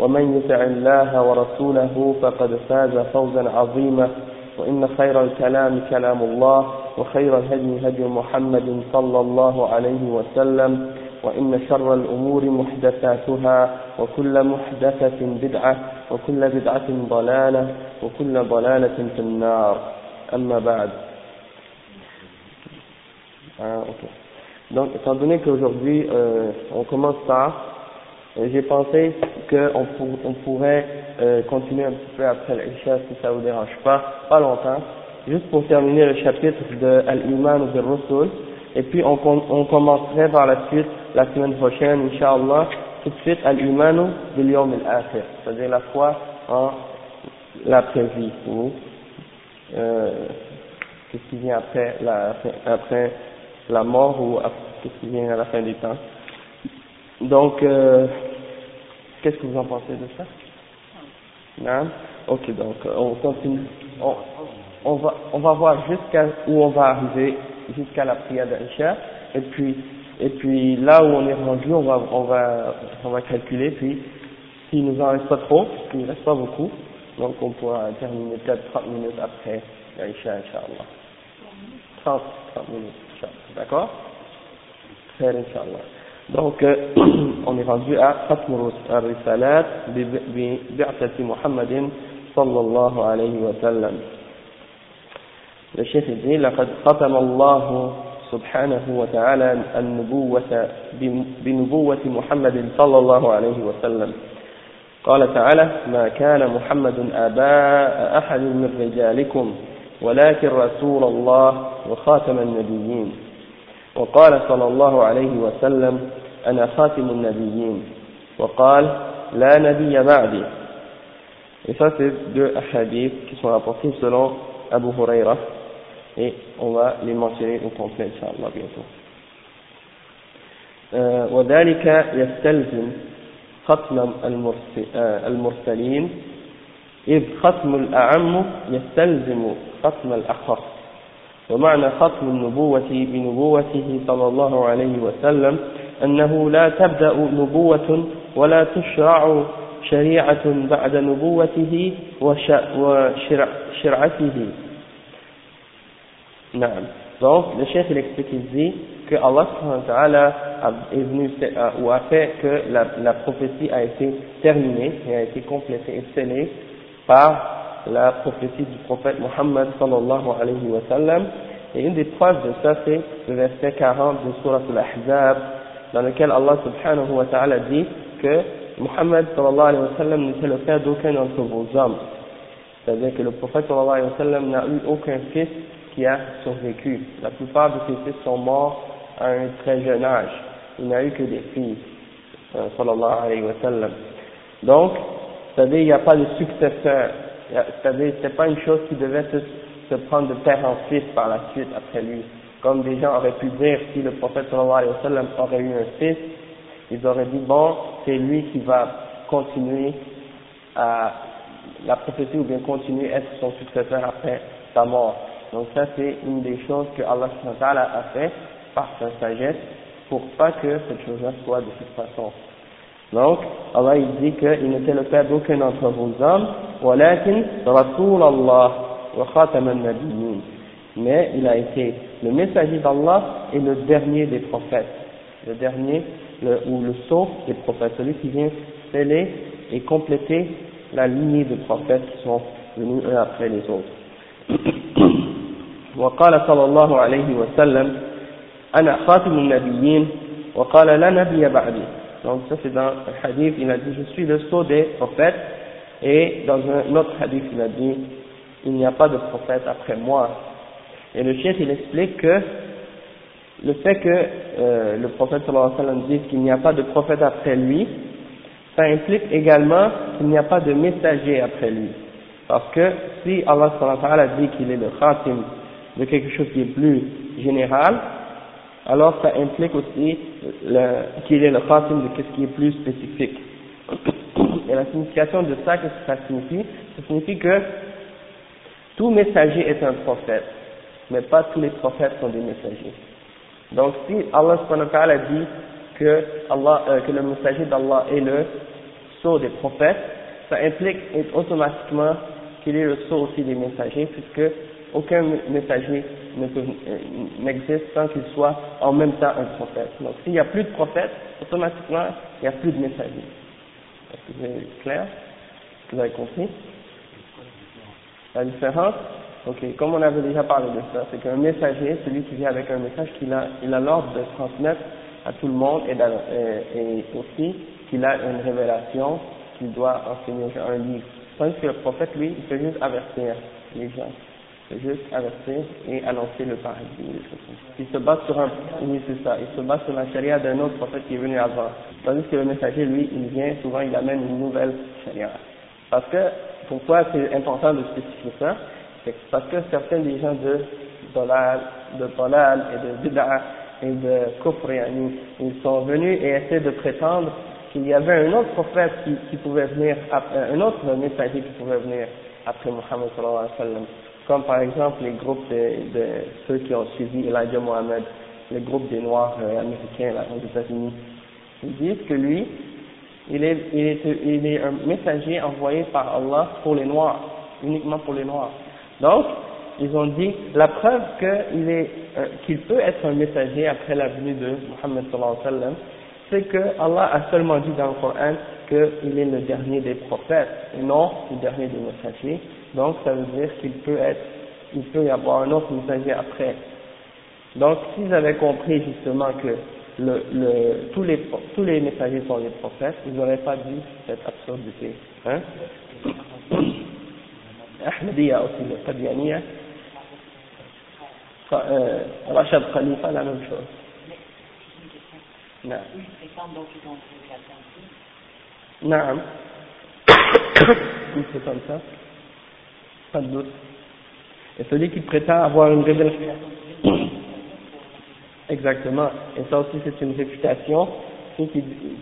ومن يطع الله ورسوله فقد فاز فوزا عظيما. وإن خير الكلام كلام الله وخير الهدي هدي محمد صلى الله عليه وسلم وإن شر الأمور محدثاتها وكل محدثة بدعة وكل بدعة ضلالة وكل ضلالة في النار. أما بعد. Ah, okay. Donc, étant donné qu'aujourd'hui, euh, on commence euh, j'ai pensé qu'on pour, on pourrait euh, continuer un petit peu après l'Isha si ça vous dérange pas, pas longtemps, juste pour terminer le chapitre de Al-Iman ou de Rasul, et puis on, on commencerait par la suite, la semaine prochaine, Inch'Allah, tout de suite Al-Imanu bil Yawm al-Akhir, c'est-à-dire la foi en l'après-vie, ou euh, qu'est-ce qui vient après la, après la mort ou qu'est-ce qui vient à la fin du temps. Donc, euh, qu'est-ce que vous en pensez de ça? Non Ok, donc on continue. On, on va, on va voir jusqu'à où on va arriver, jusqu'à la prière d'Aïcha, et puis, et puis là où on est rendu, on va, on va, on va calculer, puis s'il nous en reste pas trop, puisqu'il ne reste pas beaucoup, donc on pourra terminer peut-être 30 minutes après l'Aïcha, Inch'Allah. 30, 30 minutes, D'accord? Très Inch'Allah. Donc, euh, on est rendu à Khatm al-Risalat bi'atati Muhammadin sallallahu alayhi wa sallam. Le chef dit, لقد ختم الله سبحانه وتعالى النبوة بنبوة محمد صلى الله عليه وسلم قال تعالى ما كان محمد آباء أحد من رجالكم ولكن رسول الله وخاتم النبيين وقال صلى الله عليه وسلم أنا خاتم النبيين وقال لا نبي بعدي Et ça, c'est deux hadiths qui sont rapportés selon Abu Huraira. Et on va les mentionner au complet, Inch'Allah, bientôt. Euh, وذلك يستلزم ختم المرسلين إذ ختم الأعم يستلزم ختم الأخص ومعنى ختم النبوة بنبوته صلى الله عليه وسلم أنه لا تبدأ نبوة ولا تشرع شريعة بعد نبوته وشرعته نعم donc le chef il explique dit que Allah est venu ou a fait que la, la prophétie a été terminée et a été complétée et scellée par la prophétie du prophète Muhammad sallallahu alayhi wa sallam. Et une des preuves de ça, c'est le verset 40 de Surah Al-Ahzab, dans lequel Allah subhanahu wa ta'ala dit que Muhammad sallallahu alayhi wa sallam n'était le père d'aucun d'entre vos hommes. C'est-à-dire que le prophète sallallahu alayhi wa sallam n'a eu aucun fils qui a survécu. La plupart de ses fils sont morts à un très jeune âge. Il n'a eu que des filles, sallallahu alayhi wa sallam. Donc, c'est-à-dire il n'y a pas de successeur. C'est-à-dire c'est pas une chose qui devait se, prendre de père en fils par la suite après lui. Comme des gens auraient pu dire si le prophète sallallahu alayhi wa sallam aurait eu un fils, ils auraient dit bon, c'est lui qui va continuer à la prophétie ou bien continuer à être son successeur après sa mort. Donc ça c'est une des choses que Allah a fait par sa sagesse pour pas que cette chose-là soit de cette façon. Donc, Allah il dit qu'il n'était le père d'aucun d'entre vos hommes, ولكن رسول الله وخاتم النبيين. Mais il a été le messager d'Allah et le dernier des prophètes. Le dernier, le, ou le sauf des prophètes, celui qui vient sceller et compléter la lignée des prophètes qui sont venus un après les autres. وقال صلى الله عليه وسلم أنا خاتم النبيين وقال لا نبي بعدي donc ça c'est dans un hadith il a dit je suis le sceau des prophètes. Et dans un autre hadith il a dit il n'y a pas de prophète après moi. Et le chef il explique que le fait que euh, le prophète sallallahu alayhi wa sallam dise qu'il n'y a pas de prophète après lui ça implique également qu'il n'y a pas de messager après lui. Parce que si Allah sallallahu alayhi wa sallam dit qu'il est le khatim de quelque chose qui est plus général, alors ça implique aussi qu'il est le khatim de ce qui est plus spécifique. Et la signification de ça, qu'est-ce que ça signifie? Ça signifie que tout messager est un prophète, mais pas tous les prophètes sont des messagers. Donc si Allah a dit que, Allah, euh, que le messager d'Allah est le sceau des prophètes, ça implique automatiquement qu'il est le sceau aussi des messagers, puisque aucun messager euh, n'existe sans qu'il soit en même temps un prophète. Donc s'il n'y a plus de prophètes, automatiquement il n'y a plus de messagers. Est-ce que c'est clair? Est-ce que vous avez compris? La différence? Ok, comme on avait déjà parlé de ça, c'est qu'un messager, celui qui vient avec un message, qu'il a, il a l'ordre de transmettre à tout le monde et, aussi qu'il a une révélation qu'il doit enseigner un livre. Tandis que le prophète, lui, il fait juste avertir les gens c'est juste avertir et annoncer le paradis. Il se base sur un, oui c'est ça, il se base sur la charia d'un autre prophète qui est venu avant. Tandis que le messager, lui, il vient, souvent il amène une nouvelle charia. Parce que, pourquoi c'est important de spécifier ça? C'est parce que certains des gens de Dolal, de Dolal et de Bid'a et de Kufr, ils sont venus et essaient de prétendre qu'il y avait un autre prophète qui, qui pouvait venir, un autre messager qui pouvait venir après Muhammad sallallahu alayhi wa sallam comme par exemple les groupes de, ceux qui ont suivi Elijah Mohammed, les groupes des Noirs euh, américains là, aux États-Unis. Ils disent que lui, il est, un messager envoyé par Allah pour les Noirs, uniquement pour les Noirs. Donc, ils ont dit, la preuve euh, qu'il peut être un messager après la venue de Muhammad sallallahu alayhi wa sallam, c'est que Allah a seulement dit dans le Coran qu'il est le dernier des prophètes, et non le dernier des messagers, donc ça veut dire qu'il peut être, il peut y avoir un autre messager après. Donc s'ils avaient compris justement que tous, les, messagers sont les prophètes, ils n'auraient pas dit cette absurdité. Hein? Aussi, le euh, Khalifa, la même. Non. pas de doute. Et celui qui prétend avoir une révélation. Exactement. Et ça aussi, c'est une réputation.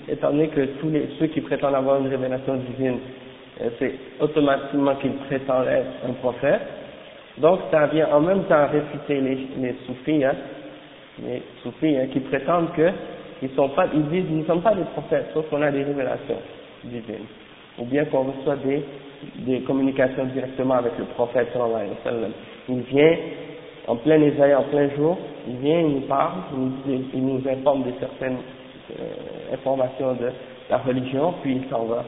Étant donné que tous les, ceux qui prétendent avoir une révélation divine, euh, c'est automatiquement qu'ils prétendent être un prophète. Donc, ça vient en même temps réfuter les, les soufis, hein, les soufis hein, qui prétendent que ils sont pas, ils disent, nous ne sommes pas des prophètes, sauf qu'on a des révélations divines. Ou bien qu'on reçoit des des communications directement avec le prophète sallallahu alayhi wa sallam. Il vient en plein éveil, en plein jour, il vient, il nous parle, il nous, informe de certaines euh, informations de la religion, puis il s'en va.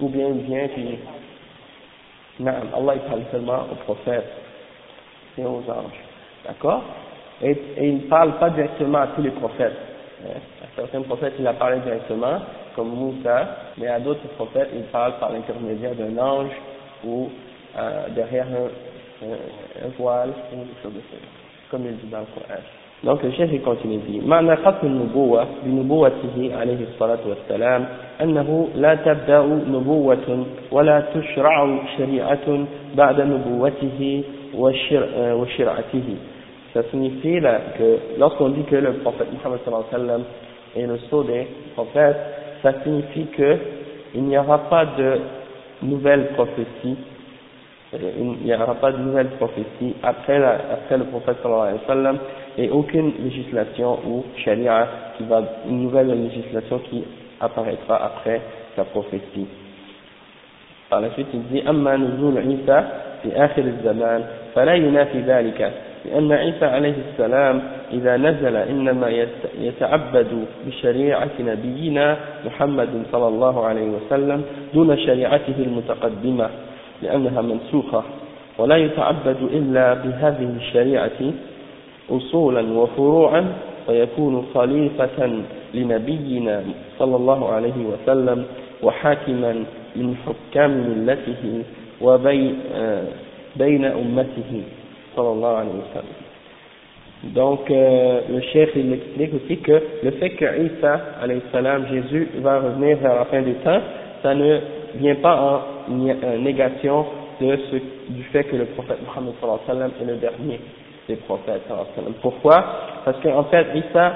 Ou bien il vient, puis non, Allah il parle seulement aux prophètes et aux anges. D'accord? Et, il ne parle pas directement à tous les prophètes. Hein? À certains prophètes, il a parlé directement, comme Moussa, mais à d'autres prophètes, il parle par l'intermédiaire d'un ange ou euh, derrière un, un, un, voile ou quelque chose de ça, comme il dit dans le Coran. Donc le chef il continue dit معنى ختم النبوة بنبوته عليه الصلاة والسلام أنه لا تبدأ نبوة ولا تشرع شريعة بعد نبوته وشرعته ça signifie là, que lorsqu'on dit que le prophète Muhammad sallallahu alayhi wa sallam est le sceau des prophètes ça signifie qu'il n'y aura pas de nouvelles prophéties, euh, il n'y aura pas de nouvelles prophéties après, la, après le prophète sallallahu alayhi wa sallam et aucune législation ou sharia qui va, une nouvelle législation qui apparaîtra après sa prophétie. Par la suite, il dit, أما نزول عيسى في آخر الزمان فلا ينافي ذلك لأن عيسى عليه السلام إذا نزل إنما يتعبد بشريعة نبينا محمد صلى الله عليه وسلم دون شريعته المتقدمة لأنها منسوخة ولا يتعبد إلا بهذه الشريعة أصولا وفروعا ويكون خليفة لنبينا صلى الله عليه وسلم وحاكما من حكام ملته وبين بين أمته. Donc, euh, le chef il explique aussi que le fait que Isa, alayhi salam, Jésus, va revenir vers la fin du temps, ça ne vient pas en euh, négation de ce, du fait que le prophète Mohammed sallallahu alayhi wa sallam est le dernier des prophètes. Pourquoi? Parce qu'en fait, Isa,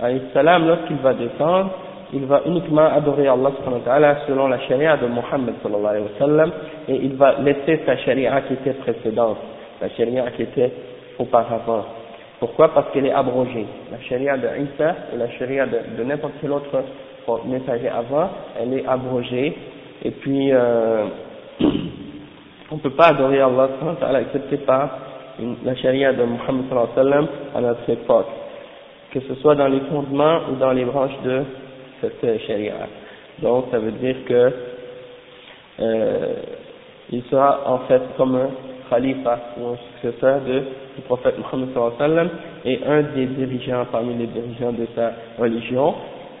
alayhi salam, lorsqu'il va descendre, il va uniquement adorer Allah subhanahu wa ta'ala selon la charia de Mohammed sallallahu alayhi wa sallam et il va laisser sa charia qui était précédente la charia qui était auparavant. Pourquoi? Parce qu'elle est abrogée. La charia de Isa et la charia de, n'importe quel autre messager avant, elle est abrogée. Et puis, euh, on ne peut pas adorer Allah excepté par la charia de Muhammad à notre époque. Que ce soit dans les fondements ou dans les branches de cette charia. Donc, ça veut dire que euh, il sera en fait comme un khalifa ou un successeur de, du prophète Mohammed sallam et un des dirigeants parmi les dirigeants de sa religion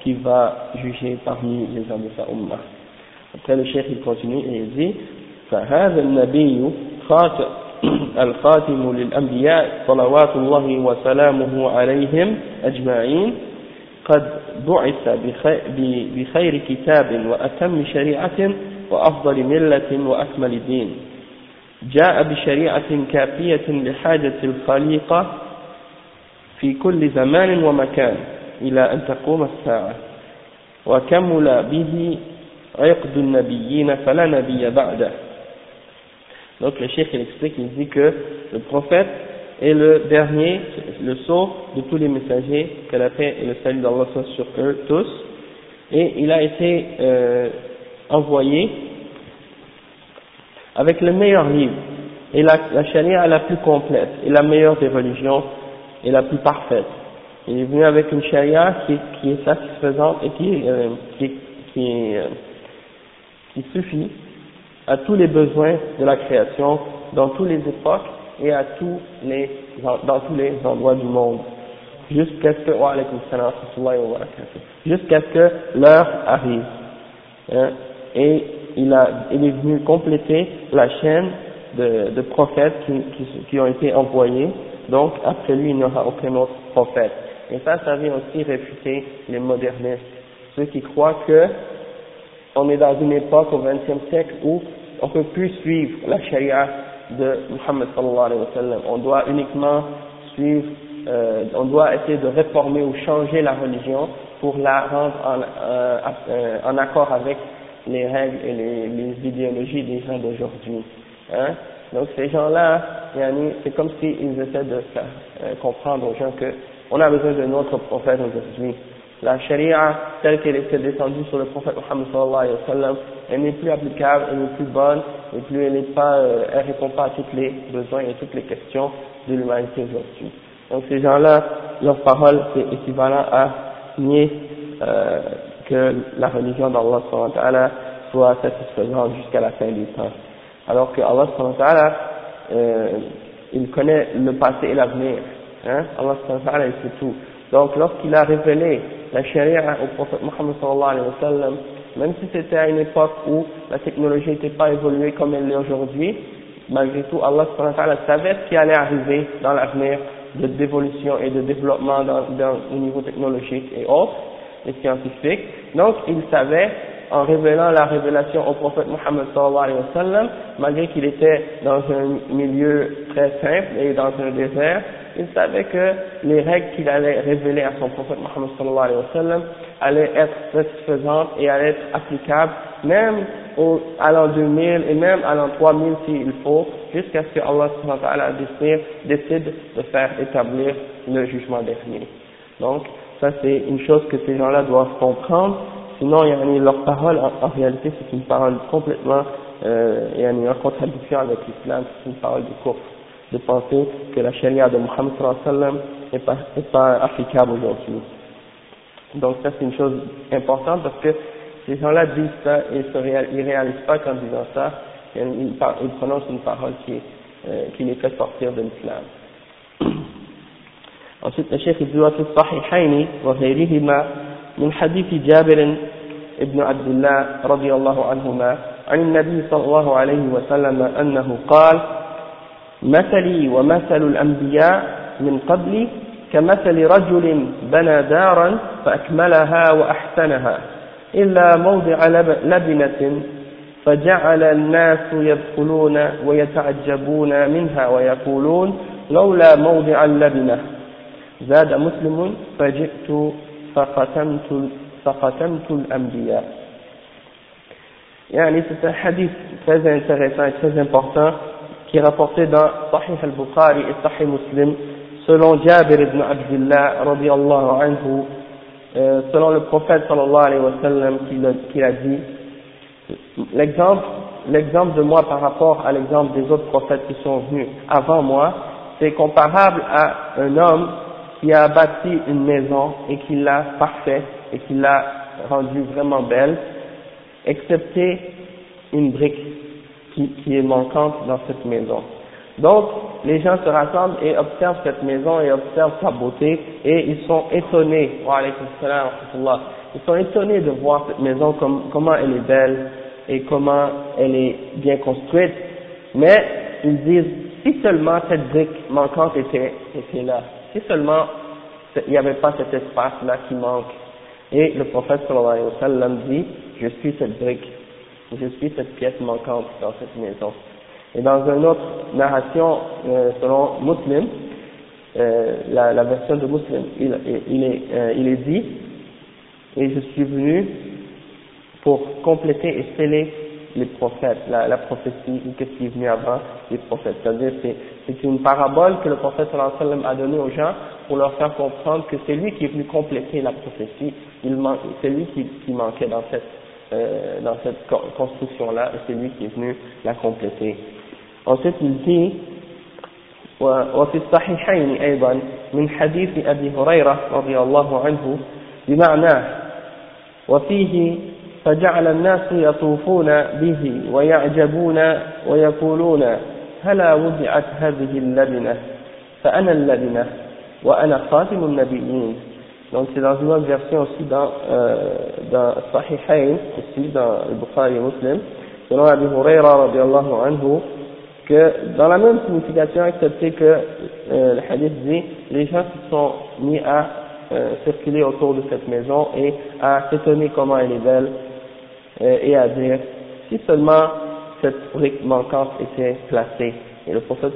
qui va juger parmi les gens de sa ummah. Après le chef il continue et il dit فهذا النبي خاتم الخاتم للأنبياء صلوات الله وسلامه عليهم أجمعين قد بعث بخير كتاب وأتم شريعة وأفضل ملة وأكمل دين جاء بشريعة كافية لحاجة الخليقة في كل زمان ومكان إلى أن تقوم الساعة وكمل به عقد النبيين فلا نبي بعده Donc le cheikh il explique, il dit que le prophète est le dernier, le sceau de tous les messagers, que la paix et le salut d'Allah soient sur eux tous, et il a été euh, envoyé avec le meilleur livre et la, charia la plus complète et la meilleure des religions et la plus parfaite. Il est venu avec une charia qui, est satisfaisante et qui, euh, euh, qui suffit à tous les besoins de la création dans toutes les époques et à tous les, dans tous les endroits du monde jusqu'à ce que, jusqu'à ce que l'heure arrive. Hein, et il, a, il est venu compléter la chaîne de, prophètes qui, ont été envoyés. Donc, après lui, il n'y aura aucun autre prophète. Et ça, ça vient aussi réfuter les modernistes. Ceux qui croient que on est dans une époque au XXe siècle où on ne peut plus suivre la charia de Muhammad sallallahu alayhi wa sallam. On doit uniquement suivre, euh, on doit essayer de réformer ou changer la religion pour la rendre en, euh, euh en accord avec les règles et les, les idéologies des gens d'aujourd'hui. Hein? Donc ces gens-là, c'est comme s'ils essaient de faire euh, comprendre aux gens que on a besoin de notre prophète aujourd'hui. La charia, telle qu'elle était descendue sur le prophète Muhammad sallallahu alayhi wa sallam, elle n'est plus applicable, elle n'est plus bonne, et plus elle n'est pas, euh, elle répond pas à tous les besoins et toutes les questions de l'humanité aujourd'hui. Donc ces gens-là, leur parole, c'est équivalent à nier euh, que la religion d'Allah soit satisfaisante jusqu'à la fin du temps. Alors que Allah euh, il connaît le passé et l'avenir. Hein? Allah il sait tout. Donc lorsqu'il a révélé la charia au prophète Muhammad sallallahu alayhi wa sallam, même si c'était à une époque où la technologie n'était pas évoluée comme elle l'est aujourd'hui, malgré tout Allah savait ce qui allait arriver dans l'avenir de d'évolution et de développement dans, dans, au niveau technologique et autres les scientifiques. Donc, il savait, en révélant la révélation au prophète Mohammed sallallahu alayhi wa sallam, malgré qu'il était dans un milieu très simple et dans un désert, il savait que les règles qu'il allait révéler à son prophète Mohammed sallallahu alayhi wa sallam allaient être satisfaisantes et allaient être applicables, même au, à l'an 2000 et même à l'an 3000 s'il faut, jusqu'à ce que Allah subhanahu wa ta'ala décide de faire établir le jugement dernier. Donc, ça, c'est une chose que ces gens-là doivent comprendre. Sinon, yani, leur parole, en, réalité, c'est une parole complètement euh, en contradiction avec l'islam. C'est une parole de course, de penser que la charia de Muhammad sallam n'est pas, pas applicable aujourd'hui. Donc ça, c'est une chose importante parce que ces gens-là disent ça et ils ne réalisent pas qu'en disant ça, il, il prononce une parole qui, euh, qui les fait sortir de l'islam. Ensuite, le Cheikh dit وفي الصحيحين وغيرهما من حديث جابر ابن عبد الله رضي الله عنهما عن النبي صلى الله عليه وسلم أنه قال مثلي ومثل الأنبياء من قبلي كمثل رجل بنى دارا فأكملها وأحسنها إلا موضع لبنة فجعل الناس يدخلون ويتعجبون منها ويقولون لولا موضع اللبنة زاد مسلم فجئت فختمت فختمت الأنبياء يعني c'est un hadith très intéressant et très important qui est rapporté dans Sahih al-Bukhari et Sahih Muslim selon Jabir ibn Abdullah radiallahu anhu euh, selon le prophète sallallahu alayhi wa sallam qui a dit l'exemple l'exemple de moi par rapport à l'exemple des autres prophètes qui sont venus avant moi c'est comparable à un homme qui a bâti une maison et qui l'a parfaite et qui l'a rendue vraiment belle excepté une brique qui, est manquante dans cette maison. Donc les gens se rassemblent et observent cette maison et observent sa beauté et ils sont étonnés, ils sont étonnés de voir cette maison comme, comment elle est belle et comment elle est bien construite, mais ils disent si seulement cette brique manquante était, était là, si seulement il n'y avait pas cet espace là qui manque. Et le prophète sallallahu alayhi wa sallam dit, je suis cette brique, je suis cette pièce manquante dans cette maison. Et dans une autre narration, euh, selon Muslim, euh, la, version de Muslim, il, il, est, euh, il est dit, et je suis venu pour compléter et sceller les prophètes, la, la prophétie, ou qu'est-ce qui est venu avant les prophètes. C'est-à-dire c'est, c'est une parabole que le prophète sallallahu alayhi wa sallam a donnée aux gens pour leur faire comprendre que c'est lui qui est venu compléter la prophétie, il c'est lui qui, qui manquait dans cette, euh, dans cette construction-là, et c'est lui qui est venu la compléter. Ensuite, il dit وفي الصحيحين أيضا من حديث أبي هريرة رضي الله عنه بمعناه وفيه فجعل الناس يطوفون به ويعجبون ويقولون هلا وضعت هذه اللبنة فأنا اللبنة وأنا خاتم النبيين donc c'est dans une autre version aussi dans, euh, dans Sahihain, aussi dans le Bukhari et Muslim, selon Abu Huraira radiallahu anhu, que dans la même signification, excepté que euh, le hadith dit, les gens se sont mis à euh, circuler autour de cette maison et à s'étonner comment elle est belle euh, et à dire, si seulement cette brique manquante était placée. Et le prophète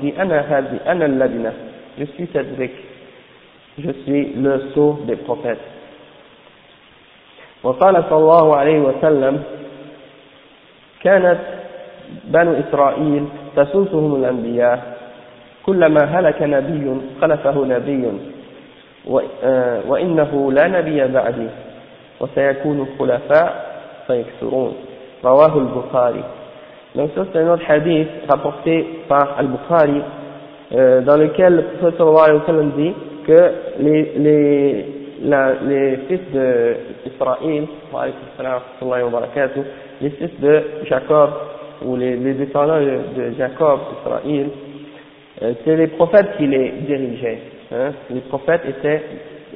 dit, Ana hadi, ana ladina, je suis cette brique, je suis le sceau des prophètes. وقال صلى الله عليه وسلم كانت بنو إسرائيل تسوسهم الأنبياء كلما هلك نبي خلفه نبي وإنه لا نبي بعدي وسيكون خلفاء فيكثرون رواه البخاري Donc ça c'est un autre hadith rapporté par Al-Bukhari euh, dans lequel le prophète sallallahu alayhi wa sallam dit que les, les, la, les fils d'Israël, les fils de Jacob ou les, les descendants de, Jacob, Israël, euh, c'est les prophètes qui les dirigeaient. Hein. Les prophètes étaient,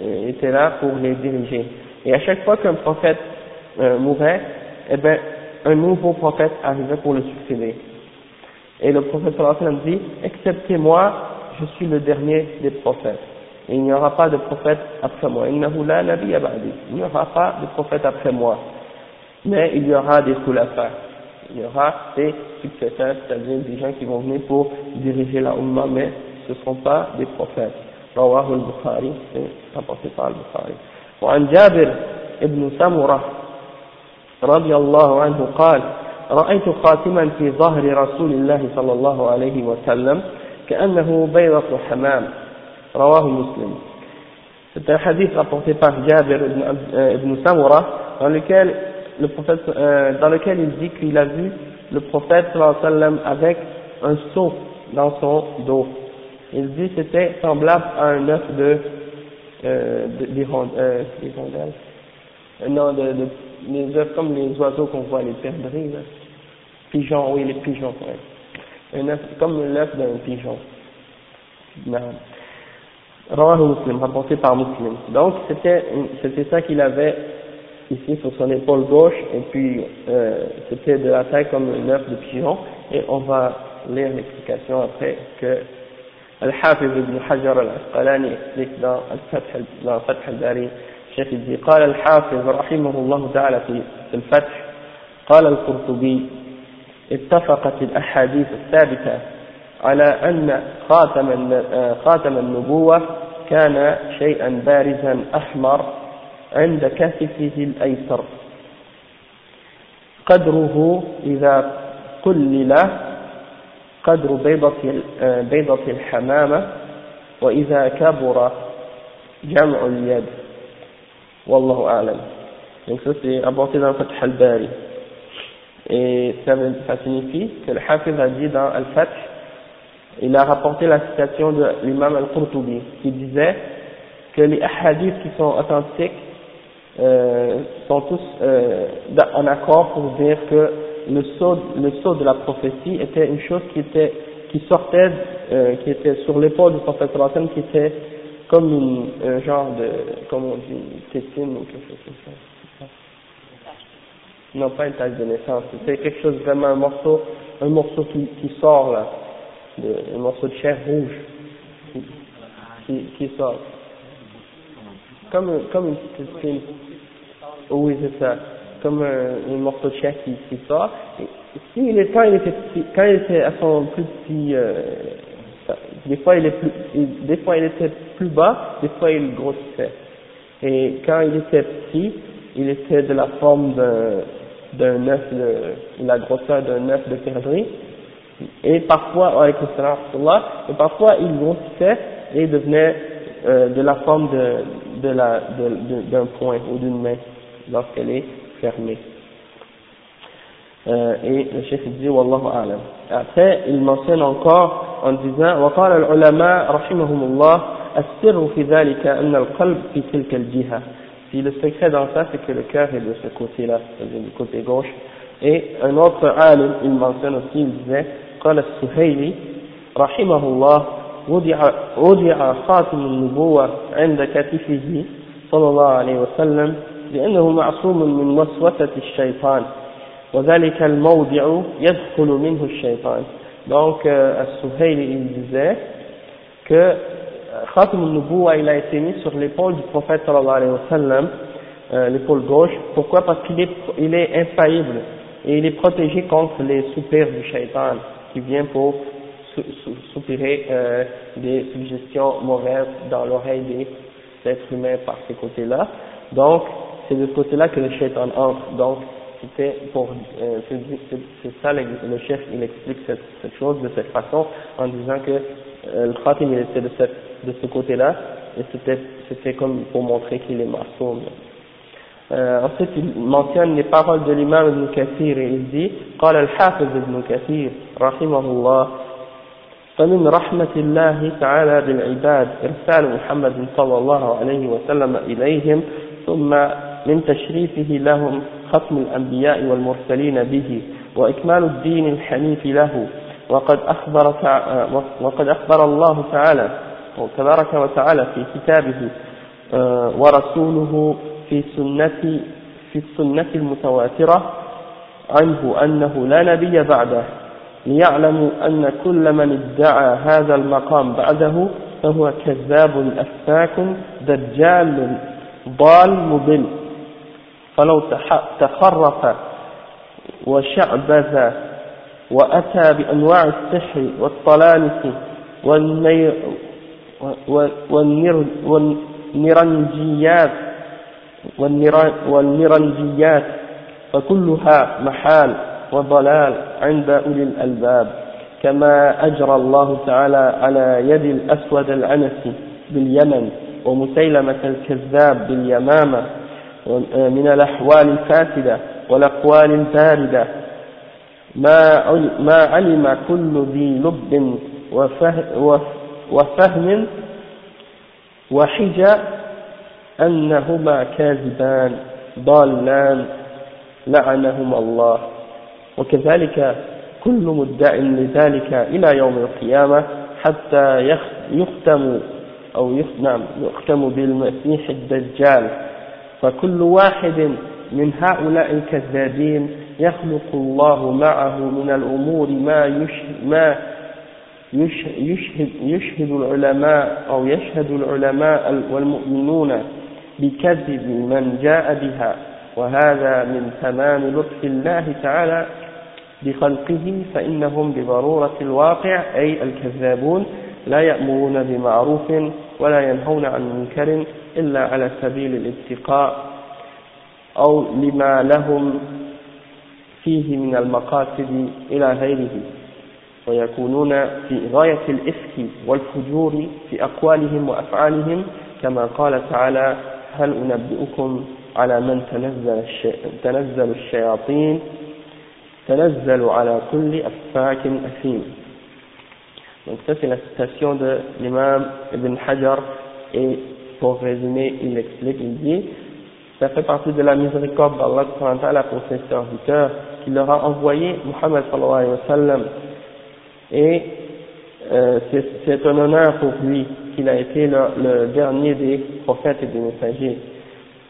euh, étaient là pour les diriger. Et à chaque fois qu'un prophète euh, mourait, eh ben, un nouveau prophète arrivait pour le succéder. Et le prophète sallallahu dit, excepté moi, je suis le dernier des prophètes. Et il n'y aura pas de prophète après moi. Il n'y aura pas de prophète après moi. Mais il y aura des khulafas il y aura des successeurs, c'est-à-dire des gens qui vont venir pour diriger la Ummah, mais ce ne seront pas des prophètes. رواه البخاري rapporté par البخاري وعن جابر ابن سمرة رضي الله عنه قال رأيت خاتما في ظهر رسول الله صلى الله عليه وسلم كأنه بيضة حمام رواه مسلم C'est un hadith rapporté par Jabir ibn, euh, ibn Samura dans lequel le prophète, euh, dans lequel il dit qu'il a vu le prophète sallam avec un seau dans son dos. Il dit c'était semblable à un œuf de, euh, euh, Non, de, de, les œufs comme les oiseaux qu'on voit, les perdrix, là. Pigeons, oui, les pigeons, ouais. Un œuf, comme l'œuf d'un pigeon. Non. Muslim, rapporté par Muslim. Donc, c'était, c'était ça qu'il avait ici sur son épaule gauche, et puis euh, c'était de la taille comme un œuf de pigeon, et on va lire l'explication après que Al-Hafiz ibn Hajar al-Asqalani explique dans Al-Fath al-Bari, الشيخ يجي قال الحافظ رحمه الله تعالى في الفتح قال القرطبي اتفقت الأحاديث الثابتة على أن خاتم خاتم النبوة كان شيئا بارزا أحمر عند كتفه الأيسر. قدره إذا قلل قدر بيضة بيضة الحمامة وإذا كبر جمع اليد. Wallahu a'lam. Donc ça c'est abordé dans Fath al-Bari. Et ça, signifie que le Hafiz a dit dans Al-Fath, il a rapporté la citation de l'imam Al-Qurtubi qui disait que les hadiths qui sont authentiques euh, sont tous euh, en accord pour dire que le saut, de la prophétie était une chose qui était qui sortait, euh, qui était sur l'épaule du prophète qui était comme une, un genre de, comme on dit, une tétine ou quelque chose comme ça. Non, pas une tache de naissance, c'est quelque chose vraiment, un morceau, un morceau qui, qui sort là, de, un morceau de chair rouge qui, qui, sort. Comme, comme une tétine. Oui, c'est ça comme un, un, morceau de chair qui, qui sort. Et, si il est, quand il était quand il était à son petit, euh, des fois il était plus bas, des fois il grossissait. Et quand il était petit, il était de la forme d'un œuf de, la grosseur d'un œuf de perdrix. Et parfois, avec et parfois il grossissait et devenait euh, de la forme de, de d'un point ou d'une main lorsqu'elle est fermé. Euh, et le chef dit Wallahu a'lam. Après, il mentionne encore en disant وقال العلماء رحمهم الله السر في ذلك أن القلب في تلك الجهة. Si le secret dans ça, c'est que le cœur est de ce côté-là, c'est-à-dire du côté gauche. Et un autre alim, il mentionne aussi, il disait قال السهيلي رحمه الله وضع, وضع خاتم النبوة عند كتفه صلى الله عليه وسلم لأنه معصوم من وسوسة الشيطان وذلك الموضع يدخل منه الشيطان donc euh, As-Suhayl il disait que Khatam al-Nubuwa il a été mis sur l'épaule du prophète sallallahu alayhi wa sallam euh, l'épaule gauche pourquoi parce qu'il est, il est infaillible et il est protégé contre les soupirs du shaitan qui vient pour soupirer euh, des suggestions mauvaises dans l'oreille des êtres humains par ces côtés-là donc c'est de ce côté-là que le shaitan entre. Donc, c'était pour, euh, c'est ça le, chef, il explique cette, cette, chose de cette façon en disant que euh, le khatim il était de, cette, de ce côté-là et c'était, c'était comme pour montrer qu'il est maçon. Euh, ensuite, il mentionne les paroles de l'imam Ibn Kathir et il dit قال الحافظ ابن كثير رحمه الله فمن رحمة الله تعالى بالعباد إرسال محمد صلى الله عليه وسلم إليهم ثم من تشريفه لهم ختم الأنبياء والمرسلين به وإكمال الدين الحنيف له وقد أخبر, وقد أخبر الله تعالى تبارك وتعالى في كتابه آه، ورسوله في سنة في السنة المتواترة عنه أنه لا نبي بعده ليعلموا أن كل من ادعى هذا المقام بعده فهو كذاب أفاك دجال ضال مضل فلو تخرف وشعبذ وأتى بأنواع السحر والطلانس والنرنجيات والنرنجيات فكلها محال وضلال عند أولي الألباب كما أجرى الله تعالى على يد الأسود العنسي باليمن ومسيلمة الكذاب باليمامة. من الأحوال الفاسدة والأقوال الباردة. ما ما علم كل ذي لب وفهم وحجة أنهما كاذبان ضالان لعنهما الله. وكذلك كل مدع لذلك إلى يوم القيامة حتى يختم أو نعم يختم بالمسيح الدجال. فكل واحد من هؤلاء الكذابين يخلق الله معه من الأمور ما ما يشهد, يشهد العلماء أو يشهد العلماء والمؤمنون بكذب من جاء بها. وهذا من تمام لطف الله تعالى بخلقه فإنهم بضرورة الواقع أي الكذابون لا يأمرون بمعروف ولا ينهون عن منكر. إلا على سبيل الاتقاء أو لما لهم فيه من المقاصد إلى غيره ويكونون في غاية الإفك والفجور في أقوالهم وأفعالهم كما قال تعالى هل أنبئكم على من تنزل, تنزل الشياطين؟ تنزل على كل أفاك أثيم. Donc ça c'est la citation de l'imam Ibn Hajar et pour résumer il explique, il dit ça fait partie de la miséricorde d'Allah pour ses serviteurs qu'il leur a envoyé Muhammad sallallahu alayhi wa sallam. Et euh, c'est un honneur pour lui qu'il a été le, le, dernier des prophètes et des messagers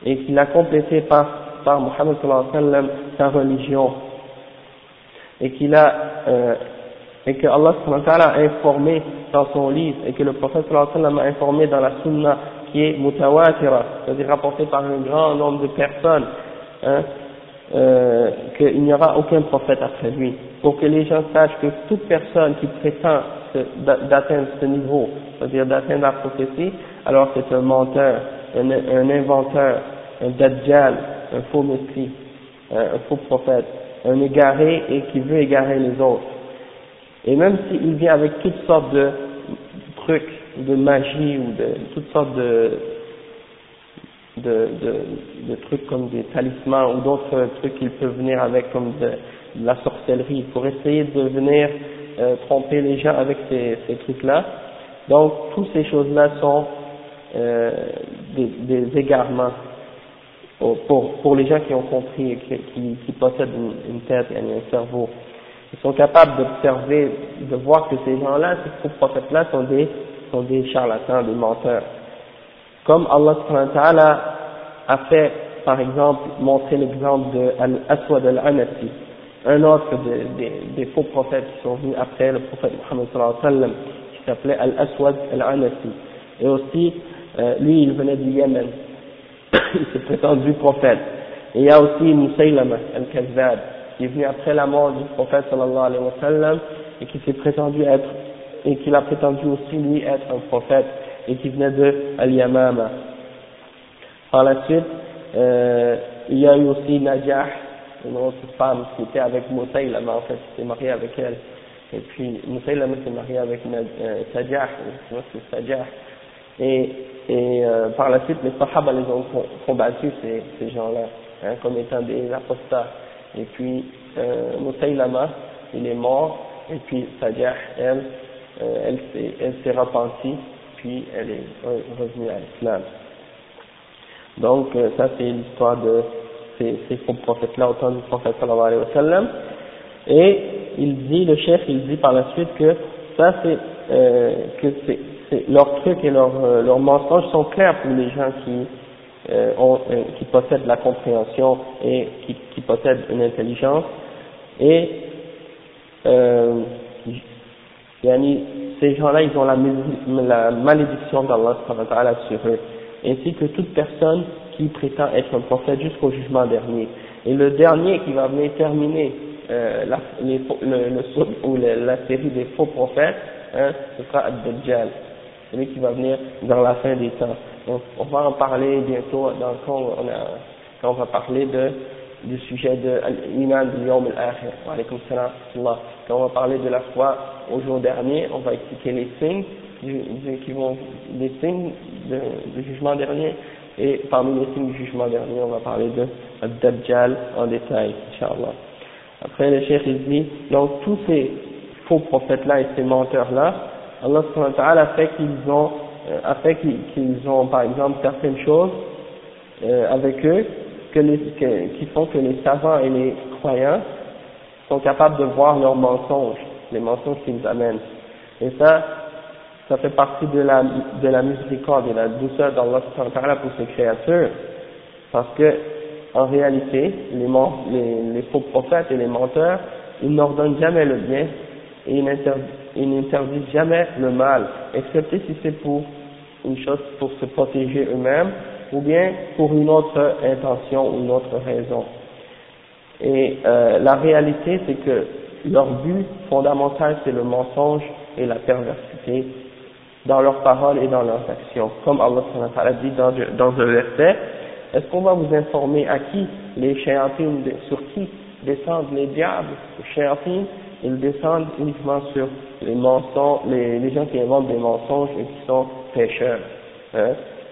et qu'il a complété par, par Muhammad sallallahu alayhi wa sallam sa religion et qu'il a euh, et que Allah a informé dans son livre et que le prophète sallallahu a informé dans la sunna qui est mutawatira, c'est-à-dire rapporté par un grand nombre de personnes, hein, euh, qu'il n'y aura aucun prophète après lui, pour que les gens sachent que toute personne qui prétend d'atteindre ce niveau, c'est-à-dire d'atteindre la prophétie, alors c'est un menteur, un, inventeur, un dajjal, un faux messie, un faux prophète, un égaré et qui veut égarer les autres. Et même s'il vient avec toutes sortes de trucs, de magie ou de toutes sortes de, de, trucs comme des talismans ou d'autres trucs qu'il peut venir avec comme de, la sorcellerie pour essayer de venir euh, tromper les gens avec ces, trucs-là. Donc, toutes ces choses-là sont euh, des, égarements pour, pour les gens qui ont compris et qui, qui, possèdent une, une tête et un cerveau. Ils sont capables d'observer, de voir que ces gens-là, ces faux prophètes-là sont des, sont des charlatans, des menteurs. Comme Allah a fait, par exemple, montrer l'exemple de Al-Aswad al-Anasi, un autre des, faux prophètes qui sont venus après le prophète Muhammad sallam, qui s'appelait Al-Aswad al-Anasi. Et aussi, euh, lui, il venait du Yémen. il s'est prétendu prophète. Et il y a aussi Musaylama al-Kazab, qui est venu après la mort du prophète sallallahu alayhi wa sallam et qui s'est prétendu être et qu'il a prétendu aussi lui être un prophète et qui venait de Al-Yamama. Par la suite, euh, il y a eu aussi Najah, une autre femme qui était avec Moussaïlama en fait, qui s'est mariée avec elle. Et puis Moussaïlama s'est marié avec euh, Sajah, c'est Sajah. Et, et euh, par la suite, les Sahaba les ont combattus, ces, ces gens-là, hein, comme étant des apostats. Et puis, euh, Moussaïlama, il est mort, et puis Sajah, elle, euh, elle s'est repentie, puis elle est revenue à l'islam. Donc, euh, ça c'est l'histoire de ces, ces faux prophètes-là au temps du prophète sallallahu alayhi wa sallam. Et il dit, le chef, il dit par la suite que ça c'est, euh, que c'est, leurs trucs et leurs, euh, leurs mensonges sont clairs pour les gens qui, euh, ont, euh, qui possèdent la compréhension et qui, qui possèdent une intelligence. Et euh, ces gens-là, ils ont la, la malédiction d'Allah sur eux, ainsi que toute personne qui prétend être un prophète jusqu'au jugement dernier. Et le dernier qui va venir terminer euh, la, les, le, ou la série des faux prophètes, hein, ce sera Ad-Dajjal, celui qui va venir dans la fin des temps. Donc, on va en parler bientôt dans, quand, on a, quand on va parler de, du sujet de l'iman du Yom al-Akhir. Quand on va parler de la foi au jour dernier, on va expliquer les signes du, qui vont, les signes du jugement dernier, et parmi les signes du jugement dernier, on va parler de Dajjal en détail, Inch'Allah. Après, le Cheikh il dit, donc tous ces faux prophètes-là et ces menteurs-là, Allah a fait qu'ils ont, euh, a fait qu'ils ont, par exemple, certaines choses euh, avec eux que les, qui font que les savants et les croyants sont capables de voir leurs mensonges, les mensonges qu'ils amènent. Et ça, ça fait partie de la, de la miséricorde et de la douceur d'Allah pour ses créatures, parce que, en réalité, les, les, les faux prophètes et les menteurs, ils n'ordonnent jamais le bien et ils n'interdisent jamais le mal, excepté si c'est pour une chose pour se protéger eux-mêmes ou bien pour une autre intention ou une autre raison. Et euh, la réalité, c'est que leur but fondamental, c'est le mensonge et la perversité dans leurs paroles et dans leurs actions. Comme Allah dit dans, dans un verset, est-ce qu'on va vous informer à qui les shayatines, sur qui descendent les diables, les ils descendent uniquement sur les mensonges, les, les gens qui inventent des mensonges et qui sont pécheurs. Hein?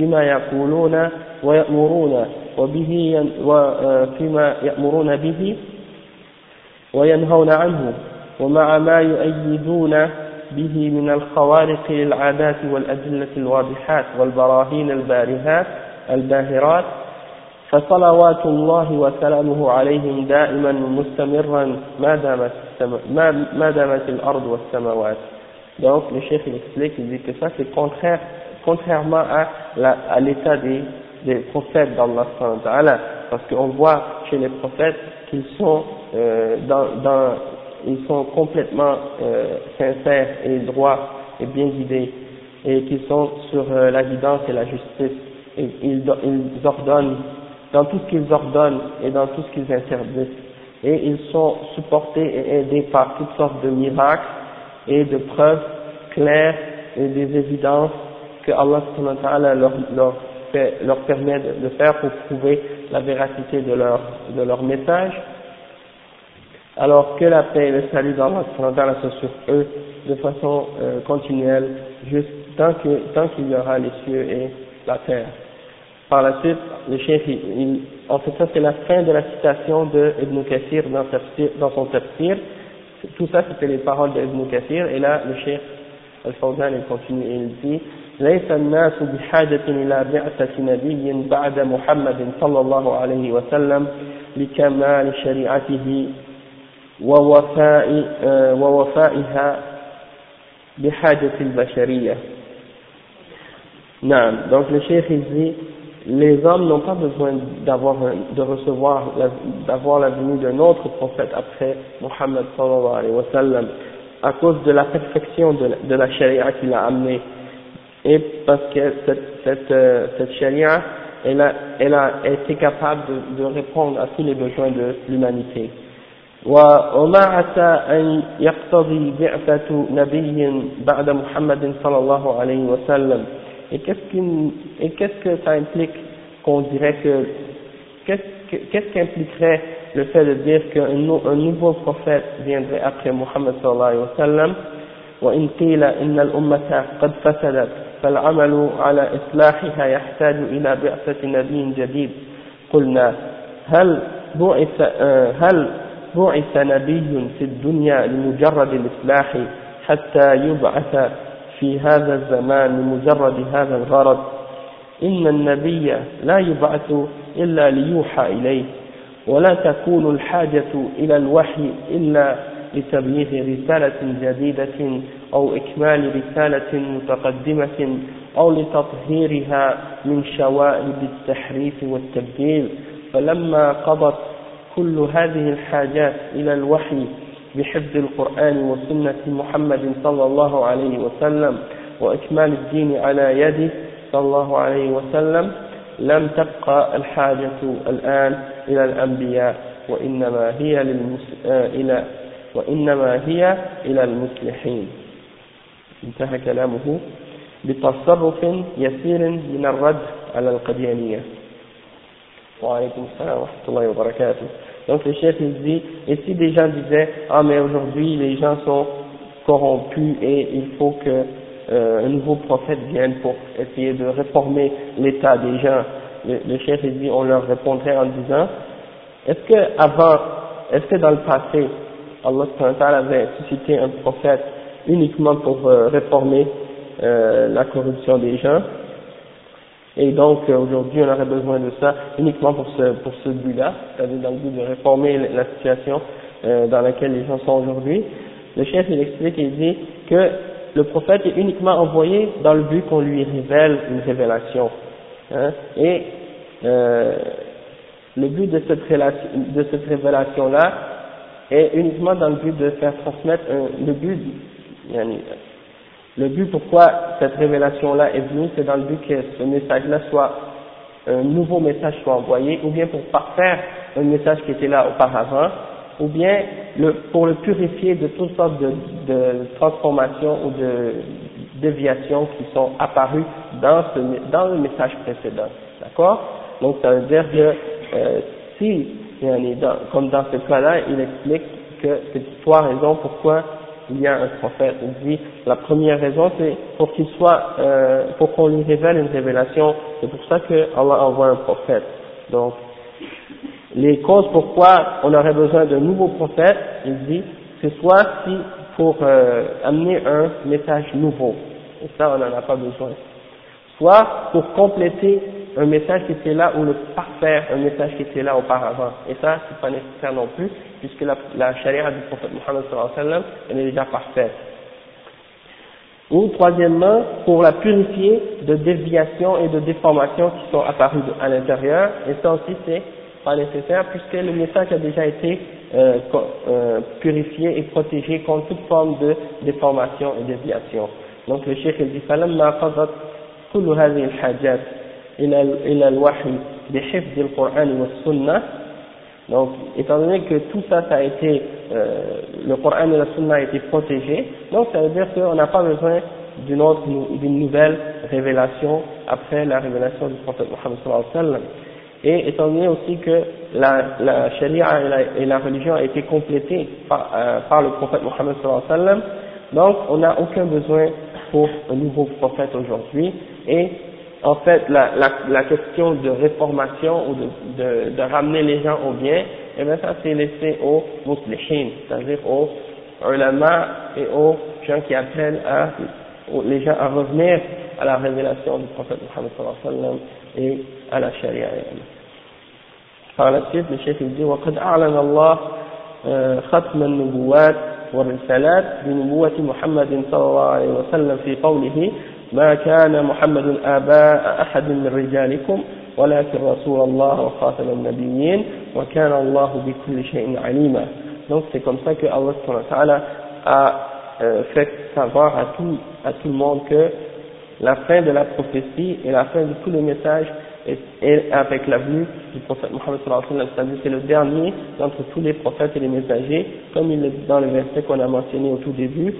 فيما يقولون ويأمرون وبه وفيما يأمرون به وينهون عنه ومع ما يؤيدون به من الخوارق للعادات والأدلة الواضحات والبراهين البارهات الباهرات. فصلوات الله وسلامه عليهم دائما مستمرا. ما دامت, ما دامت الأرض والسماوات. Donc le chef il explique, il dit que ça c'est contraire, contrairement à, l'état des, des prophètes d'Allah parce qu'on voit chez les prophètes qu'ils sont euh, dans, ils sont complètement euh, sincères et droits et bien guidés. Et qu'ils sont sur euh, la guidance et la justice. Et ils, ils ordonnent dans tout ce qu'ils ordonnent et dans tout ce qu'ils interdisent. Et ils sont supportés et aidés par toutes sortes de miracles et de preuves claires et des évidences que Allah leur, leur, permet de faire pour prouver la véracité de leur, message alors que la paix et le salut d'Allah soit sur eux de façon euh, continuelle, juste tant qu'il y aura les cieux et la terre. Par la suite, le chef, en fait ça c'est la fin de la citation de Ibn dans, son tafsir. Tout ça c'était les paroles d'Ibn Kathir et là le chef Al-Fawzan continue et il dit ليس الناس بحاجة إلى بعثة نبي بعد محمد صلى الله عليه وسلم لكمال شريعته ووفاء ووفائها بحاجة البشرية نعم cheikh il dit les hommes n'ont pas besoin d'avoir de recevoir d'avoir la venue d'un autre prophète après Muhammad sallallahu alayhi wa sallam à cause de la perfection de, de la charia qu'il a amenée et parce que cette, cette, euh, cette charia elle a, elle a été capable de, de répondre à tous les besoins de l'humanité وما عسى أن يقتضي بعثة نبي بعد محمد صلى الله عليه وسلم et qu'est-ce qu'est-ce que ça implique qu'on dirait que qu'est-ce qu'impliquerait le fait de dire qu'un nouveau prophète viendrait après Muhammad sallallahu alayhi wa sallam وإن قيل إن الأمة قد فسدت فالعمل على إصلاحها يحتاج إلى بعثة نبي جديد. قلنا هل بعث هل بعث نبي في الدنيا لمجرد الإصلاح حتى يبعث في هذا الزمان لمجرد هذا الغرض؟ إن النبي لا يبعث إلا ليوحى إليه ولا تكون الحاجة إلى الوحي إلا لتبليغ رسالة جديدة أو إكمال رسالة متقدمة أو لتطهيرها من شوائب التحريف والتبديل. فلما قضت كل هذه الحاجات إلى الوحي بحفظ القرآن وسنة محمد صلى الله عليه وسلم وإكمال الدين على يده صلى الله عليه وسلم لم تبقى الحاجة الآن إلى الأنبياء وإنما هي للمس... إلى وإنما هي إلى المصلحين. انتهى كلامه بتصرف يسير من الرد على القديانية وعليكم السلام ورحمة الله وبركاته Donc le chef il dit, et si des gens disaient, ah mais aujourd'hui les gens sont corrompus et il faut que euh, un nouveau prophète vienne pour essayer de réformer l'état des gens, le, chef il dit, on leur répondrait en disant, est-ce que avant, est-ce que dans le passé, Allah avait suscité un prophète uniquement pour euh, réformer euh, la corruption des gens et donc euh, aujourd'hui on aurait besoin de ça uniquement pour ce, pour ce but-là, c'est-à-dire dans le but de réformer la situation dans laquelle les gens sont aujourd'hui. Le chef il explique il dit que le prophète est uniquement envoyé dans le but qu'on lui révèle une révélation. Hein, et euh, le but de cette révélation-là est uniquement dans le but de faire transmettre le but, le but pourquoi cette révélation-là est venue, c'est dans le but que ce message-là soit, un nouveau message soit envoyé, ou bien pour parfaire un message qui était là auparavant, ou bien le, pour le purifier de toutes sortes de, transformations ou de déviations qui sont apparues dans, ce, dans le message précédent. D'accord? Donc ça veut dire que euh, si, comme dans ce cas-là, il explique que c'est trois raisons pourquoi il y a un prophète. Il dit, la première raison, c'est pour qu'il soit, euh, pour qu'on lui révèle une révélation. C'est pour ça que Allah envoie un prophète. Donc, les causes pourquoi on aurait besoin d'un nouveau prophète, il dit, c'est soit si pour euh, amener un message nouveau. Et ça, on n'en a pas besoin. Soit pour compléter un message qui était là ou le parfaire un message qui était là auparavant. Et ça, c'est pas nécessaire non plus, puisque la, la charia du prophète Mohammed sallallahu elle est déjà parfaite. Ou troisièmement, pour la purifier de déviations et de déformations qui sont apparues à l'intérieur, et ça aussi c'est pas nécessaire puisque le message a déjà été euh, euh, purifié et protégé contre toute forme de déformation et déviation. Donc le cheikh dit فلما قضت كل هذه الحاجات إلى إلى الوحي بحفظ القرآن والسنة donc, étant donné que tout ça, ça a été, euh, le Coran et la Sunna a été protégé, donc ça veut dire qu'on n'a pas besoin d'une autre, d'une nouvelle révélation après la révélation du prophète Mohammed sallallahu alayhi wa sallam. Et étant donné aussi que la, la charia et la, et la religion a été complétée par, euh, par le prophète Mohammed sallallahu alayhi wa sallam, donc on n'a aucun besoin pour un nouveau prophète aujourd'hui et en fait, la, la, la, question de réformation ou de, de, de, ramener les gens au bien, eh bien ça c'est laissé aux muslimin, c'est-à-dire aux ulama et aux gens qui appellent à, les gens à revenir à la révélation du prophète Muhammad sallallahu alayhi wa sallam et à la charia. Par la suite, le chef il dit, وقد أعلن الله ختم النبوات والرسالات بنبوة محمد صلى الله عليه وسلم في قوله ما كان محمد آباء أحد من رجالكم ولكن رسول الله وخاتم النبيين وكان الله بكل شيء عليما donc c'est comme ça que Allah a euh, fait savoir à tout, à tout le monde que la fin de la prophétie et la fin de tous les messages est, est avec la venue du prophète Mohammed sallallahu alayhi wa sallam, c'est le dernier d'entre tous les prophètes et les messagers, comme il est dans le verset qu'on a mentionné au tout début,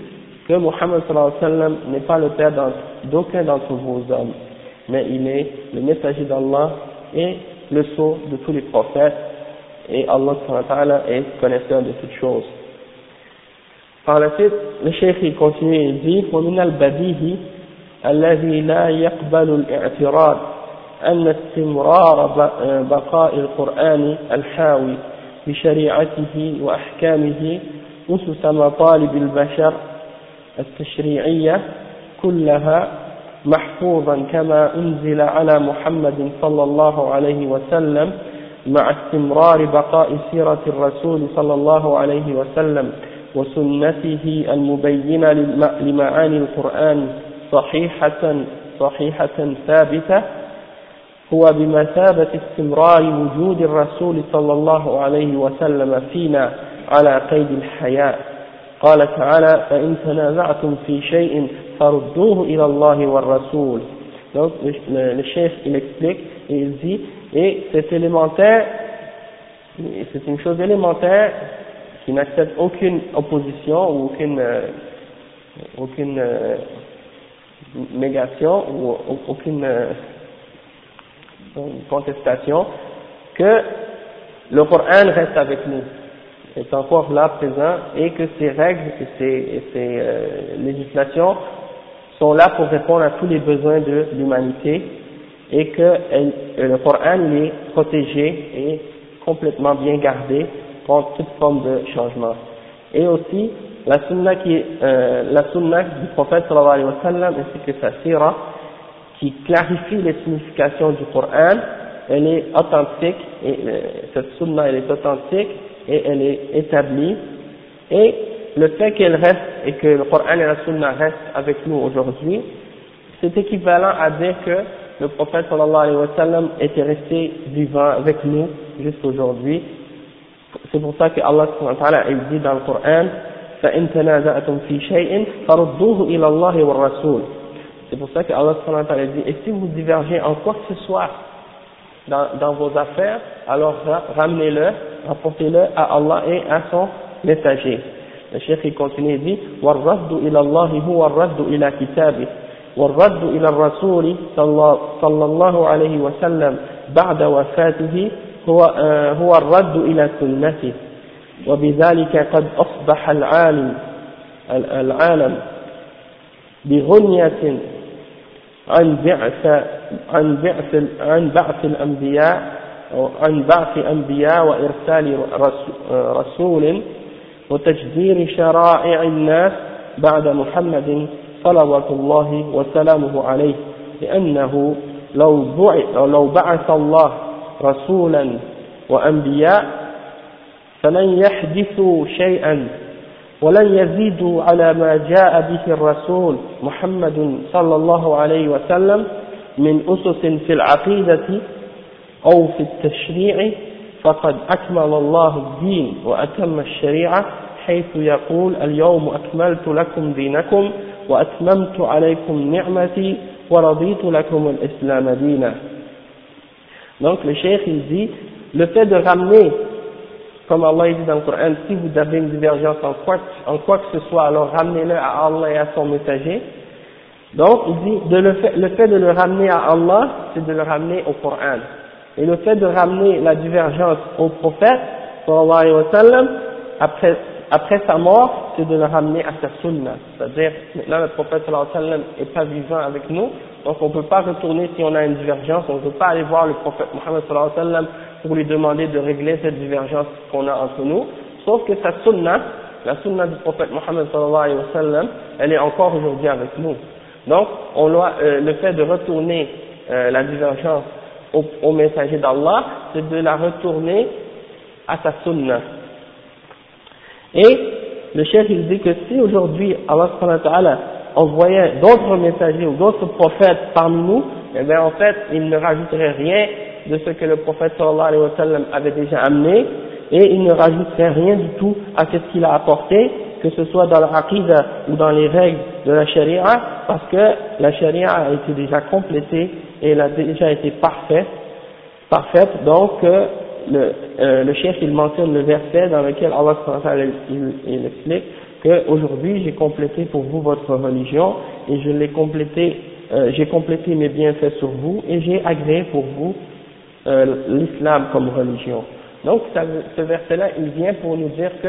que wa sallam n'est pas le père d'aucun d'entre vos hommes, mais il est le messager d'Allah et le sceau de tous les prophètes, et Allah est connaisseur de toutes choses. Par la suite, le cheikh il continue et dit ومن البديهي الذي لا يقبل الاعتراض أن استمرار بقاء القرآن الحاوي بشريعته وأحكامه أسس مطالب البشر التشريعية كلها محفوظا كما أنزل على محمد صلى الله عليه وسلم مع استمرار بقاء سيرة الرسول صلى الله عليه وسلم وسنته المبينة لمعاني القرآن صحيحة صحيحة ثابتة هو بمثابة استمرار وجود الرسول صلى الله عليه وسلم فينا على قيد الحياة. قال تعالى فإن تنازعتم في شيء فردوه إلى الله والرسول donc le, le, le chef il explique et il dit et c'est élémentaire c'est une chose élémentaire qui n'accepte aucune opposition ou aucune euh, aucune euh, négation ou aucune euh, contestation que le Coran reste avec nous, est encore là présent, et que ces règles et ces, ces euh, législations sont là pour répondre à tous les besoins de l'humanité, et que le Coran est protégé et complètement bien gardé contre toute forme de changement. Et aussi, la sunna, qui euh, la sunna du prophète sallallahu alayhi wa sallam ainsi que sa sira qui clarifie les significations du Coran, elle est authentique, et euh, cette sunna elle est authentique et elle est établie, et le fait qu'elle reste et que le Coran et la sunna restent avec nous aujourd'hui, c'est équivalent à dire que le prophète sallallahu alayhi wa sallam était resté vivant avec nous jusqu'aujourd'hui. C'est pour ça que Allah subhanahu wa ta'ala dit dans le Coran فإن تنازعتم في شيء فردوه إلى الله والرسول c'est pour ça que Allah dit et si vous divergez en quoi que ce soit dans, dans vos affaires alors ramenez-le rapportez-le à Allah et à son messager. Le chef il continue et dit والرد إلى الله هو الرد إلى كتابه والرد إلى الرسول صلى الله عليه وسلم بعد وفاته هو, هو الرد إلى سنته وبذلك قد أصبح العالم العالم بغنية عن بعث عن بعث عن بعث الأنبياء عن بعث أنبياء وإرسال رسول وتجدير شرائع الناس بعد محمد صلوات الله وسلامه عليه لأنه لو لو بعث الله رسولا وأنبياء فلن يحدثوا شيئا ولن يزيدوا على ما جاء به الرسول محمد صلى الله عليه وسلم من أسس في العقيدة أو في التشريع فقد أكمل الله الدين وأتم الشريعة حيث يقول اليوم أكملت لكم دينكم وأتممت عليكم نعمتي ورضيت لكم الإسلام دينا Donc le cheikh il dit, le fait de ramener comme Allah dit dans le Coran, si vous avez une divergence en quoi, en quoi que ce soit, alors ramenez-le à Allah et à son messager. Donc, il dit, de le, fait, le fait de le ramener à Allah, c'est de le ramener au Coran. Et le fait de ramener la divergence au prophète, sallallahu alayhi wa sallam, après, après sa mort, c'est de le ramener à sa sunna. C'est-à-dire, maintenant le prophète sallallahu alayhi wa sallam est pas vivant avec nous, donc on ne peut pas retourner si on a une divergence, on ne peut pas aller voir le prophète Muhammad sallallahu alayhi wa sallam pour lui demander de régler cette divergence qu'on a entre nous, sauf que sa sunna, la sunna du prophète Mohammed sallallahu alayhi wa sallam, elle est encore aujourd'hui avec nous. Donc, on doit, euh, le fait de retourner euh, la divergence au, au messager d'Allah, c'est de la retourner à sa sunna. Et le chef il dit que si aujourd'hui Allah envoyait d'autres messagers ou d'autres prophètes parmi nous, eh bien en fait il ne rajouterait rien de ce que le prophète sallallahu alayhi wa sallam avait déjà amené et il ne rajouterait rien du tout à ce qu'il a apporté, que ce soit dans l'aqidah ou dans les règles de la charia, parce que la charia a été déjà complétée et elle a déjà été parfaite, parfaite donc euh, le, euh, le chef il mentionne le verset dans lequel Allah il, il explique qu'aujourd'hui j'ai complété pour vous votre religion et je l'ai complété, euh, j'ai complété mes bienfaits sur vous et j'ai agréé pour vous euh, l'islam comme religion. Donc ce verset-là, il vient pour nous dire que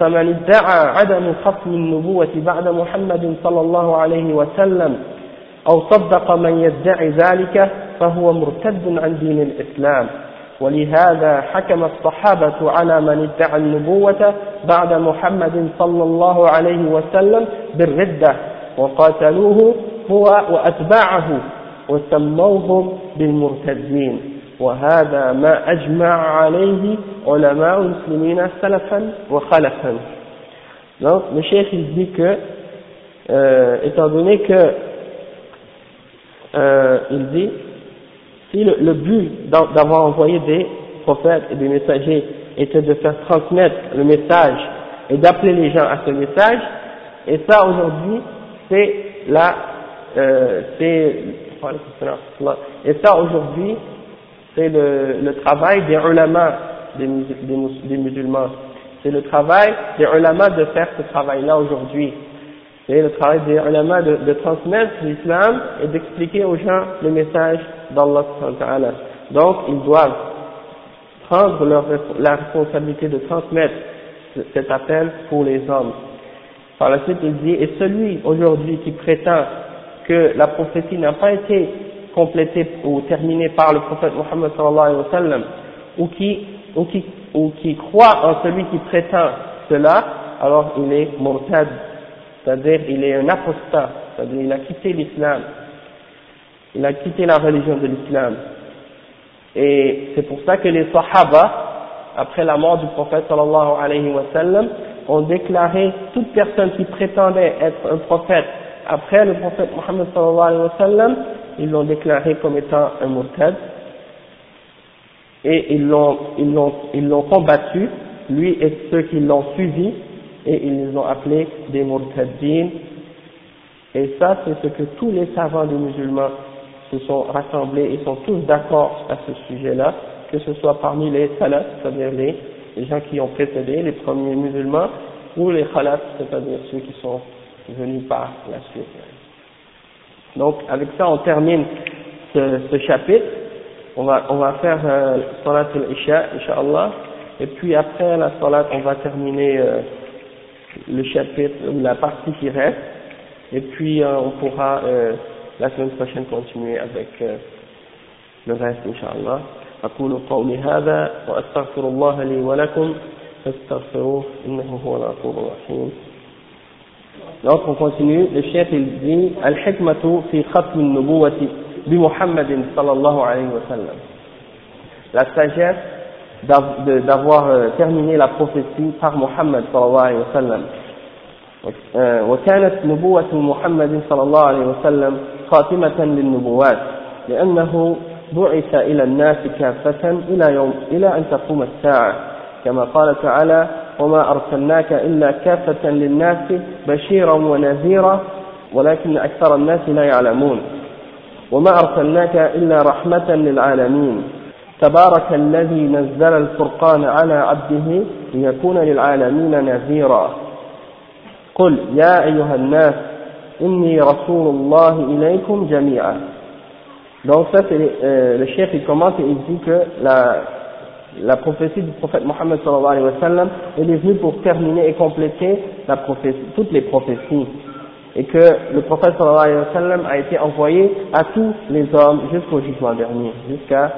فمن ادعى عدم ختم النبوة بعد محمد صلى الله عليه وسلم أو صدق من يدعي ذلك فهو مرتد عن دين الإسلام. ولهذا حكم الصحابة على من ادعى النبوة بعد محمد صلى الله عليه وسلم بالردة وقاتلوه هو وأتباعه وسموهم بالمرتدين. وهذا ما أجمع عليه علماء المسلمين سلفا وخلفا donc le chef il dit que euh, étant donné que euh, il dit si le, le but d'avoir envoyé des prophètes et des messagers était de faire transmettre le message et d'appeler les gens à ce message, et ça aujourd'hui c'est la, euh, c'est, et ça aujourd'hui c'est le, le travail des ulama des, des, des musulmans. C'est le travail des ulama de faire ce travail-là aujourd'hui. C'est le travail des ulama de, de transmettre l'islam et d'expliquer aux gens le message d'Allah. Donc ils doivent prendre leur, la responsabilité de transmettre cet appel pour les hommes. Par la suite, il dit, et celui aujourd'hui qui prétend que la prophétie n'a pas été complétée ou terminée par le prophète Mohammed sallallahu alayhi wa sallam, ou qui, ou qui, ou qui croit en celui qui prétend cela, alors il est murtad, c'est-à-dire il est un apostat, c'est-à-dire il a quitté l'islam, il a quitté la religion de l'islam. Et c'est pour ça que les Sahaba, après la mort du prophète sallallahu alayhi wa sallam, ont déclaré toute personne qui prétendait être un prophète après le prophète Mohammed sallallahu alayhi wa sallam, ils l'ont déclaré comme étant un murtad. Et ils l'ont ils l'ont ils l'ont combattu lui et ceux qui l'ont suivi et ils les ont appelés des murtaddin et ça c'est ce que tous les savants des musulmans se sont rassemblés. Et sont tous d'accord à ce sujet-là, que ce soit parmi les salafs, c'est-à-dire les, gens qui ont précédé, les premiers musulmans, ou les khalaf, c'est-à-dire ceux qui sont venus par la suite. Donc avec ça on termine ce, ce chapitre, on va, on va faire euh, salat al-isha, inshallah, et puis après la salat on va terminer euh, le chapitre, la partie qui reste, et puis euh, on pourra euh, la semaine prochaine continuer avec euh, le reste inshallah أقول قولي هذا وأستغفر الله لي ولكم فاستغفروه إنه هو الغفور الرحيم Donc on continue, le chef il dit Al-Hikmatu fi khatm al-nubuwati bi Muhammadin sallallahu alayhi wa sallam. La sagesse d'avoir euh, terminé la prophétie par Muhammad sallallahu alayhi wa sallam. وكانت نبوة محمد صلى الله عليه وسلم خاتمة للنبوات لأنه بعث إلى الناس كافة إلى يوم إلى أن الساعة كما قال تعالى وما أرسلناك إلا كافة للناس بشيرا ونذيرا ولكن أكثر الناس لا يعلمون. وما أرسلناك إلا رحمة للعالمين. تبارك الذي نزل الفرقان على عبده ليكون للعالمين نذيرا. قل يا أيها الناس إني رسول الله إليكم جميعا. Donc ça c'est euh, le chef il commence et il dit que la, la prophétie du prophète Mohammed sallallahu alayhi wa sallam est venue pour terminer et compléter toutes les prophéties et que le prophète sallallahu alayhi wa sallam a été envoyé à tous les hommes jusqu'au jugement dernier, jusqu'à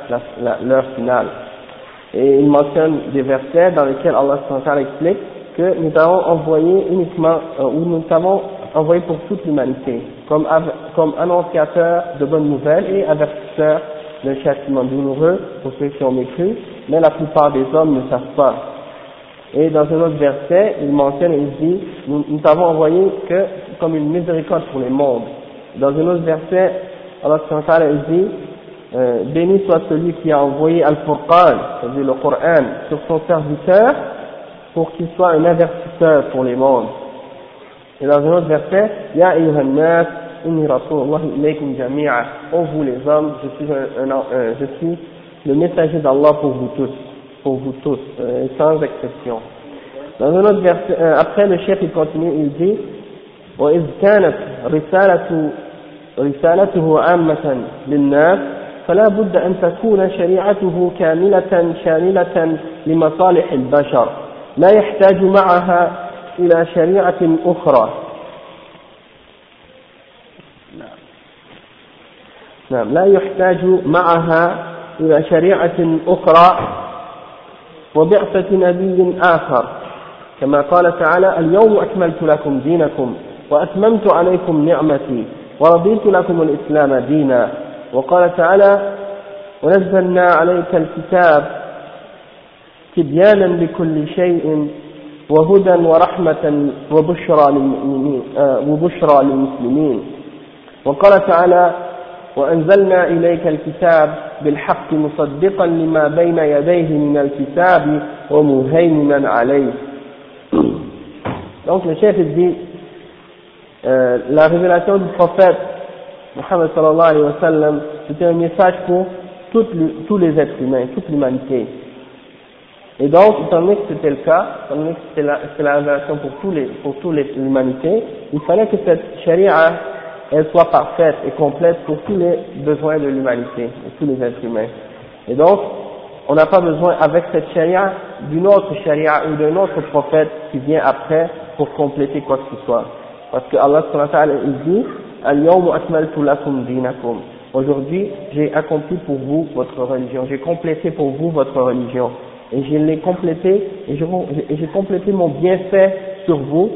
l'heure finale. Et il mentionne des versets dans lesquels Allah explique que nous avons envoyé uniquement, euh, ou nous avons envoyé pour toute l'humanité, comme, comme annonciateur de bonnes nouvelles et avertisseur d'un châtiment douloureux pour ceux qui ont mécru, mais la plupart des hommes ne savent pas. Et dans un autre verset, il mentionne et il dit, nous, nous avons envoyé que comme une miséricorde pour les mondes. Dans un autre verset, Allah il dit, euh, béni soit celui qui a envoyé Al-Furqan, c'est-à-dire le Coran, sur son serviteur, pour qu'il soit un avertisseur pour les mondes. Et dans un autre verset, Ya inni rasulullah ilaykum jami'a. Oh vous les hommes, je suis, un, un, un, je suis le messager d'Allah pour vous tous, pour vous tous, euh, sans exception. Dans un autre verset, euh, après le chef il continue, il dit, وإذ كانت رسالة رسالته عامة للناس فلا بد أن تكون شريعته كاملة شاملة لمصالح البشر لا يحتاج معها إلى شريعة أخرى نعم لا يحتاج معها إلى شريعة أخرى وبعثة نبي آخر. كما قال تعالى اليوم أكملت لكم دينكم وأتممت عليكم نعمتي ورضيت لكم الإسلام دينا. وقال تعالى ونزلنا عليك الكتاب تبيانا لكل شيء وهدى ورحمة وبشرى للمؤمنين آه وبشرى للمسلمين. وقال تعالى وأنزلنا إليك الكتاب بالحق مصدقا لما بين يديه من الكتاب ومهيمنا عليه Donc le chef dit euh, la révélation du prophète Muhammad sallallahu alayhi wa sallam c'était un message pour toutes, tous les êtres humains, toute l'humanité. Et donc, étant donné que c'était le cas, étant donné que c'était la, la, révélation pour tous les, pour toute l'humanité, il fallait que cette charia, elle soit parfaite et complète pour tous les besoins de l'humanité, et tous les êtres humains. Et donc, on n'a pas besoin avec cette charia d'une autre charia ou d'un autre prophète qui vient après pour compléter quoi que ce soit. Parce que Allah il dit, Aujourd'hui, j'ai accompli pour vous votre religion, j'ai complété pour vous votre religion et je l'ai complété, et j'ai complété mon bienfait sur vous,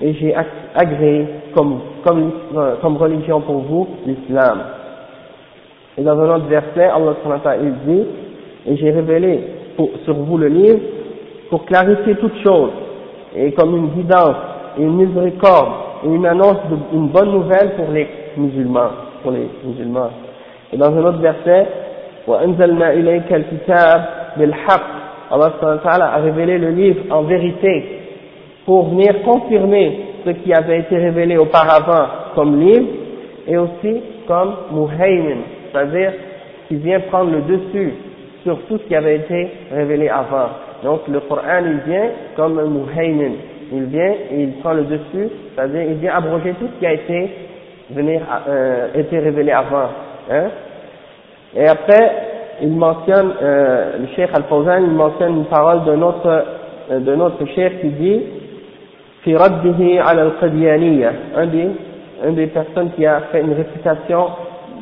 et j'ai agréé comme, comme, euh, comme religion pour vous l'islam. Et dans un autre verset, Allah il dit, et j'ai révélé pour, sur vous le livre pour clarifier toutes choses, et comme une guidance, et une miséricorde, et une annonce d'une bonne nouvelle pour les musulmans, pour les musulmans. Et dans un autre verset, وأنزلنا إليك الكتاب بالحق Allah a révélé le livre en vérité pour venir confirmer ce qui avait été révélé auparavant comme livre et aussi comme muhaymin, c'est-à-dire qui vient prendre le dessus sur tout ce qui avait été révélé avant. Donc le Coran il vient comme un il vient et il prend le dessus, c'est-à-dire il vient abroger tout ce qui a été venir euh, été révélé avant. Hein. Et après il mentionne, euh, le Cheikh Al-Fawzan, il mentionne une parole d'un autre, euh, d'un autre Cheikh qui dit, في رده على القديانية. Un des, un des personnes qui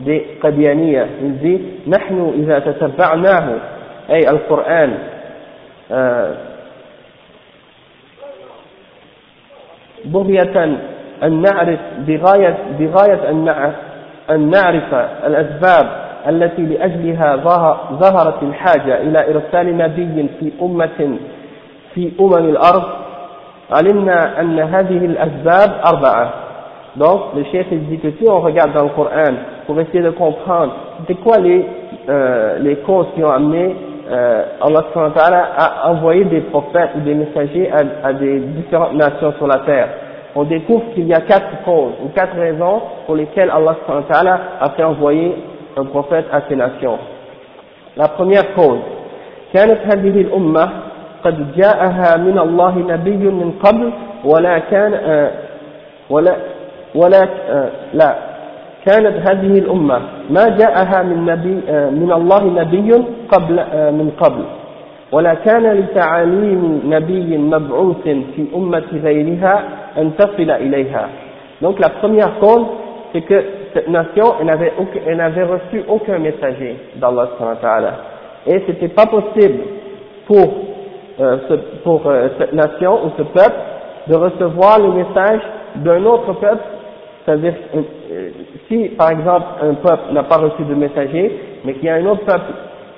des قديانية il نحن إذا تتبعناه أي القرآن بغية أن نعرف بغاية بغاية أن نعرف الأسباب التي لأجلها ظهرت الحاجة إلى إرسال نبي في أمة في أمم الأرض علمنا أن هذه الأسباب أربعة Donc, le chef il dit que si on regarde dans le Coran pour essayer de comprendre c'est quoi les, euh, les causes qui ont amené euh, Allah à envoyer des prophètes ou des messagers à, à des différentes nations sur la terre, on découvre qu'il y a quatre causes ou quatre raisons pour lesquelles Allah a fait envoyer un prophète à ses nations. La première cause كانت هذه الأمة قد جاءها من الله نبي من قبل ولا كان ولا ولا لا كانت هذه الأمة. ما جاءها من نبي من الله نبي قبل من قبل. ولا كان لتعاليم نبي مبعوث في أمة غيرها أن تصل إليها. Donc la première cause, c'est que cette nation, elle n'avait, elle n'avait reçu aucun messager d'Allah et c'était pas possible pour, euh, ce, pour euh, cette nation ou ce peuple de recevoir le message d'un autre peuple, c'est-à-dire euh, si par exemple un peuple n'a pas reçu de messager, mais qu'il y a un autre peuple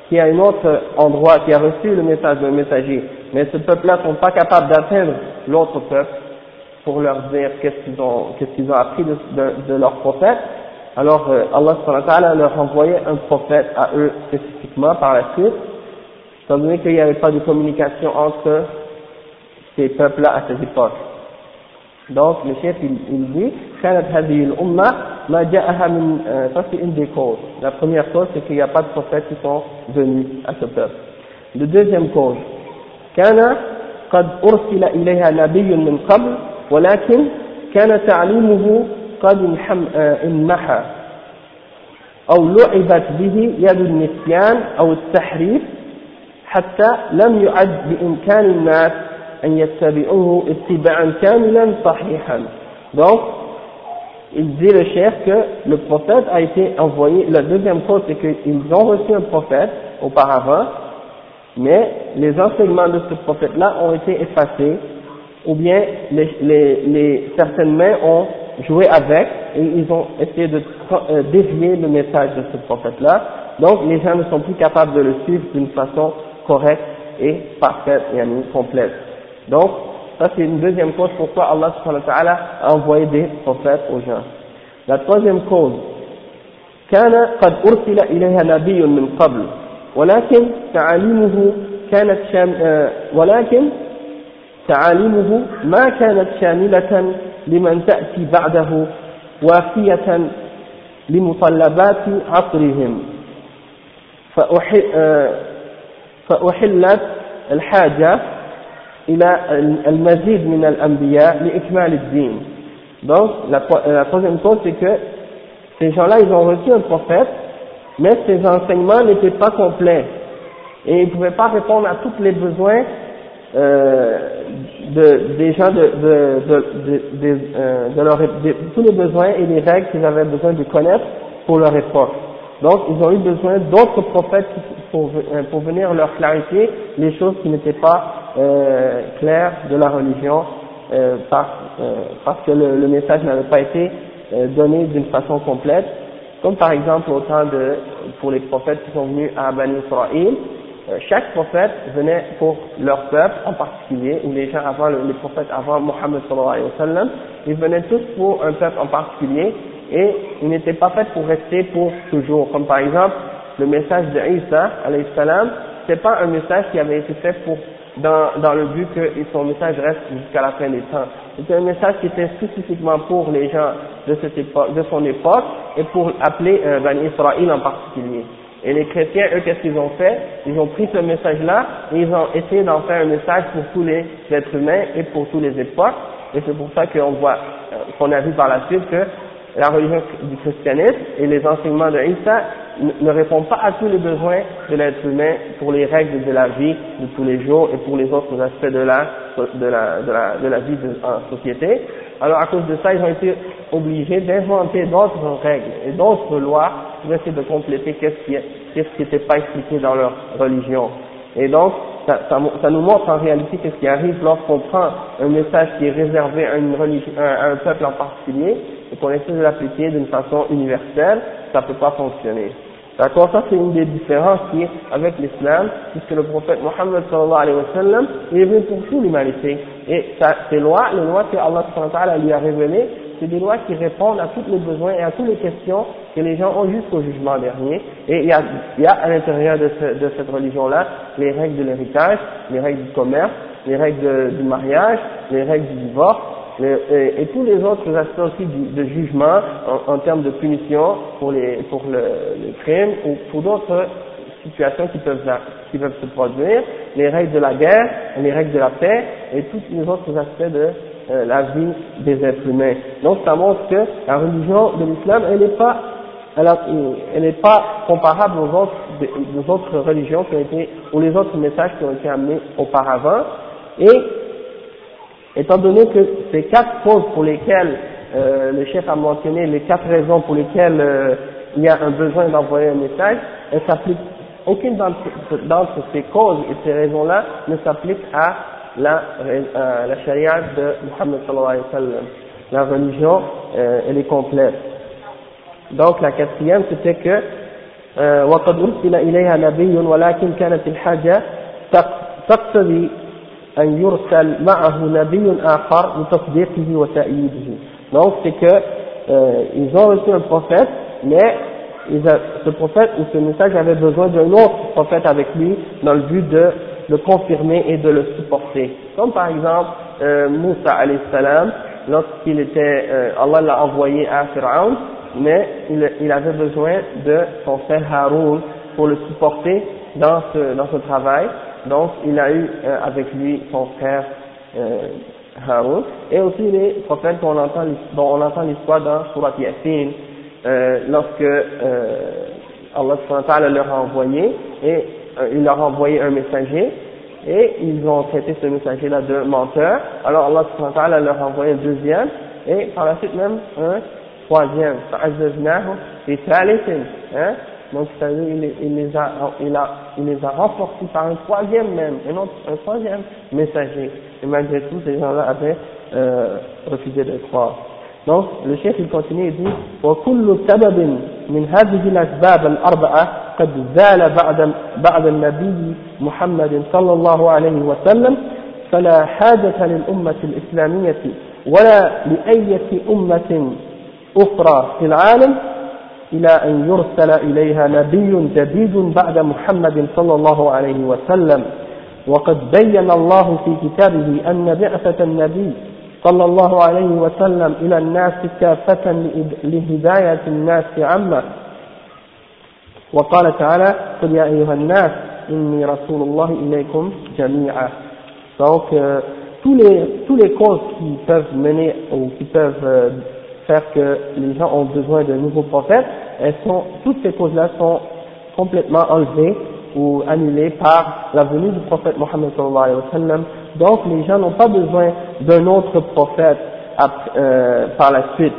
qui a un autre endroit qui a reçu le message d'un messager, mais ce peuple-là ne sont pas capables d'atteindre l'autre peuple pour leur dire qu'est-ce qu'ils ont, qu'est-ce qu'ils ont appris de, de, leur prophète, alors euh, Allah leur envoyait un prophète à eux spécifiquement par la suite, étant donné qu'il n'y avait pas de communication entre ces peuples-là à cette époque. Donc le chef il, il dit كانت هذه الأمة ما جاءها من ça c'est une des causes. La première cause c'est qu'il n'y a pas de prophètes qui sont venus à ce peuple. Le deuxième cause كان قد أرسل إليها نبي من قبل ولكن كان تعليمه قد انمحى أو لعبت به يد النسيان أو التحريف حتى لم يعد بإمكان الناس أن يتبعوه اتباعا كاملا صحيحا donc il dit le chef que le prophète a été envoyé, la deuxième chose c'est qu'ils ont reçu un prophète auparavant, mais les enseignements de ce prophète-là ont été effacés, ou bien les, les, les, certaines mains ont joué avec et ils ont essayé de euh, dévier le message de ce prophète-là. Donc les gens ne sont plus capables de le suivre d'une façon correcte et parfaite et complète. Donc ça c'est une deuxième cause pourquoi Allah a envoyé des prophètes aux gens. La troisième cause كان قد أرسل إليها نبي من قبل ولكن تعاليمه كانت شام ولكن تعاليمه ما كانت شاملة لمن تأتي بعده وافية لمطلبات عصرهم فأحلت الحاجة إلى المزيد من الأنبياء لإكمال الدين donc la, la troisième chose c'est que ces gens-là ils ont reçu un prophète mais ses enseignements n'étaient pas complets et ils ne pouvaient pas répondre à tous les besoins euh, de, des gens de, de, de, de, euh, de leur, tous les besoins et les règles qu'ils avaient besoin de connaître pour leur époque. Donc ils ont eu besoin d'autres prophètes pour, euh, pour, venir leur clarifier les choses qui n'étaient pas euh, claires de la religion euh, parce, euh, parce que le, le message n'avait pas été donné d'une façon complète. Comme par exemple au temps de, pour les prophètes qui sont venus à Bani Israël, euh, chaque prophète venait pour leur peuple en particulier, ou les gens avant, les prophètes avant Mohammed sallallahu alayhi wa sallam, ils venaient tous pour un peuple en particulier, et ils n'étaient pas faits pour rester pour toujours. Comme par exemple, le message de Isa alayhi salam, c'est pas un message qui avait été fait pour, dans, dans le but que son message reste jusqu'à la fin des temps. C'était un message qui était spécifiquement pour les gens de cette époque, de son époque, et pour appeler euh, Bani Israël en particulier. Et les chrétiens, eux, qu'est-ce qu'ils ont fait? Ils ont pris ce message-là et ils ont essayé d'en faire un message pour tous les êtres humains et pour toutes les époques. Et c'est pour ça qu'on voit, euh, qu'on a vu par la suite que la religion du christianisme et les enseignements de Isa ne répondent pas à tous les besoins de l'être humain pour les règles de la vie de tous les jours et pour les autres aspects de la, de la, de la, de vie en société. Alors à cause de ça, ils ont été obligés d'inventer d'autres règles et d'autres lois pour essayer de compléter qu'est-ce qui n'était pas expliqué dans leur religion. Et donc, ça, ça, ça nous montre en réalité qu'est-ce qui arrive lorsqu'on prend un message qui est réservé à, une religion, à un peuple en particulier et qu'on essaie de l'appliquer d'une façon universelle, ça ne peut pas fonctionner. D'accord Ça, c'est une des différences qui est avec l'islam, puisque le prophète Mohammed sallallahu alayhi wa sallam, il est venu pour toute l'humanité. Et ça, ces lois, les lois que Allah lui a révélées, c'est des lois qui répondent à tous les besoins et à toutes les questions que les gens ont jusqu'au jugement dernier. Et il y a, il y a à l'intérieur de, ce, de cette religion-là les règles de l'héritage, les règles du commerce, les règles du mariage, les règles du divorce, et, et, tous les autres aspects aussi de jugement en, termes de punition pour les pour le, le crime ou pour d'autres situations qui peuvent qui peuvent se produire, les règles de la guerre, les règles de la paix et tous les autres aspects de euh, la vie des êtres humains. Donc ça montre que la religion de l'islam elle n'est pas elle n'est pas comparable aux autres, aux autres religions qui ont été, ou les autres messages qui ont été amenés auparavant. Et étant donné que ces quatre causes pour lesquelles euh, le chef a mentionné, les quatre raisons pour lesquelles euh, il y a un besoin d'envoyer un message, elle s'applique, aucune d'entre ces causes et ces raisons-là ne s'applique à la, euh, la charia de Muhammad sallallahu alayhi wa sallam. La religion, euh, elle est complète. Donc la quatrième, c'était que وقد أرسل إليها نبي ولكن كانت الحاجة تقتضي أن يرسل معه نبي آخر لتصديقه وتأييده donc c'est que euh, ils ont reçu un prophète mais ils a, ce prophète ou ce message avait besoin d'un autre prophète avec lui dans le but de le confirmer et de le supporter comme par exemple euh, Moussa alayhi salam lorsqu'il était euh, Allah l'a envoyé à Pharaon mais il, il, avait besoin de son frère Haroun pour le supporter dans ce, dans ce travail donc il a eu euh, avec lui son frère euh, et aussi les prophètes dont on entend, dont on entend l'histoire dans Surat Yasin, euh, lorsque euh, Allah leur a envoyé, et euh, il leur a envoyé un messager, et ils ont traité ce messager-là de menteur, alors Allah leur a envoyé un deuxième, et par la suite même un troisième, donc, c'est-à-dire, il, il, les a, il, a, il les a renforcés par un troisième même, un, autre, un troisième messager. Et malgré tout, ces gens-là avaient euh, refusé de croire. Donc, le chef, il continue et dit, وكل سبب من هذه الأسباب الأربعة قد زال بعد بعد النبي محمد صلى الله عليه وسلم فلا حاجة للأمة الإسلامية ولا لأية أمة أخرى في العالم إلى أن يرسل إليها نبي جديد بعد محمد صلى الله عليه وسلم. وقد بين الله في كتابه أن بعثة النبي صلى الله عليه وسلم إلى الناس كافة لهداية الناس عامة وقال تعالى قل يا أيها الناس إني رسول الله إليكم جميعا. Donc euh, tous les tous les causes qui peuvent mener ou qui peuvent euh, faire que les gens ont besoin de nouveaux prophètes elles sont toutes ces causes là sont complètement enlevées ou annulées par la venue du prophète Mohammed sallallahu alayhi wa sallam donc les gens n'ont pas besoin d'un autre prophète euh, par la suite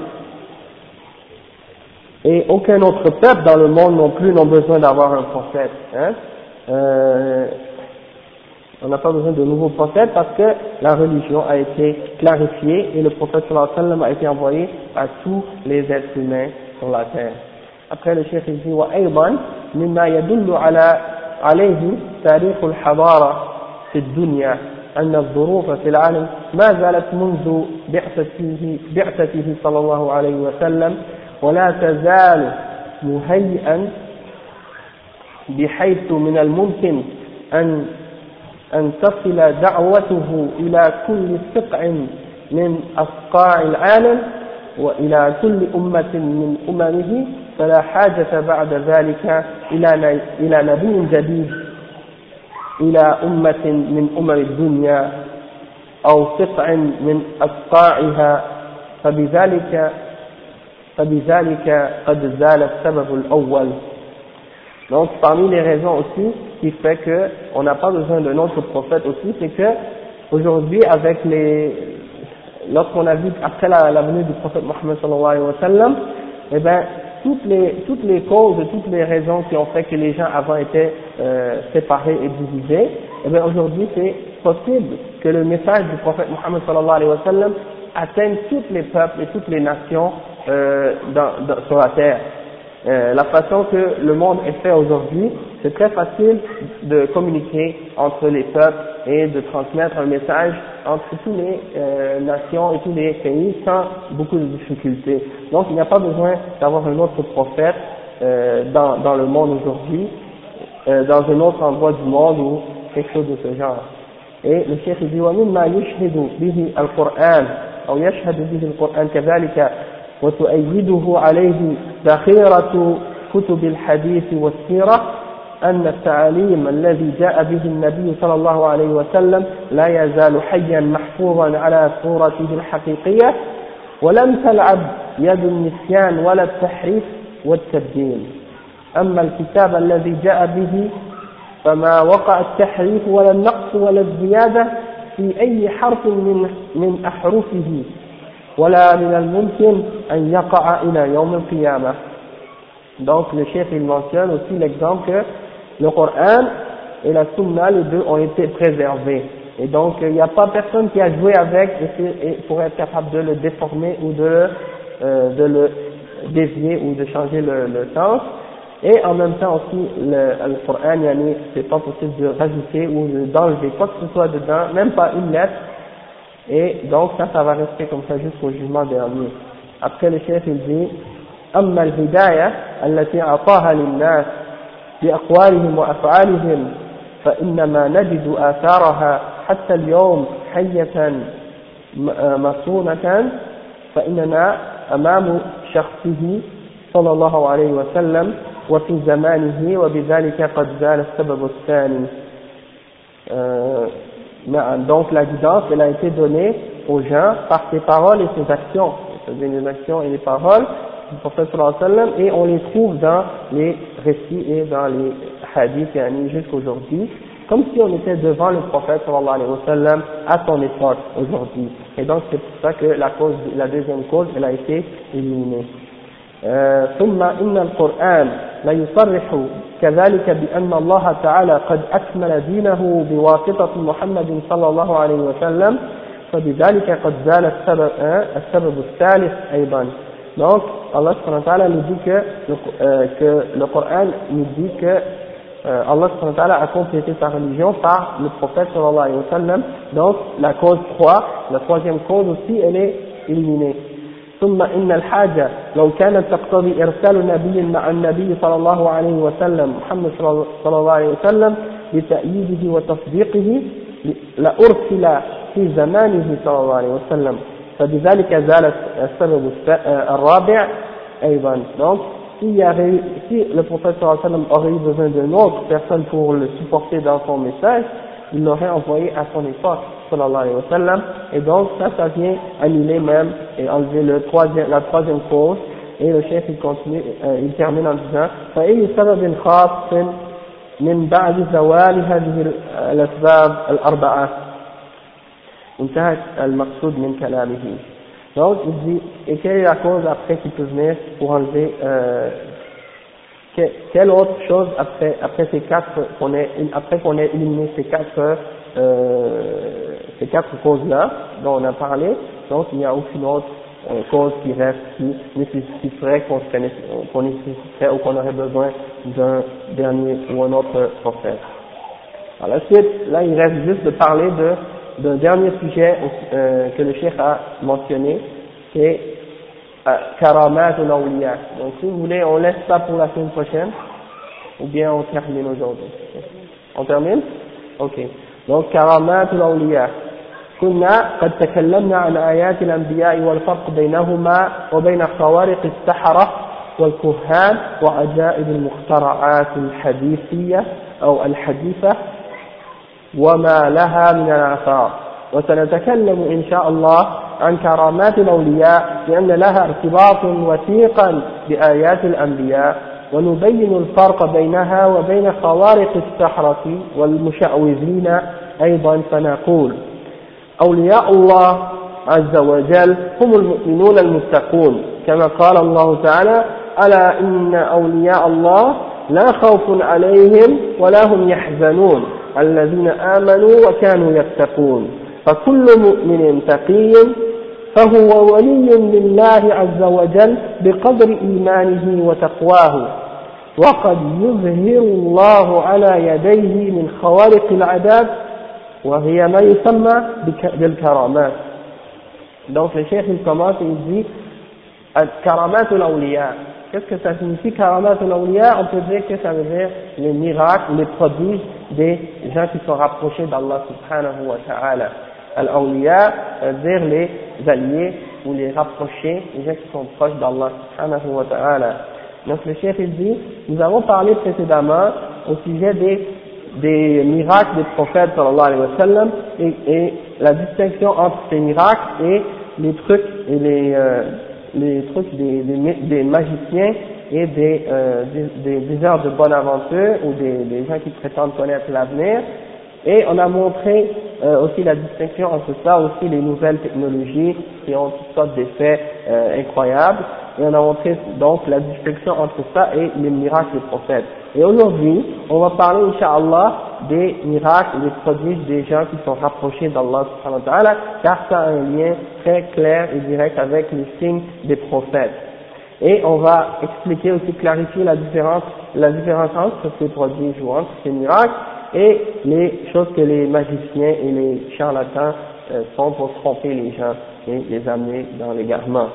et aucun autre peuple dans le monde non plus n'ont besoin d'avoir un prophète. Hein. Euh, on n'a pas besoin de nouveaux prophètes parce que la religion a été clarifiée et le prophète sallallahu alayhi wa sallam a été envoyé à tous les êtres humains sur la terre. Après le chef il dit وأيضا مما يدل على عليه تاريخ الحضارة في الدنيا أن الظروف في العالم ما زالت منذ بعثته, بعثته صلى الله عليه وسلم ولا تزال مهيئا بحيث من الممكن أن أن تصل دعوته إلى كل سقع من أصقاع العالم وإلى كل أمة من أممه فلا حاجة بعد ذلك إلى نبي جديد إلى أمة من أمم الدنيا أو سقع من أصقاعها فبذلك فبذلك قد زال السبب الأول. Donc parmi les raisons aussi qui fait que on n'a pas besoin d'un autre prophète aussi, c'est que aujourd'hui avec les lorsqu'on a vu après la, venue du prophète Mohammed sallallahu wa sallam, eh ben toutes les toutes les causes toutes les raisons qui ont fait que les gens avant étaient euh, séparés et divisés, eh bien aujourd'hui c'est possible que le message du prophète Mohammed sallallahu alayhi wa sallam atteigne tous les peuples et toutes les nations euh, dans, dans, sur la terre. Euh, la façon que le monde est fait aujourd'hui, c'est très facile de communiquer entre les peuples et de transmettre un message entre toutes les euh, nations et tous les pays sans beaucoup de difficultés. Donc il n'y a pas besoin d'avoir un autre prophète euh, dans, dans le monde aujourd'hui, euh, dans un autre endroit du monde ou quelque chose de ce genre. Et le chef dit ومما يشهد به القرآن أو يشهد به القرآن كذلك وتؤيده عليه ذخيرة كتب الحديث والسيرة أن التعاليم الذي جاء به النبي صلى الله عليه وسلم لا يزال حيا محفوظا على صورته الحقيقية ولم تلعب يد النسيان ولا التحريف والتبديل. أما الكتاب الذي جاء به فما وقع التحريف ولا النقص ولا الزيادة في أي حرف من من أحرفه. ولا من الممكن أن يقع إلى يوم القيامة donc le chef il mentionne aussi l'exemple que le Coran et la Sunna les deux ont été préservés et donc il n'y a pas personne qui a joué avec et pour être capable de le déformer ou de, euh, de le dévier ou de changer le, le sens et en même temps aussi le, le Coran c'est pas possible de rajouter ou d'enlever quoi que ce soit dedans même pas une lettre et donc ça, ça va rester comme ça jusqu'au jugement dernier. Après le chef, il dit أما الهداية التي أعطاها للناس بأقوالهم وأفعالهم فإنما نجد آثارها حتى اليوم حية مصونة فإننا أمام شخصه صلى الله عليه وسلم وفي زمانه وبذلك قد زال السبب الثاني donc la guidance, elle a été donnée aux gens par ses paroles et ses actions, c'est-à-dire les actions et les paroles du prophète sallam, et on les trouve dans les récits et dans les hadiths jusqu'aujourd'hui, comme si on était devant le prophète sallallahu alayhi wa sallam à son époque aujourd'hui. Et donc c'est pour ça que la cause, la deuxième cause, elle a été éliminée. ثم إن القرآن لا يصرح كذلك بأن الله تعالى قد أكمل دينه بواسطة محمد صلى الله عليه وسلم فبذلك قد زال السبب, السبب الثالث أيضا donc Allah subhanahu wa ta'ala nous dit que euh, que le Coran nous dit que euh, Allah subhanahu wa ta'ala a complété sa religion par le prophète sallallahu alayhi wa sallam donc la cause 3 la troisième cause aussi elle est éliminée ثم إن الحاجة لو كانت تقتضي إرسال نبي مع النبي صلى الله عليه وسلم محمد صلى الله عليه وسلم لتأييده وتصديقه لأرسل في زمانه صلى الله عليه وسلم. فبذلك زال السبب الرابع أيضا. Donc s'il y avait, si le prophète sallam aurait eu besoin d'une autre personne pour le supporter dans son message il l'aurait envoyé à son époque. sallallahu alayhi wa sallam et donc ça ça vient annuler même et enlever le troisième, la troisième cause et le chef il continue euh, il termine en disant فأي سبب خاص من بعد زوال هذه الأسباب الأربعة انتهت المقصود من كلامه donc il dit et quelle est la cause après qui peut venir pour enlever euh, quelle autre chose après après ces quatre qu'on ait après qu'on ait éliminé ces quatre euh, ces quatre causes là dont on a parlé donc il n'y a aucune autre euh, cause qui reste qui nécessiterait qu'on qu'on nécessiterait ou qu'on aurait besoin d'un dernier ou un autre prophète. À la là il reste juste de parler de d'un dernier sujet euh, que le cheikh a mentionné, c'est euh, Karamat ou Donc si vous voulez, on laisse ça pour la semaine prochaine, ou bien on termine aujourd'hui. On termine? Ok. Donc Karamat ou كنا قد تكلمنا عن آيات الأنبياء والفرق بينهما وبين خوارق السحرة والكهان وعجائب المخترعات الحديثية أو الحديثة وما لها من الآثار. وسنتكلم إن شاء الله عن كرامات الأولياء لأن لها ارتباط وثيقا بآيات الأنبياء. ونبين الفرق بينها وبين خوارق السحرة والمشعوذين أيضا. فنقول أولياء الله عز وجل هم المؤمنون المتقون. كما قال الله تعالى ألا إن أولياء الله لا خوف عليهم ولا هم يحزنون. الذين آمنوا وكانوا يتقون. فكل مؤمن تقي فهو ولي لله عز وجل بقدر إيمانه وتقواه. وقد يظهر الله على يديه من خوارق العذاب وهي ما يسمى بالكرامات donc le cheikh il commence et il dit karamat al-awliya qu'est-ce que ça signifie karamat al-awliya on peut dire que ça veut dire les miracles les prodiges des gens qui sont rapprochés d'Allah subhanahu wa ta'ala al-awliya veut dire les alliés ou les rapprochés les gens qui sont proches d'Allah subhanahu wa ta'ala donc le cheikh il dit nous avons parlé précédemment au sujet des des miracles des prophètes sallallahu alayhi wa sallam et, et, la distinction entre ces miracles et les trucs et les, euh, les trucs des, des, des, magiciens et des, euh, des, des, heures de bonne aventure ou des, des gens qui prétendent connaître l'avenir. Et on a montré euh, aussi la distinction entre ça aussi les nouvelles technologies qui ont toutes sortes d'effets euh, incroyables et on a montré donc la distinction entre ça et les miracles des prophètes. Et aujourd'hui, on va parler, Inch'Allah, des miracles, des prodiges des gens qui sont rapprochés d'Allah car ça a un lien très clair et direct avec les signes des prophètes. Et on va expliquer aussi, clarifier la différence, la différence entre ces prodiges ou entre ces miracles et les choses que les magiciens et les charlatans euh, font pour tromper les gens et les amener dans l'égarement.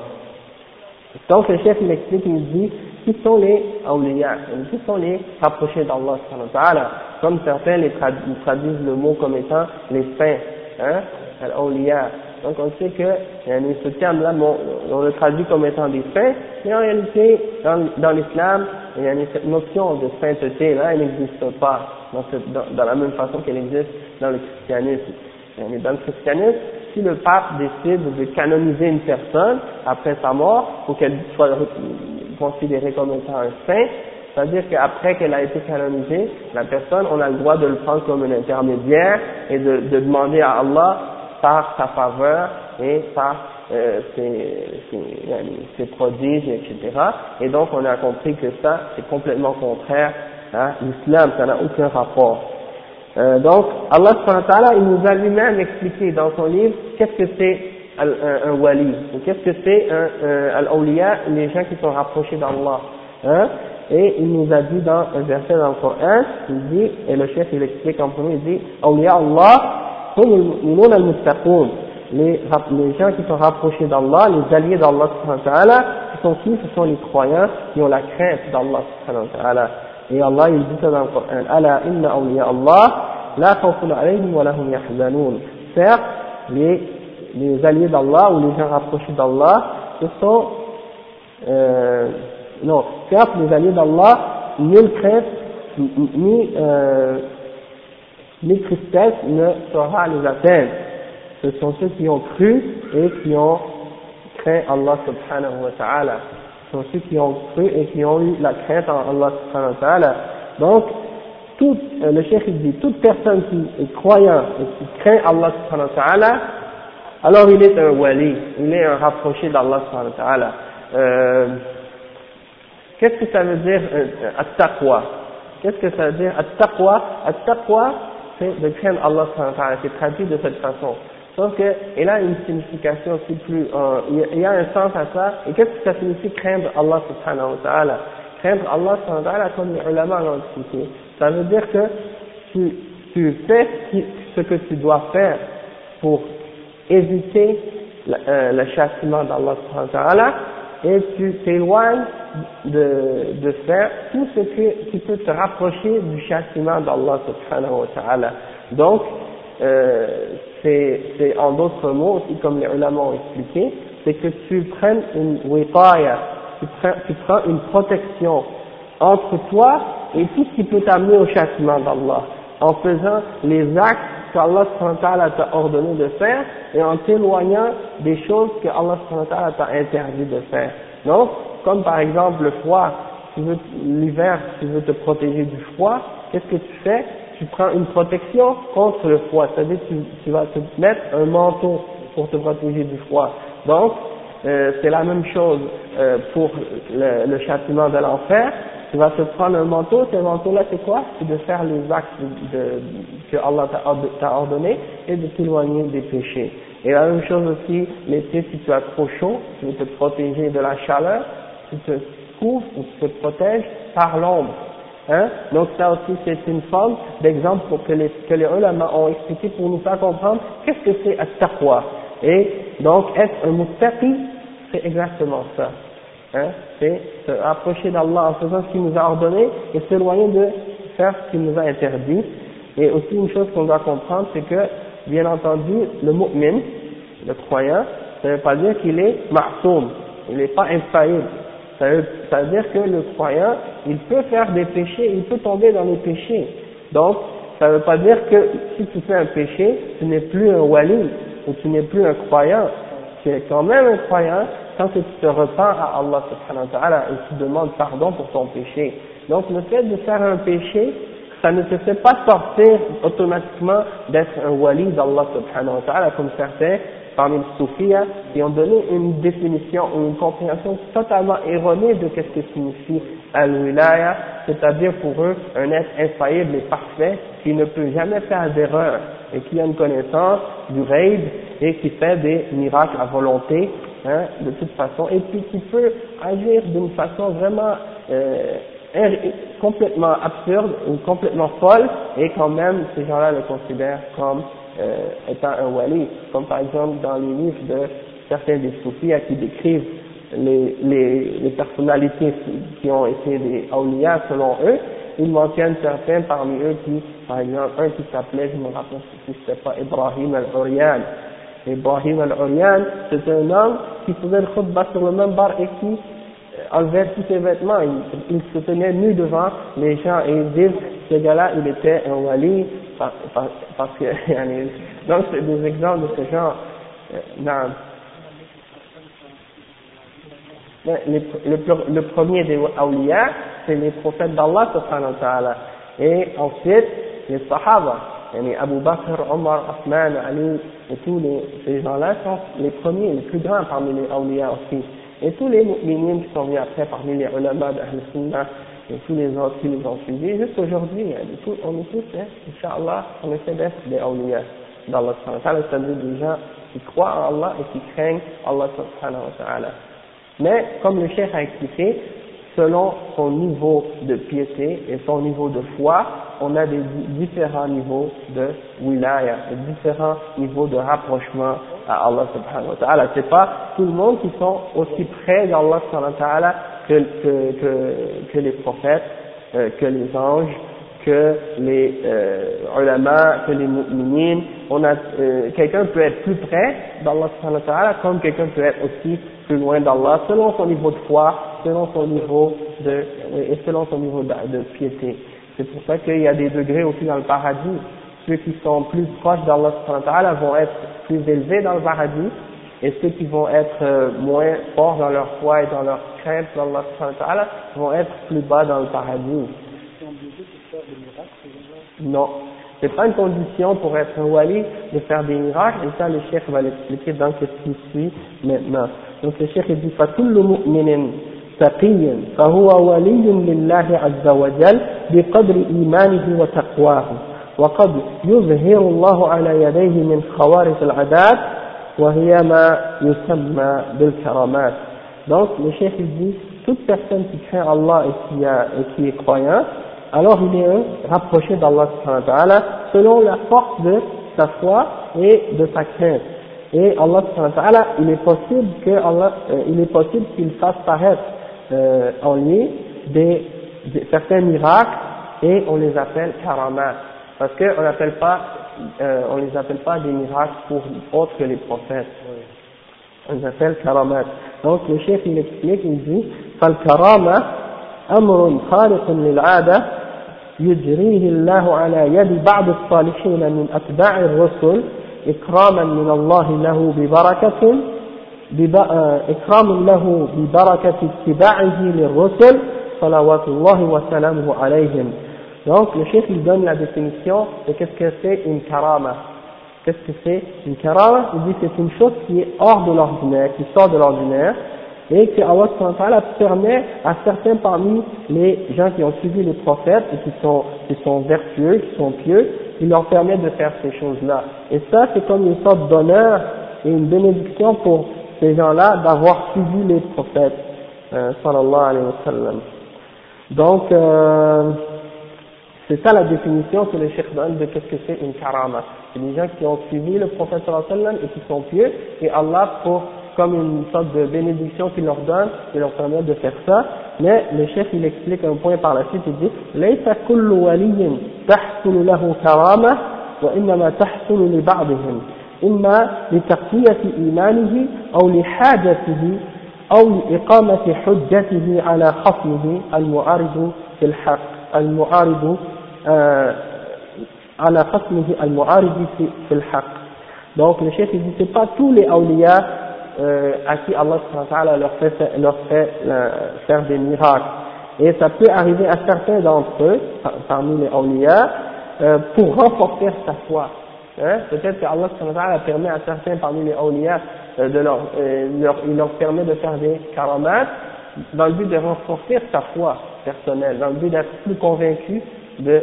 Donc le chef il explique, il dit, qui sont les awliya, qui sont les rapprochés d'Allah comme certains les traduisent le mot comme étant les saints, hein, al-awliya. Donc on sait que ce terme-là, on le traduit comme étant des saints, mais en réalité, dans, dans l'islam, cette notion de sainteté là, elle n'existe pas dans, la même façon qu'elle existe dans le christianisme. Dans le christianisme, si le pape décide de canoniser une personne après sa mort pour qu'elle soit considérée comme étant un saint, c'est-à-dire qu'après qu'elle a été canonisée, la personne, on a le droit de le prendre comme un intermédiaire et de, de demander à Allah par sa faveur et par euh, ses, ses, prodiges, etc. Et donc on a compris que ça, c'est complètement contraire à l'islam, ça n'a aucun rapport. Euh, donc, Allah il nous a lui-même expliqué dans son livre qu'est-ce que c'est un, wali, qu'est-ce que c'est un, un al-awliya, les gens qui sont rapprochés d'Allah. Hein? Et il nous a dit dans un verset dans le Coran, il dit, et le chef il explique en premier, il dit, awliya Allah, hum al-muttaqun. les, les gens qui sont rapprochés d'Allah, les alliés d'Allah ce sont qui? Ce sont les croyants qui ont la crainte d'Allah Et Allah il dit ça dans le Coran, Ala inna awliya Allah, la khawfun alayhim wa lahum. Certes, les, les alliés d'Allah ou les gens rapprochés d'Allah, ce sont, euh, non, certes, les alliés d'Allah, nulle crainte, ni, euh, ni tristesse ne saura les atteindre. Ce sont ceux qui ont cru et qui ont craint Allah subhanahu wa ta'ala. Sont ceux qui ont cru et qui ont eu la crainte en Allah subhanahu. Donc, tout, euh, le cheikh dit, toute personne qui est croyant et qui craint Allah subhanahu alors il est un wali, il est un rapproché d'Allah subhanahu. Euh, Qu'est-ce que ça veut dire euh, at-taqwa? Qu'est-ce que ça veut dire at-taqwa? C'est de craindre Allah subhanahu c'est traduit de cette façon. Sauf qu'il a une signification aussi plus, euh, il y a un sens à ça. Et qu'est-ce que ça signifie craindre Allah subhanahu wa ta'ala? Craindre Allah subhanahu wa ta'ala, comme les ulama l'ont expliqué, ça veut dire que tu, tu fais ce que tu dois faire pour éviter euh, le châtiment d'Allah subhanahu wa ta'ala et tu t'éloignes de, de faire tout ce que, qui peut te rapprocher du châtiment d'Allah subhanahu wa ta'ala. Donc, euh, c'est en d'autres mots, aussi comme les ulama ont expliqué, c'est que tu prennes une witaya, tu prends, tu prends une protection entre toi et tout ce qui peut t'amener au châtiment d'Allah, en faisant les actes qu'Allah t'a ordonné de faire et en t'éloignant des choses que Allah t'a interdit de faire. Donc, comme par exemple le froid, l'hiver, tu veux te protéger du froid, qu'est-ce que tu fais? Tu prends une protection contre le froid, c'est-à-dire tu, tu vas te mettre un manteau pour te protéger du froid. Donc, euh, c'est la même chose euh, pour le, le châtiment de l'enfer, tu vas te prendre un manteau, ce manteau-là c'est quoi? C'est de faire les actes de, que Allah t'a ordonné et de t'éloigner des péchés. Et la même chose aussi, l'été, si tu as trop chaud, tu veux te protéger de la chaleur, tu te couvres ou tu te protèges par l'ombre. Hein? Donc ça aussi c'est une forme d'exemple pour que les, que les ulama ont expliqué pour nous faire comprendre qu'est-ce que c'est at-taqwa. Et donc être un muttaqi, c'est exactement ça. Hein, c'est se rapprocher d'Allah en faisant ce qu'il nous a ordonné et s'éloigner de faire ce qu'il nous a interdit. Et aussi une chose qu'on doit comprendre, c'est que, bien entendu, le mu'min, le croyant, ça ne veut pas dire qu'il est ma'soum, il n'est pas infaillible. Ça veut, ça veut dire que le croyant, il peut faire des péchés, il peut tomber dans les péchés. Donc, ça ne veut pas dire que si tu fais un péché, tu n'es plus un wali, ou tu n'es plus un croyant. Tu es quand même un croyant, quand tu te repens à Allah subhanahu wa ta'ala et tu demandes pardon pour ton péché. Donc le fait de faire un péché, ça ne te fait pas sortir automatiquement d'être un wali d'Allah subhanahu wa ta'ala comme certains parmi les soufis qui ont donné une définition ou une compréhension totalement erronée de ce que signifie al-wilaya, c'est-à-dire pour eux un être infaillible et parfait qui ne peut jamais faire d'erreur et qui a une connaissance du raid et qui fait des miracles à volonté hein, de toute façon, et puis qui peut agir d'une façon vraiment euh, complètement absurde ou complètement folle, et quand même ces gens-là le considèrent comme euh, étant un wali, comme par exemple dans les livres de certains des soufis qui décrivent les, personnalités qui ont été des awliya selon eux, ils mentionnent certains parmi eux qui, par exemple, un qui s'appelait, je me rappelle si c'était pas Ibrahim al-Uriyan, Ibrahim al-Uriyan, c'est un homme qui faisait le khutbah sur le même bar et qui euh, enlevait tous ses vêtements, il, se tenait nu devant les gens et ils disent ce gars-là il était un wali parce, que donc c'est des exemples de ce genre. Euh, le, le, premier des awliya, c'est les prophètes d'Allah. Et ensuite, les sahaba. Yani Abu Bakr, Omar, Osman, Ali, et tous les, ces gens-là sont les premiers, les plus grands parmi les awliya aussi. Et tous les mu'minines qui sont venus après parmi les ulama d'Ahl Sunnah et tous les autres qui les ont suivis, jusqu'aujourd'hui, on est tous, hein, Inch'Allah, on essaie d'être des awliya d'Allah subhanahu wa ta'ala, c'est-à-dire des gens qui croient en Allah et qui craignent Allah subhanahu wa ta'ala. Mais, comme le cheikh a expliqué, selon son niveau de piété et son niveau de foi, on a des différents niveaux de wilaya, différents niveaux de rapprochement à Allah subhanahu wa ta'ala. C'est pas tout le monde qui sont aussi près d'Allah subhanahu wa ta'ala que, que, que, que les prophètes, euh, que les anges, que les euh, ulama, que les mu'minines. On a, euh, quelqu'un peut être plus près d'Allah ta'ala comme quelqu'un peut être aussi plus loin d'Allah selon son niveau de foi, selon son niveau de, et selon son niveau de, piété. C'est pour ça qu'il y a des degrés aussi dans le paradis. Ceux qui sont plus proches d'Allah ta'ala vont être plus élevés dans le paradis et ceux qui vont être euh, moins forts dans leur foi et dans leur crainte d'Allah subhanahu wa ta'ala vont être plus bas dans le paradis. Non. C'est pas une condition pour être un wali de faire des miracles, et ça le cheikh va l'expliquer dans ce qui suit maintenant. Donc le cheikh dit فكل مؤمن تقي فهو ولي لله عز وجل بقدر إيمانه وتقواه وقد يظهر الله على يديه من خوارق العادات وهي ما يسمى بالكرامات donc le cheikh dit toute personne qui craint Allah et qui, a, et qui est croyant alors il est rapproché d'Allah selon la force de sa foi et de sa crainte. Et Allah il est possible que Allah, euh, il est possible qu'il fasse paraître euh, en lui des, certains miracles et on les appelle karamat. Parce qu'on n'appelle pas, euh, on les appelle pas des miracles pour autres que les prophètes. On les appelle karamat. Donc le chef il explique, il dit, فالكرامة أمر خارق للعادة يجريه الله على يد بعض الصالحين من أتباع الرسل إكراما من الله له ببركة إكرام له ببركة اتباعه للرسل صلوات الله وسلامه عليهم donc le chef il donne la définition de qu'est-ce que c'est une karama. Qu'est-ce que c'est une karama? Il dit c'est une chose qui est hors de l'ordinaire, qui sort de l'ordinaire, et que Allah permet à certains parmi les gens qui ont suivi les prophètes et qui sont, qui sont vertueux, qui sont pieux, il leur permet de faire ces choses-là. Et ça, c'est comme une sorte d'honneur et une bénédiction pour ces gens-là d'avoir suivi les prophètes, euh, sallallahu alayhi wa sallam. Donc, euh, c'est ça la définition que le Cheikh donne de qu'est-ce que c'est une karama. C'est des gens qui ont suivi le prophète sallallahu alayhi wa sallam et qui sont pieux, et Allah, pour comme une sorte de bénédiction qu'il leur donne, qui leur permet de faire ça, mais le chef il explique un point par la suite, il dit ليس كل ولي تحصل له كرامة وإنما تحصل لبعضهم إما لتقوية إيمانه أو لحاجته أو لإقامة حجته على خصمه المعارض في الحق المعارض آه على خصمه المعارض في الحق donc le chef il dit c'est pas tous les awliya euh, à qui Allah leur fait, leur fait euh, faire des miracles. Et ça peut arriver à certains d'entre eux, parmi les awliya, euh, pour renforcer sa foi. Hein? Peut-être que Allah permet à certains parmi les awliya euh, de leur, leur, il leur permet de faire des karamats dans le but de renforcer sa foi personnelle, dans le but d'être plus convaincu de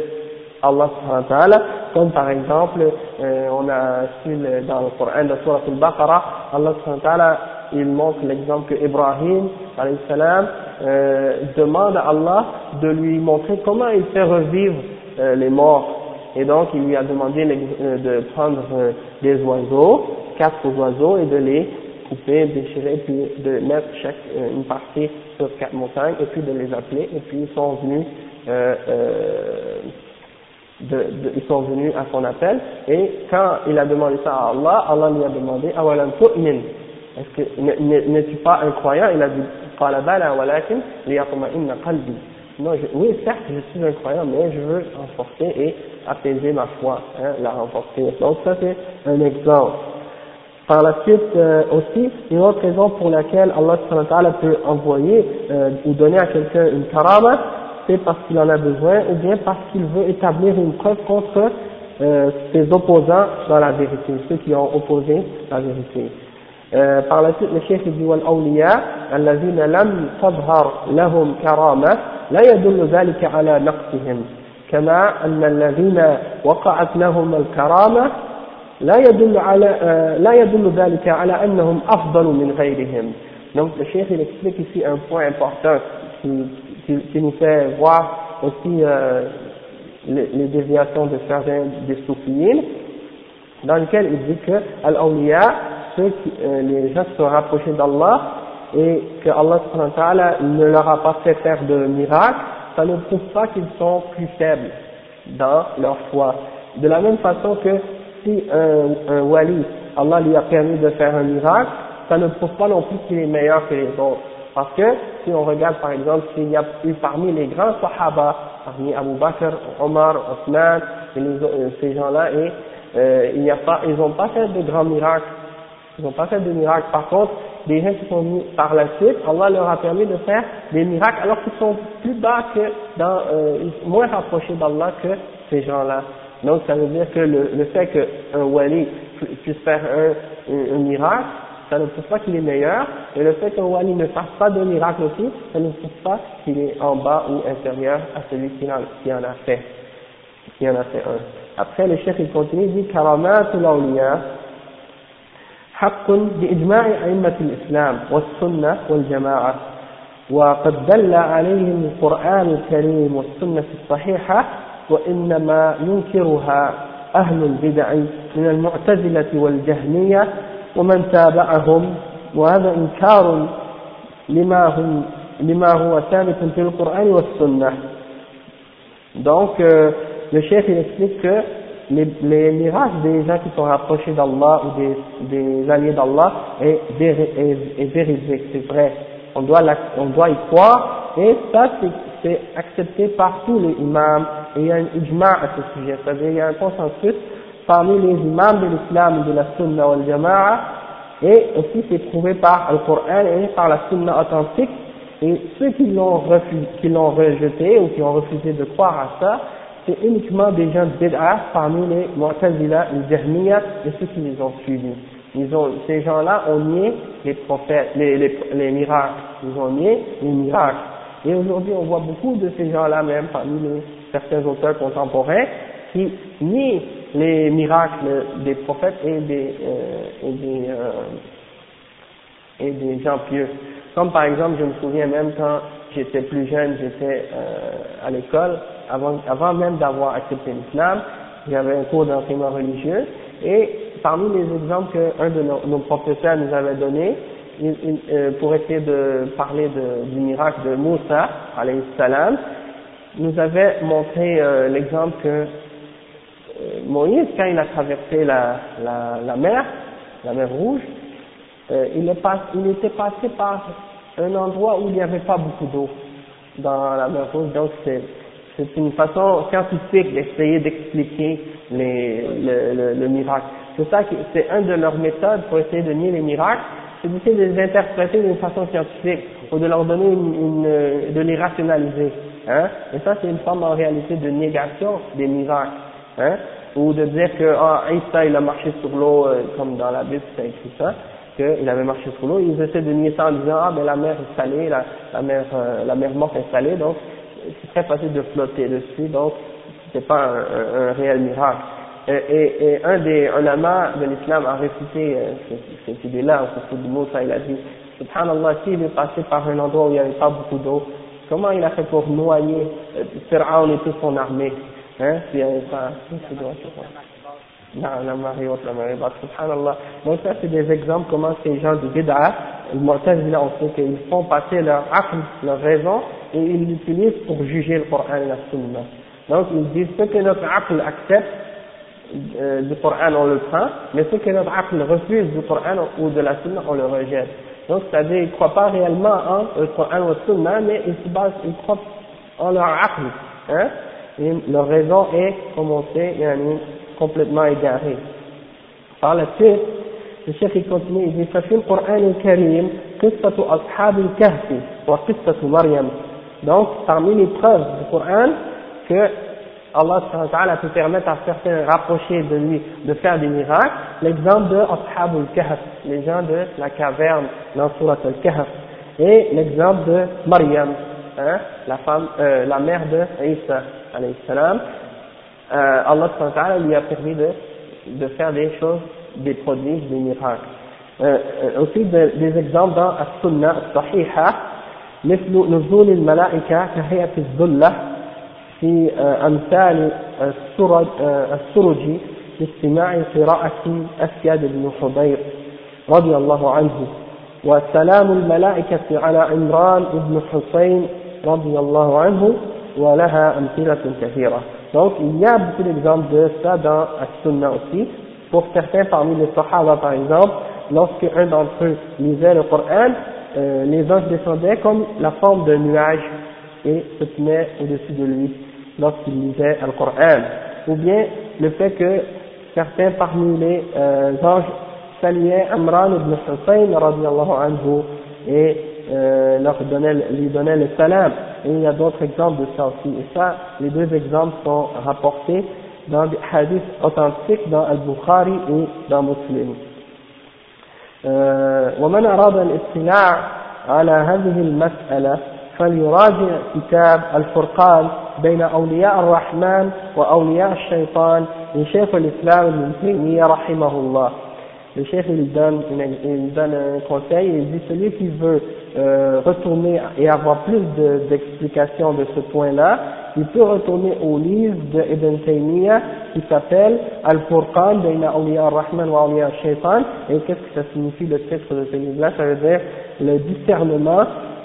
Allah subhanahu comme par exemple, euh, on a su dans le Coran de Surah Al-Baqarah, Allah subhanahu il montre l'exemple que Ibrahim, salam, euh, demande à Allah de lui montrer comment il fait revivre euh, les morts. Et donc, il lui a demandé euh, de prendre euh, des oiseaux, quatre oiseaux, et de les couper, déchirer, puis de mettre chaque, une partie sur quatre montagnes, et puis de les appeler, et puis ils sont venus euh, de, de, ils sont venus à son appel, et quand il a demandé ça à Allah, Allah lui a demandé, awalam tu'min, est-ce que n'es-tu pas un croyant? Il a dit, qala bala walakin liyatma'inna qalbi. Non, je, oui, certes, je suis un croyant, mais je veux renforcer et apaiser ma foi, hein, la renforcer. Donc ça c'est un exemple. Par la suite euh, aussi, une autre raison pour laquelle Allah peut envoyer euh, ou donner à quelqu'un une karama, c'est parce qu'il en a besoin ou bien parce qu'il veut établir une preuve contre euh, ses opposants dans la vérité, ceux qui ont opposé la vérité. Euh, par la suite, le cheikh dit والأولياء الذين لم تظهر لهم كرامة لا يدل ذلك على نقصهم كما أن الذين وقعت لهم الكرامة لا يدل على لا يدل ذلك على أنهم أفضل من غيرهم. Donc le cheikh il explique ici un point important qui qui, qui nous fait voir aussi euh, les, les, déviations de certains des soufiyines, dans lequel il dit que al ceux euh, les gens qui sont rapprochés d'Allah et que Allah ne leur a pas fait faire de miracle, ça ne prouve pas qu'ils sont plus faibles dans leur foi. De la même façon que si un, un wali, Allah lui a permis de faire un miracle, ça ne prouve pas non plus qu'il est meilleur que les autres. Parce que si on regarde par exemple s'il y a eu parmi les grands sahaba, parmi Abu Bakr, Omar, Osman, et euh, ces gens-là, et euh, il n'y a pas, ils n'ont pas fait de grands miracles. Ils n'ont pas fait de miracles. Par contre, des gens qui sont venus par la suite, Allah leur a permis de faire des miracles alors qu'ils sont plus bas que dans, euh, moins rapprochés d'Allah que ces gens-là. Donc ça veut dire que le, le fait qu'un wali puisse faire un, miracle, ça ne prouve pas qu'il est meilleur, et le fait qu'un wali ne fasse pas de miracle aussi, ça ne prouve pas qu'il est en bas ou inférieur à celui qui en, qui en a fait, qui en a fait un. Après, le chef il continue, il dit كرامات الأولياء حق بإجماع أئمة الإسلام والسنة والجماعة وقد دل عليهم القرآن الكريم والسنة الصحيحة وإنما ينكرها أهل البدع من المعتزلة والجهمية ومن تابعهم وهذا إنكار لما, هم لما هو ثابت في القرآن والسنة donc euh, le chef il explique que les, les miracles des gens qui sont rapprochés d'Allah ou des, des alliés d'Allah est, est, est, véridique, c'est vrai. On doit, la, on doit y croire et ça c'est accepté par tous les imams et il y a un ijma à ce sujet, c'est-à-dire il y a un consensus parmi les imams de l'islam de la sunna wal jama'a et aussi c'est prouvé par le Coran et par la sunna authentique et ceux qui l'ont qui l'ont rejeté ou qui ont refusé de croire à ça c'est uniquement des gens de bid'ah parmi les Mu'tazila, les Jahmiyyah et ceux qui les ont suivis. Ils ont, ces gens-là ont nié les prophètes, les, les, les, miracles. Ils ont nié les miracles. Et aujourd'hui, on voit beaucoup de ces gens-là même parmi les, certains auteurs contemporains qui nient les miracles des prophètes et des, euh, et des, euh, et des gens pieux. Comme par exemple, je me souviens même quand j'étais plus jeune, j'étais euh, à l'école, avant, avant même d'avoir accepté l'islam, j'avais un cours d'enseignement religieux, et parmi les exemples qu'un de nos, professeurs nous avait donné, pour essayer de parler du miracle de Moussa, alayhi salam, nous avait montré l'exemple que Moïse, quand il a traversé la, mer, la mer Rouge, il, est pas, il était passé par un endroit où il n'y avait pas beaucoup d'eau dans la mer Rouge, donc c'est une façon scientifique d'essayer d'expliquer le, le, le, miracle. C'est ça c'est une de leurs méthodes pour essayer de nier les miracles, c'est d'essayer de les interpréter d'une façon scientifique ou de leur donner une, une de les rationaliser. Hein? Et ça, c'est une forme en réalité de négation des miracles. Hein? Ou de dire que ah, Isa, il a marché sur l'eau, euh, comme dans la Bible, c'est écrit ça qu'il avait marché sur l'eau, ils essaient de nier ça en disant ah ben la mer est salée, la, la mer euh, la mer morte est salée, donc c'est très facile de flotter dessus, donc c'est pas un, un, réel miracle. Et, et, et un des de l'islam a réfuté euh, cette, idée-là, au propos de Moussa, il a dit, subhanallah, s'il est passé par un endroit où il n'y avait pas beaucoup d'eau, comment il a fait pour noyer euh, Pharaon et toute son armée? Hein, marée haute, la marée basse, subhanallah. Donc ça, c'est des exemples comment ces gens de bid'a, les Mu'tazila, on sait qu'ils font passer leur aql, leur raison, et ils l'utilisent pour juger le Coran et la Sunna. Donc ils disent ce que notre aql accepte euh, du Coran, on le prend, mais ce que notre aql refuse du Coran ou de la Sunna, on le rejette. Donc c'est-à-dire ils ne croient pas réellement en le Coran ou la Sunna, mais ils se basent, ils croient en leur aql. Hein? Et leur raison est, comme on sait, complètement égaré. Par la suite, le chef il continue, il dit ففي القرآن الكريم قصة أصحاب الكهف وقصة مريم donc parmi les preuves du Coran que Allah peut permettre à certains rapprocher de lui de faire des miracles, l'exemple de Ashab al-Kahf, les gens de la caverne dans Surat al-Kahf, et l'exemple de Maryam, hein, la femme, euh, la mère de Isa, alayhi salam, euh, Allah lui a permis de, de faire des choses, des prodiges, des miracles. Euh, euh aussi de, des exemples dans As-Sunnah As-Sahiha, مثل نزول الملائكة كهيئة الذلة في أمثال السرج لاستماع قراءة أسياد بن حضير رضي الله عنه وسلام الملائكة على عمران بن حسين رضي الله عنه ولها أمثلة كثيرة donc il y a beaucoup d'exemples de ça dans As-Sunnah aussi pour certains parmi les Sahaba par exemple lorsque un d'entre eux lisait le Coran euh, les anges descendaient comme la forme d'un nuage et se tenaient au-dessus de lui lorsqu'il lisait le Coran ou bien le fait que certains parmi les euh, anges saluaient Amran ibn Hussein anhu et euh, leur donnait, lui donnait le salam. Et il y a d'autres exemples de ça aussi. Et ça, les deux exemples sont rapportés dans des hadiths authentiques dans Al-Bukhari et dans Muslim. ومن أراد الاطلاع على هذه المسألة فليراجع كتاب الفرقان بين أولياء الرحمن وأولياء الشيطان لشيخ الإسلام ابن تيمية رحمه الله le chef il donne, il donne un conseil, il dit celui qui veut euh, retourner et avoir plus d'explications de, ce point-là, il peut retourner au livre de Ibn Taymiyyah qui s'appelle Al-Furqan Bayna Awliya Ar-Rahman wa Awliya Shaitan. Et qu'est-ce que ça signifie le titre de ce livre-là? Ça veut dire le discernement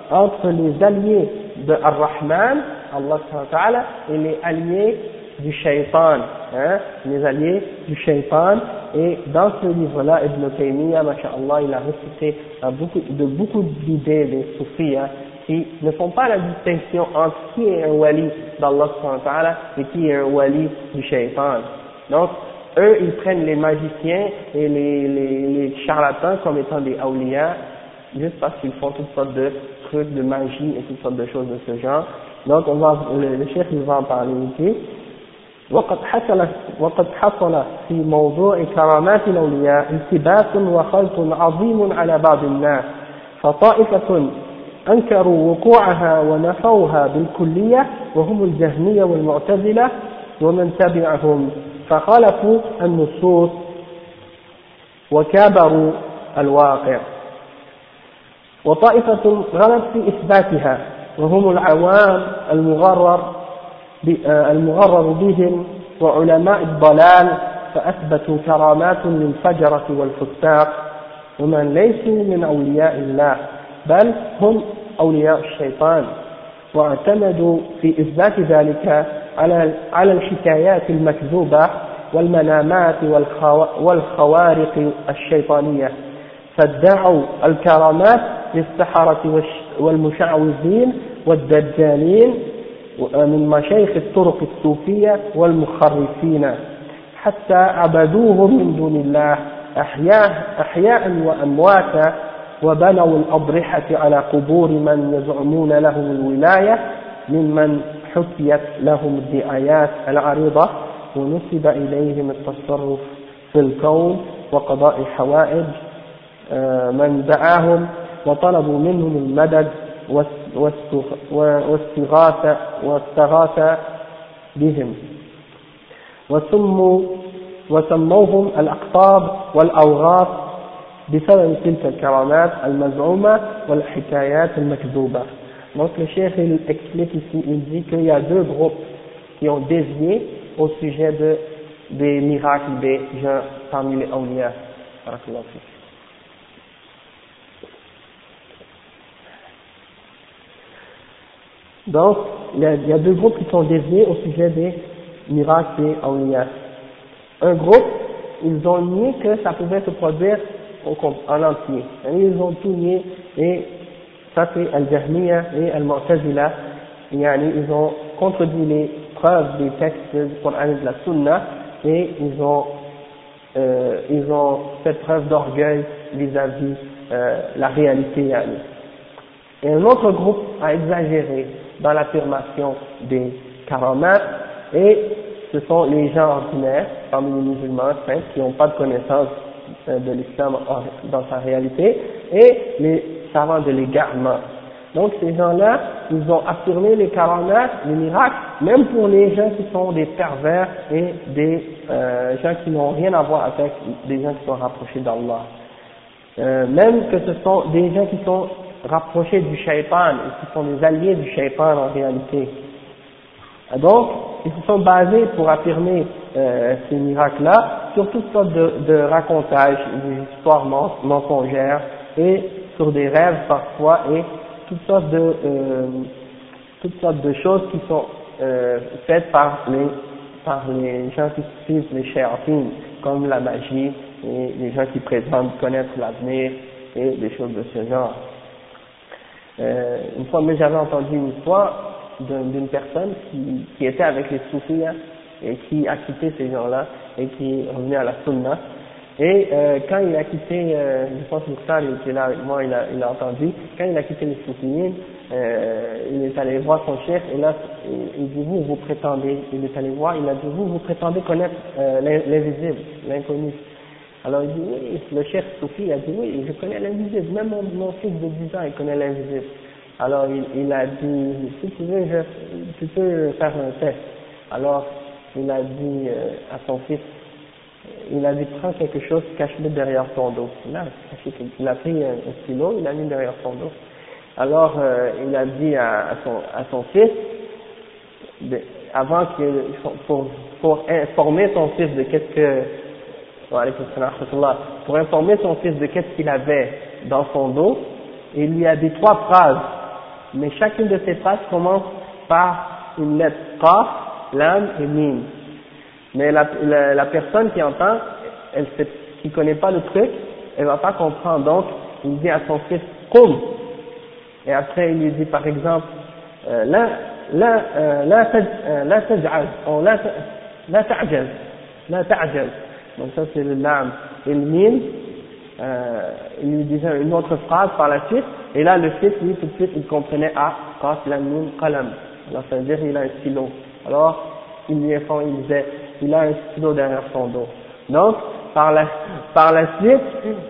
entre les alliés de Ar-Rahman, Allah et les alliés du shaitan, hein, les alliés du shaitan, et dans ce livre-là, Ibn Taymiyyah, masha'Allah, il a récité beaucoup, de beaucoup d'idées des soufis, hein, qui ne font pas la distinction entre qui est un wali d'Allah et qui est un wali du shaitan. Donc, eux, ils prennent les magiciens et les, charlatans comme étant des awliya, juste parce qu'ils font toutes sortes de trucs de magie et toutes sortes de choses de ce genre. Donc, on va, le, le chef, il va en parler ici. وقد حصل وقد حصل في موضوع كرامات الأولياء التباس وخلط عظيم على بعض الناس فطائفة أنكروا وقوعها ونفوها بالكلية وهم الجهمية والمعتزلة ومن تبعهم فخالفوا النصوص وكابروا الواقع. وطائفة غلط في إثباتها وهم العوام المغرر المغرر بهم وعلماء الضلال فأثبتوا كرامات للفجرة والفساق. ومن ليسوا من أولياء الله بل هم أولياء الشيطان. واعتمدوا في إثبات ذلك على على الحكايات المكذوبة والمنامات والخوارق الشيطانية. فادعوا الكرامات للسحرة والمشعوذين والدجالين من مشايخ الطرق الصوفية والمخرفين حتى عبدوهم من دون الله أحياء, أحياء وأمواتا وبنوا الأضرحة على قبور من يزعمون لهم الولاية ممن حكيت لهم الدعايات العريضة ونسب إليهم التصرف في الكون وقضاء الحوائج آه، من دعاهم وطلبوا منهم المدد واستغاثة واستغاث بهم وسموا وسموهم الأقطاب والأوغاث بسبب تلك الكرامات المزعومة والحكايات المكذوبة Donc le chef il explique ici, il dit qu'il y a deux groupes qui ont dévié au sujet de, des miracles des gens parmi les awliya. Donc, il y, a, il y, a, deux groupes qui sont déviés au sujet des miracles et awliya. Un groupe, ils ont nié que ça pouvait se produire en entier. Ils ont tout nié et ça c'est Al-Jahmiya et Al-Mu'tazila. Ils ont contredit les preuves des textes du Coran et de la Sunna et ils ont, euh, ils ont fait preuve d'orgueil vis-à-vis euh, la réalité. Et un autre groupe a exagéré dans l'affirmation des karamat et ce sont les gens ordinaires parmi les musulmans qui n'ont pas de connaissance euh, de l'islam dans sa réalité et les savants de l'égarement. Donc ces gens-là, ils ont affirmé les karamat, les miracles, même pour les gens qui sont des pervers et des euh, gens qui n'ont rien à voir avec des gens qui sont rapprochés d'Allah. Euh, même que ce sont des gens qui sont rapprochés du shaitan et qui sont des alliés du shaitan en réalité. donc, ils se sont basés pour affirmer euh, ces miracles-là sur toutes sortes de, de racontages, des histoires mensongères, et sur des rêves parfois, et toutes sortes de, euh, toutes sortes de choses qui sont euh, faites par les, par les gens qui suivent les shéatines, comme la magie, et les gens qui prétendent connaître l'avenir, et des choses de ce genre. Euh, une fois, mais j'avais entendu une histoire d'une personne qui, qui était avec les soufis et qui a quitté ces gens-là et qui revenu à la sunna. Et euh, quand il a quitté, euh, je pense que ça, il était là avec moi, il a, il a entendu, quand il a quitté les soufis, euh, il est allé voir son chef et là, il, dit, vous, vous prétendez, il est allé voir, il a dit, vous, vous prétendez connaître euh, l'invisible, l'inconnu. Alors il dit, oui, le chef soufi a dit, oui, je connais l'invisible, même mon, mon, fils de 10 ans, il connaît l'invisible. Alors il, il, a dit, si tu veux, je, tu peux faire un test. Alors il a dit euh, à son fils, il a dit, prends quelque chose, cache-le derrière ton dos. A, il a pris un, stylo, il l'a mis derrière son dos. Alors euh, il a dit à, à, son, à son fils, avant que, pour, pour informer son fils de qu'est-ce que pour informer son fils de qu'est-ce qu'il avait dans son dos, il lui a dit trois phrases, mais chacune de ces phrases commence par une lettre Qaf, Lam et Mim. Mais la, la, personne qui entend, elle sait, qui connaît pas le truc, elle va pas comprendre. Donc, il dit à son fils Qum. Et après, il lui dit par exemple, euh, la, la, euh, la, euh, la taj'al, la. Donc ça c'est le lam et. Euh, il lui disait une autre phrase par la suite, et là le fils, lui, tout de suite, il comprenait ah, qaf, lam, mim, qalam. Alors ça veut dire il a un stylo. Alors, il lui informe, il disait, il a un stylo derrière son dos. Donc, par la, par la suite,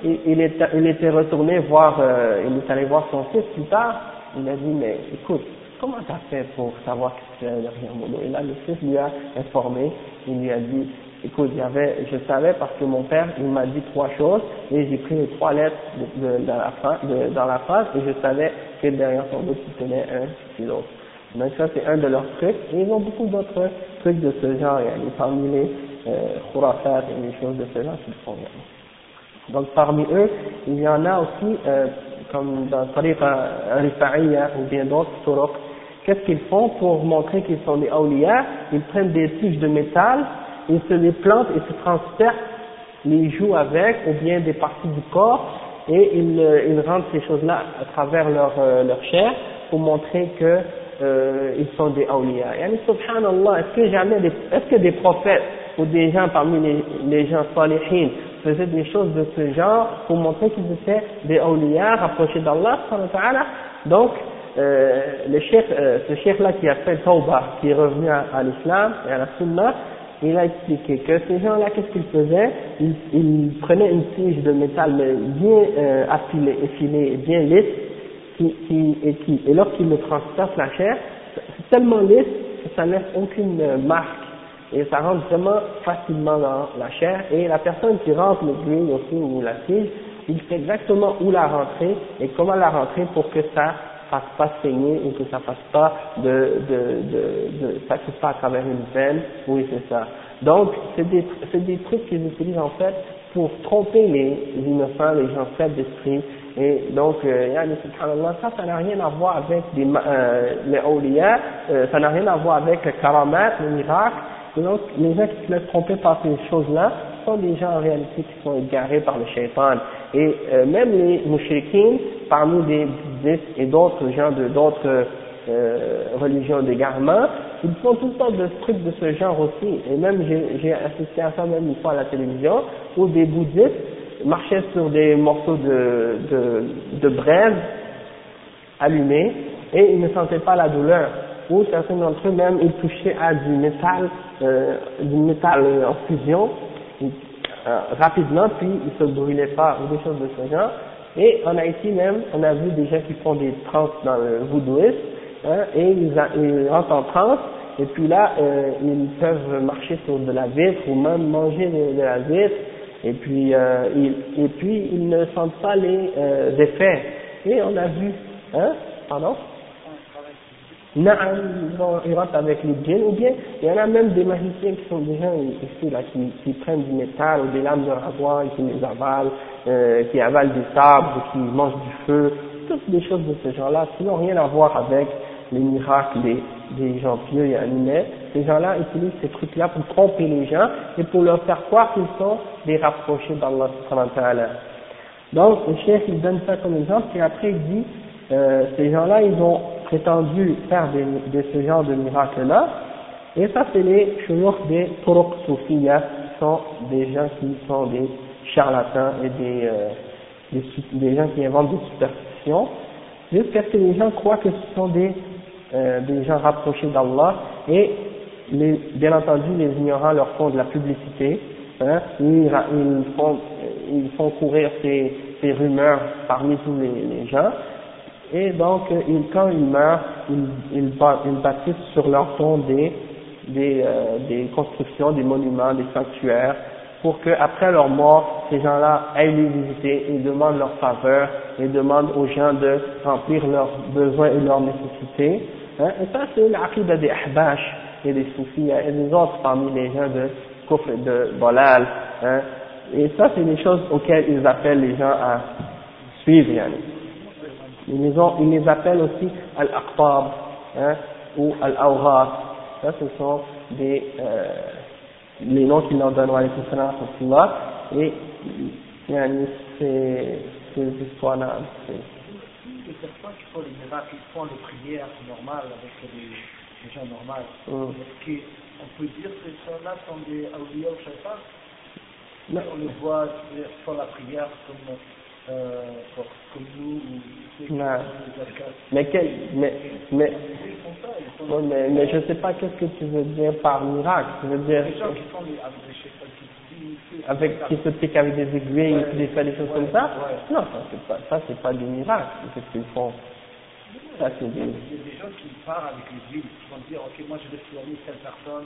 il, il, était, il était retourné voir, euh, il est allé voir son fils plus tard, il a dit, mais écoute, comment tu as fait pour savoir que tu es derrière mon dos? Et là, le fils lui a informé, il lui a dit, écoute, avait, je savais parce que mon père, il m'a dit trois choses, et j'ai pris les trois lettres de, dans, la phrase, dans la phrase, et je savais que derrière son dos, il tenait un stylo. Donc ça, c'est un de leurs trucs, et ils ont beaucoup d'autres trucs de ce genre, et parmi les euh, et les choses de ce genre qu'ils font. Donc parmi eux, il y en a aussi, euh, comme dans Tariqa Rifa'iyya ou bien d'autres turuq, qu'est-ce qu'ils font pour montrer qu'ils sont des awliya? Ils prennent des tiges de métal ils se les plantent et se transpercent les jouent avec, ou bien des parties du corps, et ils, euh, ils rendent ces choses-là à travers leur, euh, chair pour montrer que euh, sont des awliya. Yani, subhanallah, est-ce que jamais est-ce que des prophètes ou des gens parmi les, les gens salihin faisaient des choses de ce genre pour montrer qu'ils étaient des awliya rapprochés d'Allah Donc, euh, le chef, euh, ce chef-là qui a fait Tawbah, qui est revenu à, l'islam et à la sunna, il a expliqué que ces gens-là, qu'est-ce qu'ils faisaient? Ils, ils, prenaient une tige de métal bien euh, affilée, effilée, bien lisse, qui, qui, et, qui, et lorsqu'ils le transpercent la chair, c'est tellement lisse que ça laisse aucune marque. Et ça rentre vraiment facilement dans la chair. Et la personne qui rentre l'aiguille aussi ou la tige, il sait exactement où la rentrer et comment la rentrer pour que ça fasse pas saigner ou que ça fasse pas de, de, de, ça passe pas à travers une veine, oui c'est ça. Donc c'est des, c'est des trucs qu'ils utilisent en fait pour tromper les innocents, les gens faibles d'esprit. Et donc, euh, ça, ça n'a rien à voir avec des, euh, les awliya, euh, ça n'a rien à voir avec le karamat, le miracle. donc, les gens qui se laissent tromper par ces choses-là sont des gens en réalité qui sont égarés par le shaitan. Et euh, même les mouchriquins, parmi des bouddhistes et d'autres gens de d'autres euh, religions d'égarement, ils font toutes sortes de trucs de ce genre aussi. Et même j'ai assisté à ça même une fois à la télévision, où des bouddhistes marchaient sur des morceaux de, de, de braise allumés et ils ne sentaient pas la douleur. Ou certains d'entre eux même, ils touchaient à du métal, euh, du métal en fusion, euh, rapidement, puis ils se brûlaient pas, ou des choses de ce genre. Et en Haïti même, on a vu des gens qui font des trans dans le voodooisme, hein, et ils, ils, rentrent en transe, et puis là, euh, ils peuvent marcher sur de la vitre, ou même manger de, de la vitre, et puis, euh, ils, et puis ils ne sentent pas les euh, effets. Et on a vu, hein, pardon? Ils rentrent avec les djinns, ou bien il y en a même des magiciens qui sont des gens ici là, qui, qui prennent du métal ou des lames de rasoir et qui les avalent, euh, qui avalent des sabres, qui mangent du feu, toutes des choses de ce genre-là, qui n'ont rien à voir avec les miracles des, des gens pieux et animés. Ces gens-là utilisent ces trucs-là pour tromper les gens et pour leur faire croire qu'ils sont des rapprochés d'Allah Donc, le chef, il donne ça comme exemple, et après il dit, euh, ces gens-là, ils ont prétendu faire de, de ce genre de miracles-là, et ça c'est les chouyours des Turuq Soufiyya, qui sont des gens qui sont des charlatans et des, euh, des, gens qui inventent des superstitions, jusqu'à ce que les gens croient que ce sont des, euh, des gens rapprochés d'Allah, et bien entendu les ignorants leur font de la publicité, hein, ils, ils, font, courir ces, ces rumeurs parmi tous les gens, et donc ils, quand ils meurent, ils, ils, bâtissent sur leur tombe des, des, euh, des constructions, des monuments, des sanctuaires, pour que après leur mort, ces gens-là aillent les visiter et demandent leur faveur et demandent aux gens de remplir leurs besoins et leurs nécessités. Hein. Et ça, c'est l'aqida des ahbash et des soufis et des autres parmi les gens de kufr de Bolal. Hein. Et ça, c'est des choses auxquelles ils appellent les gens à suivre. Ils les, ont, ils les appellent aussi al-aqtab hein, ou al-awrat. Ça, ce sont des, euh, les noms qu'ils leur donnent à. Et yani, c'est ces histoires-là. Les personnes qui font les miracles, ils font les prières normales avec les, les gens normaux. Mm. Est-ce qu'on peut dire que ces gens-là sont des awliya ou shaitan? On les voit faire la prière comme euh. Mais, quel, mais, mais, ouais, mais, mais je ne sais pas qu'est-ce que tu veux dire par miracle? Tu veux dire avec qui se piquent avec des aiguilles, ouais, qui font des choses comme ça? Non, ça c'est pas, ça c'est pas du miracle. Qu'est-ce qu'ils font Ça c'est des. Il y a des gens qui partent avec les huiles, qui vont dire ok moi je vais soigner telle personne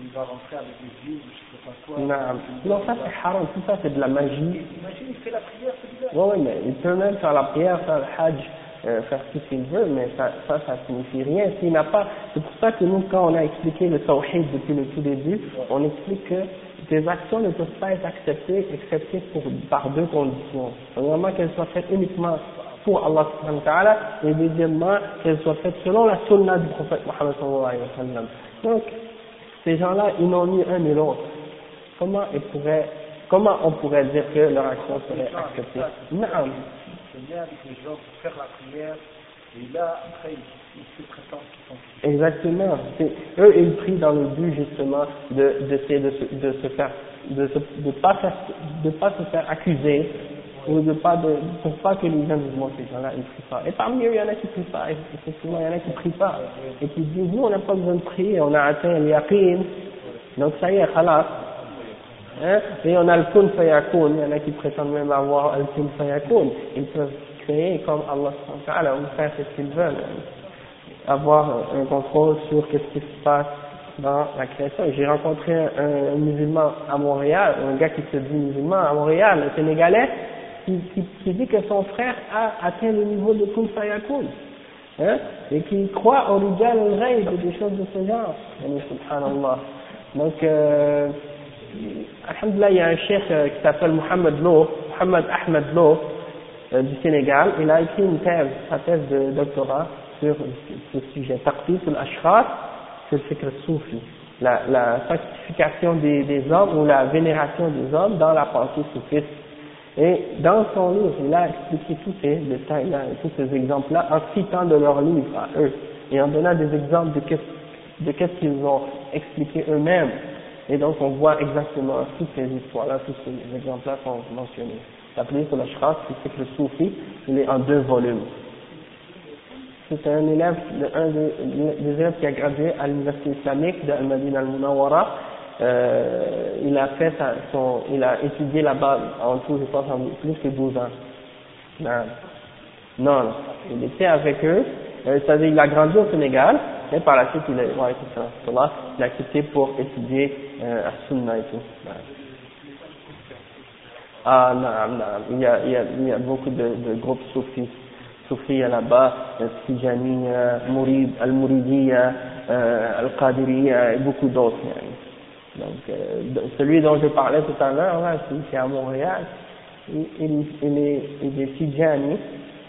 il va rentrer avec les huiles, je sais pas quoi. Non, non ça c'est haram, tout ça c'est de la magie. Imagine, il fait la prière, c'est. Oui, oui, mais il peut même faire la prière, faire le hajj, euh, faire tout ce qu'il veut, mais ça, ça, ça signifie rien. S'il n'a pas, c'est pour ça que nous, quand on a expliqué le tawhid depuis le tout début, on explique que tes actions ne peuvent pas être acceptées, excepté pour, par deux conditions. Premièrement, qu'elles soient faites uniquement pour Allah subhanahu wa ta'ala, et deuxièmement, qu'elles soient faites selon la sunna du prophète Muhammad sallallahu alayhi wa sallam. Donc, ces gens-là, ils n'ont ni un ni l'autre. Comment, ils pourraient, comment on pourrait dire que leur action serait acceptée? Non. Et là, après, ils se prétendent qu'ils sont Exactement. Eux, ils prient dans le but, justement, d'essayer de, de, de, se faire, de ne pas, de pas se faire accuser pas pour pas que les gens disent, moi, ces gens-là, ils prient pas. Et parmi eux, il y en a qui prient pas, effectivement, il y en a qui prient pas. Et qui disent, nous, on n'a pas besoin de prier, on a atteint l'yaqin. Donc, ça y est, khalas. Hein? Et on a le kun fayakun, il y en a qui prétendent même avoir le kun fayakun. Ils peuvent créer comme Allah ou faire ce qu'ils veulent. Avoir un contrôle sur ce qui se passe dans la création. J'ai rencontré un, un, musulman à Montréal, un gars qui se dit musulman à Montréal, un Sénégalais, qui, qui, qui, dit que son frère a atteint le niveau de Kun Fayakun, hein, et qui croit au Rijal al-Ghaib et des choses de ce genre. Subhanallah. Donc, euh, Alhamdulillah, il y a un chef euh, qui s'appelle Mohamed Lo, Mohamed Ahmed Lo, euh, du Sénégal. Il a écrit une thèse, sa thèse de doctorat sur ce sujet. Taqtis al-Ashras, c'est le fikr soufi. La, la sanctification des, des hommes ou la vénération des hommes dans la pensée soufiste. Et dans son livre, il a expliqué tous ces détails-là tous ces exemples-là en citant de leur livre à eux et en donnant des exemples de qu'est-ce qu'ils ont expliqué eux-mêmes. Et donc on voit exactement toutes ces histoires-là, tous ces exemples-là sont mentionnés. L'appelé sur la Shras, c'est que le Soufi, il est en deux volumes. C'est un élève, un des, élèves qui a gradué à l'université islamique de Al-Madin al-Munawwara, euh, il a fait son, il a étudié là-bas en tout, je pense, en plus que 12 ans. Non, non, il était avec eux, euh, c'est-à-dire il a grandi au Sénégal, mais par la suite il a, il a quitté pour étudier euh, à Sunna et tout. Ah, non, non, il y a, il y a, il y a beaucoup de, de groupes soufis, Soufia là-bas, Tijaniya, Mourid, Al-Mouridiya, Al-Qadiriya et beaucoup d'autres. Donc, euh, celui dont je parlais tout à l'heure, là, c'est à Montréal, il, il, il, est, il est Tijani,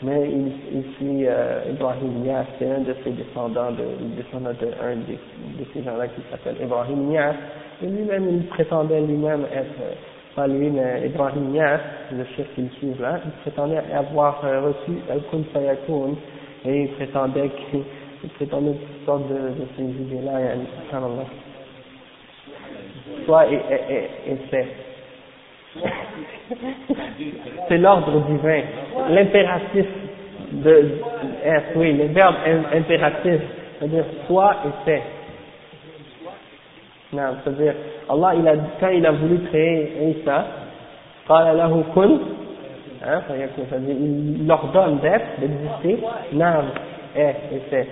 mais il, il suit euh, Ibrahim Nias, c'est un de ses descendants, de, descendant de un de, de ces gens-là qui s'appelle Ibrahim Nias, et lui-même, il prétendait lui-même être, euh, pas lui, mais Ibrahim Nias, le chef qu'il suit là, il prétendait avoir euh, reçu Al-Kun et il prétendait qu'il prétendait toutes sortes de, de ces idées-là, et Soit et, et, et, et c'est. c'est l'ordre divin, l'impératif de, oui, le verbe impératif, c'est-à-dire soit et c'est. Non, c'est-à-dire, Allah, il a, quand il a voulu créer Isa, قال له كن hein, c'est-à-dire, il l'ordonne d'être, d'exister, nam, est, et c'est,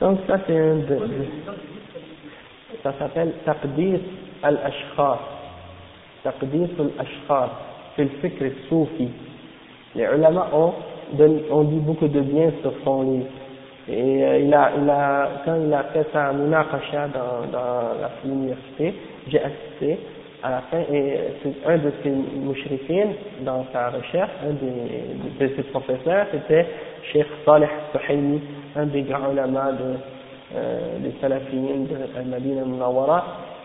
Donc ça c'est un de, ça s'appelle taqdis al-ashkhar. Taqdis al-ashkhar, c'est le fikr soufi. Les ulama ont, ont dit beaucoup de bien sur son livre. Et euh, il a, il a, quand il a fait sa munaqasha dans, dans l'université, j'ai assisté à la fin, et c'est un de ses mouchrifines dans sa recherche, un des, de ses professeurs, c'était Cheikh Saleh Suhaimi, un des grands ulama de euh, des salafiyines de Al-Madina Munawara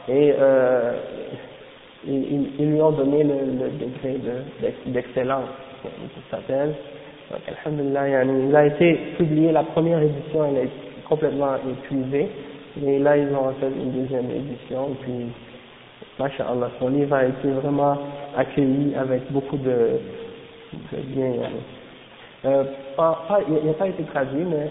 et euh, ils, ils, lui ont donné le, le degré d'excellence, de, ça s'appelle. Donc, Alhamdulillah, il a été publié, la première édition, elle est complètement épuisée, et là, ils ont fait une deuxième édition, et puis, Masha'Allah, son livre a été vraiment accueilli avec beaucoup de, de bien. Euh, il n'a pas été traduit, mais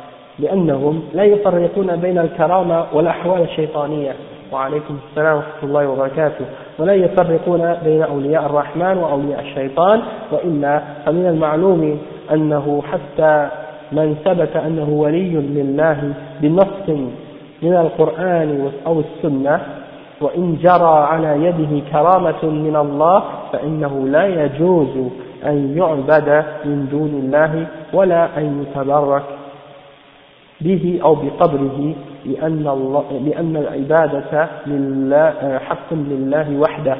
لأنهم لا يفرقون بين الكرامة والأحوال الشيطانية. وعليكم السلام ورحمة الله وبركاته. ولا يفرقون بين أولياء الرحمن وأولياء الشيطان وإلا فمن المعلوم أنه حتى من ثبت أنه ولي لله بنص من القرآن أو السنة وإن جرى على يده كرامة من الله فإنه لا يجوز أن يعبد من دون الله ولا أن يتبرك. به أو بقبره لأن, الله لأن العبادة لله حق لله وحده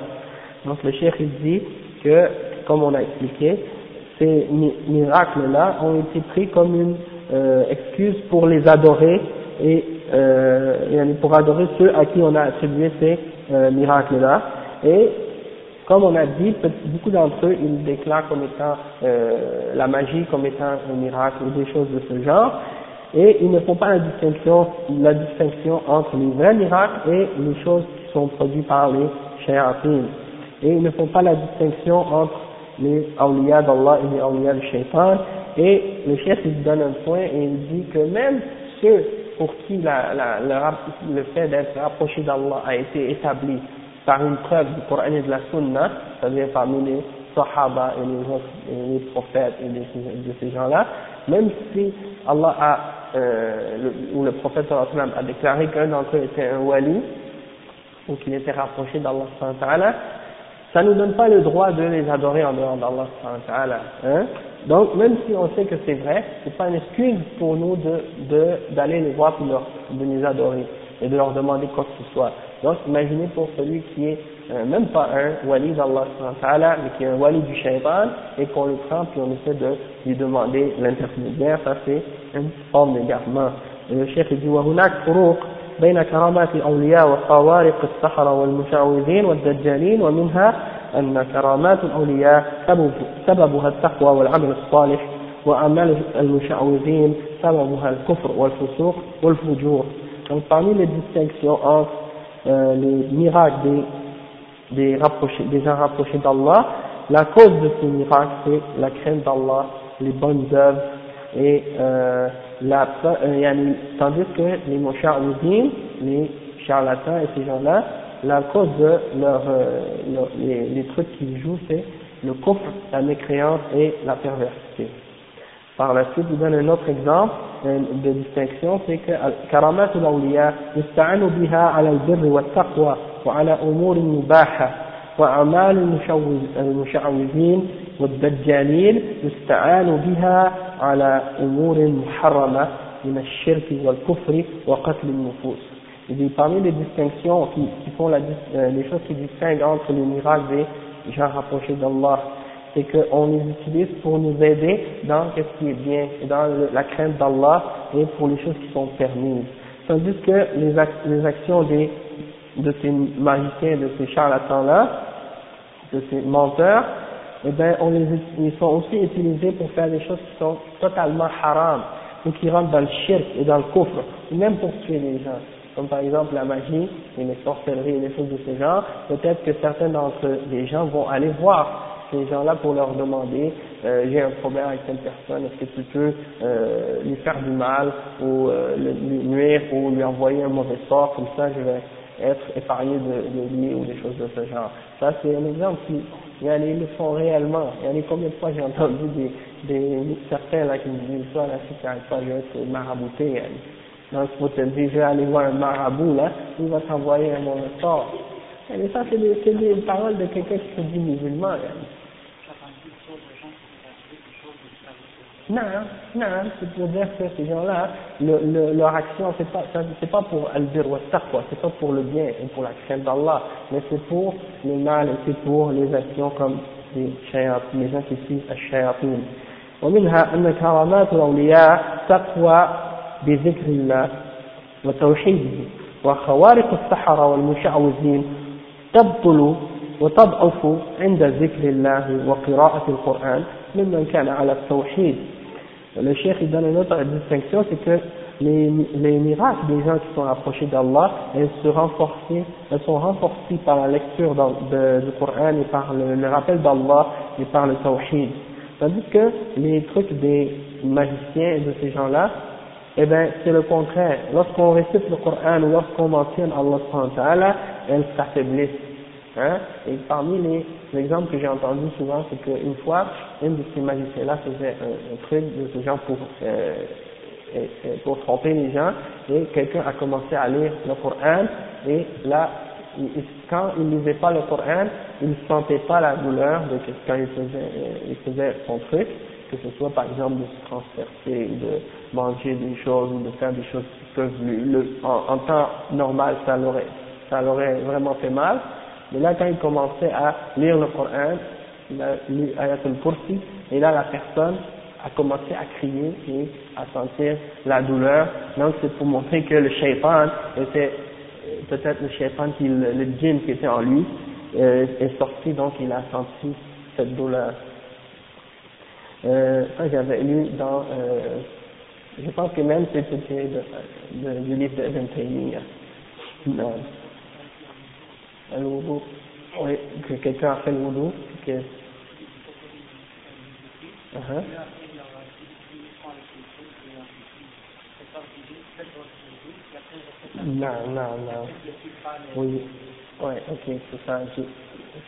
donc le cheikh il dit que comme on a expliqué ces miracles-là ont été pris comme une euh, excuse pour les adorer et euh, pour adorer ceux à qui on a attribué ces euh, miracles-là. Et comme on a dit, beaucoup d'entre eux, ils déclarent comme étant euh, la magie comme étant un miracle ou des choses de ce genre et ils ne font pas la distinction, la distinction entre les vrais miracles et les choses qui sont produites par les shayatin. Et ils ne font pas la distinction entre les awliya d'Allah et les awliya du shaitan. Et le chef il donne un point et il dit que même ceux pour qui la, le fait d'être rapproché d'Allah a été établi par une preuve du Coran et de la Sunna, c'est-à-dire parmi les Sahaba et les autres et les prophètes et de ces gens-là, même si Allah a euh, où le prophète sallam a déclaré qu'un d'entre eux était un wali, ou qu'il était rapproché d'Allah ça ne nous donne pas le droit de les adorer en dehors d'Allah hein. Donc, même si on sait que c'est vrai, c'est pas une excuse pour nous de d'aller les voir pour leur, de les adorer et de leur demander quoi que ce soit. Donc, imaginez pour celui qui est euh, même pas un wali d'Allah mais qui est un wali du shaitan, et qu'on le prend puis on essaie de lui demander l'intermédiaire, ça c'est une forme d'égarement. Le chef dit وهناك فروق بين كرامات الأولياء وخوارق السحرة والمشعوذين والدجالين ومنها أن كرامات الأولياء سبب سببها التقوى والعمل الصالح وأعمال المشعوذين سببها الكفر والفسوق والفجور. Donc parmi les distinctions entre euh, les miracles des des, rapprochés, des gens rapprochés d'Allah, la cause de ces miracles, c'est la crainte d'Allah les bonnes œuvres et euh, la, euh, tandis que les moucha'oudines, les charlatans et ces gens-là, la cause de leur, euh, les, les, trucs qu'ils jouent, c'est le couple, la mécréance et la perversité. Par la suite, il donne un autre exemple de distinction, c'est que كرامات الأولياء يستعان بها على البر والتقوى وعلى أمور مباحة وأعمال المشعوذين والدجالين يستعان بها على أمور محرمة من الشرك والكفر وقتل النفوس. Il dit parmi les distinctions qui, qui font la, euh, les choses qui distinguent entre les miracles des gens rapprochés d'Allah c'est qu'on les utilise pour nous aider dans ce qui est bien, dans la crainte d'Allah et pour les choses qui sont permises. Tandis que les, actions des, de ces magiciens, de ces charlatans-là, de ces menteurs, eh bien, ils sont aussi utilisés pour faire des choses qui sont totalement haram, ou qui rentrent dans le shirk et dans le ou même pour tuer les gens. Comme par exemple la magie les sorcelleries et les choses de ce genre, peut-être que certains d'entre les gens vont aller voir ces gens-là pour leur demander euh, j'ai un problème avec telle personne, est-ce que tu peux euh, lui faire du mal ou euh, lui nuire ou lui envoyer un mauvais sort, comme ça je vais être épargné de, lui ou des choses de ce genre. Ça c'est un exemple qui, ils le font réellement. Il y en a combien de fois j'ai entendu des, des, certains qui me disent ça, là, si tu n'arrives pas, je vais être marabouté. Donc il faut te dire, je vais aller voir un marabout là, il va t'envoyer un mauvais sort. Et ça c'est des, des paroles de quelqu'un qui se dit musulman. Non, non, c'est pour dire que ces gens-là, le, le, leur action, c'est pas, c'est pas pour al-bir wa taqwa, c'est pas pour le bien et pour la crainte d'Allah, mais c'est pour le mal et c'est pour les actions comme les les gens qui suivent الشياطين. ومنها أن كرامات الأولياء تقوى بذكر الله وتوحيده وخوارق السحرة والمشعوذين تبطل وتضعف عند ذكر الله وقراءة القرآن ممن كان على التوحيد le cheikh il donne une autre distinction, c'est que les, les miracles des gens qui sont approchés d'Allah, elles, se elles sont renforcées par la lecture du Coran et par le, le rappel d'Allah et par le tawhid. Tandis que les trucs des magiciens et de ces gens-là, eh bien, c'est le contraire. Lorsqu'on récite le Coran ou lorsqu'on mentionne Allah, elles s'affaiblissent. Hein? Et parmi les, exemples que j'ai entendus souvent, c'est qu'une fois, une de ces magiciens-là faisait un, truc de ce genre pour, euh, pour tromper les gens, et quelqu'un a commencé à lire le Coran, et là, quand il ne lisait pas le Coran, il ne sentait pas la douleur de quand il faisait, euh, il faisait son truc, que ce soit par exemple de se transpercer, de manger des choses, ou de faire des choses qui peuvent le, en, en temps normal, ça l'aurait vraiment fait mal, mais là, quand il commençait à lire le Coran, il a lu Ayat al-Kursi, et là, la personne a commencé à crier et à sentir la douleur. Donc, c'est pour montrer que le shaitan était, peut-être le shaitan, qui, le, djinn qui était en lui, euh, est sorti, donc il a senti cette douleur. Euh, ça, j'avais lu dans, euh, je pense que même c'était du livre de Ibn le oui, que quelqu'un a fait le wudu, que... Uh -huh. Non, non, non. Oui, ouais, ok, c'est ça.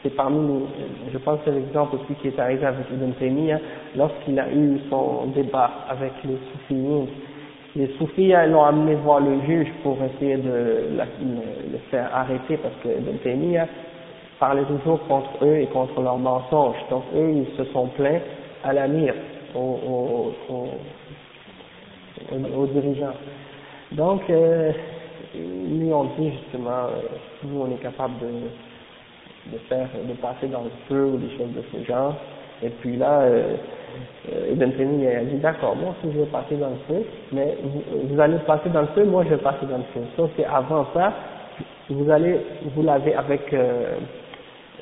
C'est parmi nous, je pense que c'est l'exemple aussi qui est arrivé avec Ibn Taymiyyah lorsqu'il a eu son débat avec les soufis les soufis l'ont amené voir le juge pour essayer de le faire arrêter parce que Ibn parlait toujours contre eux et contre leurs mensonges. Donc eux, ils se sont plaints à l'amir, aux, aux, aux, dirigeants. Donc, euh, ils ont dit justement, euh, nous on est capable de, de faire, de passer dans le feu ou des choses de ce genre. Et puis là, euh, euh, Ibn a dit d'accord, moi aussi je vais passer dans le feu, mais vous, allez passer dans le feu, moi je vais passer dans le feu. Sauf qu'avant ça, vous allez vous laver avec euh,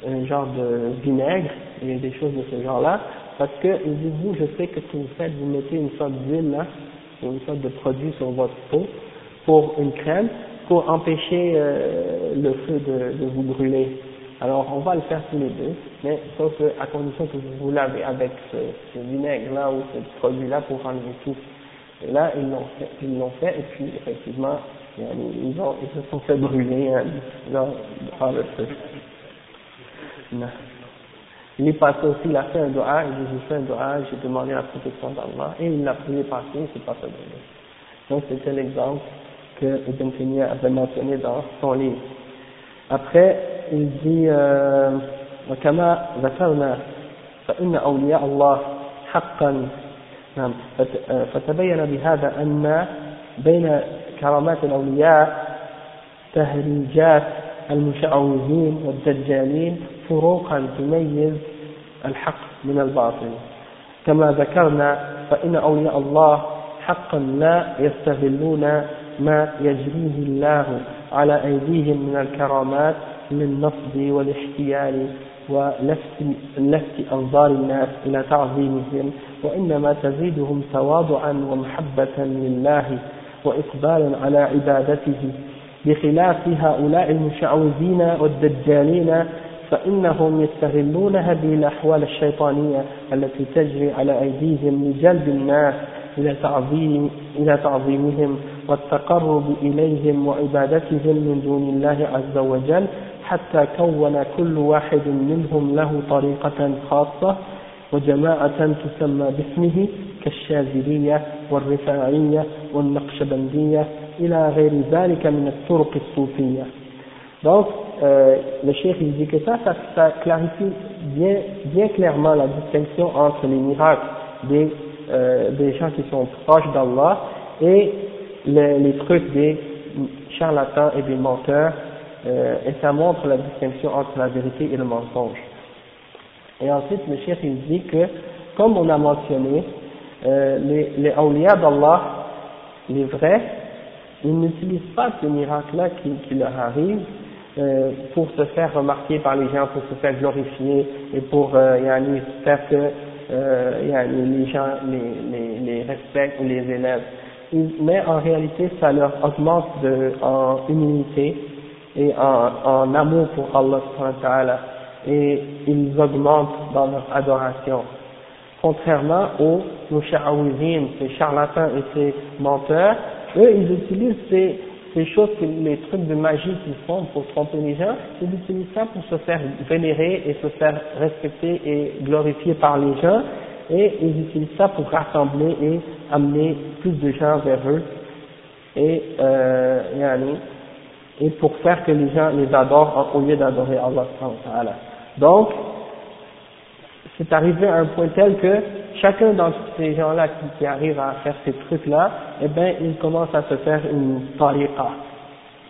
un genre de vinaigre et des choses de ce genre-là, parce que dit vous, je sais que ce que vous faites, vous mettez une sorte d'huile là, une sorte de produit sur votre peau pour une crème, pour empêcher euh, le feu de vous brûler. Alors on va le faire tous les deux, mais sauf à condition que vous vous lavez avec ce, vinaigre-là ou ce produit-là pour enlever tout. Et là, ils l'ont fait, ils l'ont fait, et puis effectivement, ils, ont, ils se sont fait brûler hein, dans, dans le feu. Non. Il est passé aussi, il a fait un doigt, il a fait un doigt, j'ai demandé la protection d'Allah, et il l'a pris passé, il s'est pas fait brûler. Donc c'était l'exemple que Ibn Taymiyyah avait mentionné dans son livre. Après, il dit وكما ذكرنا فإن أولياء الله حقا نعم فتبين بهذا أن بين كرامات الأولياء تهريجات المشعوذين والدجالين فروقا تميز الحق من الباطل كما ذكرنا فإن أولياء الله حقا لا يستغلون ما يجريه الله على أيديهم من الكرامات للنصب والاحتيال ولفت أنظار الناس إلى تعظيمهم وإنما تزيدهم تواضعا ومحبة لله وإقبالا على عبادته. بخلاف هؤلاء المشعوذين والدجالين فإنهم يستغلون هذه الأحوال الشيطانية التي تجري على أيديهم لجلب الناس إلى تعظيم إلى تعظيمهم والتقرب إليهم وعبادتهم من دون الله عز وجل حتى كون كل واحد منهم له طريقة خاصة وجماعة تسمى باسمه كالشاذلية والرفاعية والنقشبندية إلى غير ذلك من الطرق الصوفية. Donc, euh, le cheikh il dit que ça, ça, ça clarifie bien, bien clairement la distinction entre les miracles des euh, des gens qui sont proches d'Allah et les, trucs des charlatans et des menteurs euh, et ça montre la distinction entre la vérité et le mensonge. Et ensuite le chef il dit que comme on a mentionné euh, les, les d'Allah les vrais ils n'utilisent pas ces miracles-là qui, leur arrivent euh, pour se faire remarquer par les gens, pour se faire glorifier et pour euh, faire que euh, les gens les, respectent ou les élèvent. Mais en réalité, ça leur augmente en humilité et en, amour pour Allah et ils augmentent dans leur adoration. Contrairement aux musha'awizines, ces charlatans et ces menteurs, eux ils utilisent ces, ces choses, les trucs de magie qu'ils font pour tromper les gens, ils utilisent ça pour se faire vénérer et se faire respecter et glorifier par les gens, et ils utilisent ça pour rassembler et amener plus de gens vers eux, et, euh, et pour faire que les gens les adorent au lieu d'adorer Allah. Donc, c'est arrivé à un point tel que chacun d'entre ces gens-là qui, qui, arrivent à faire ces trucs-là, eh bien, ils commencent à se faire une tariqa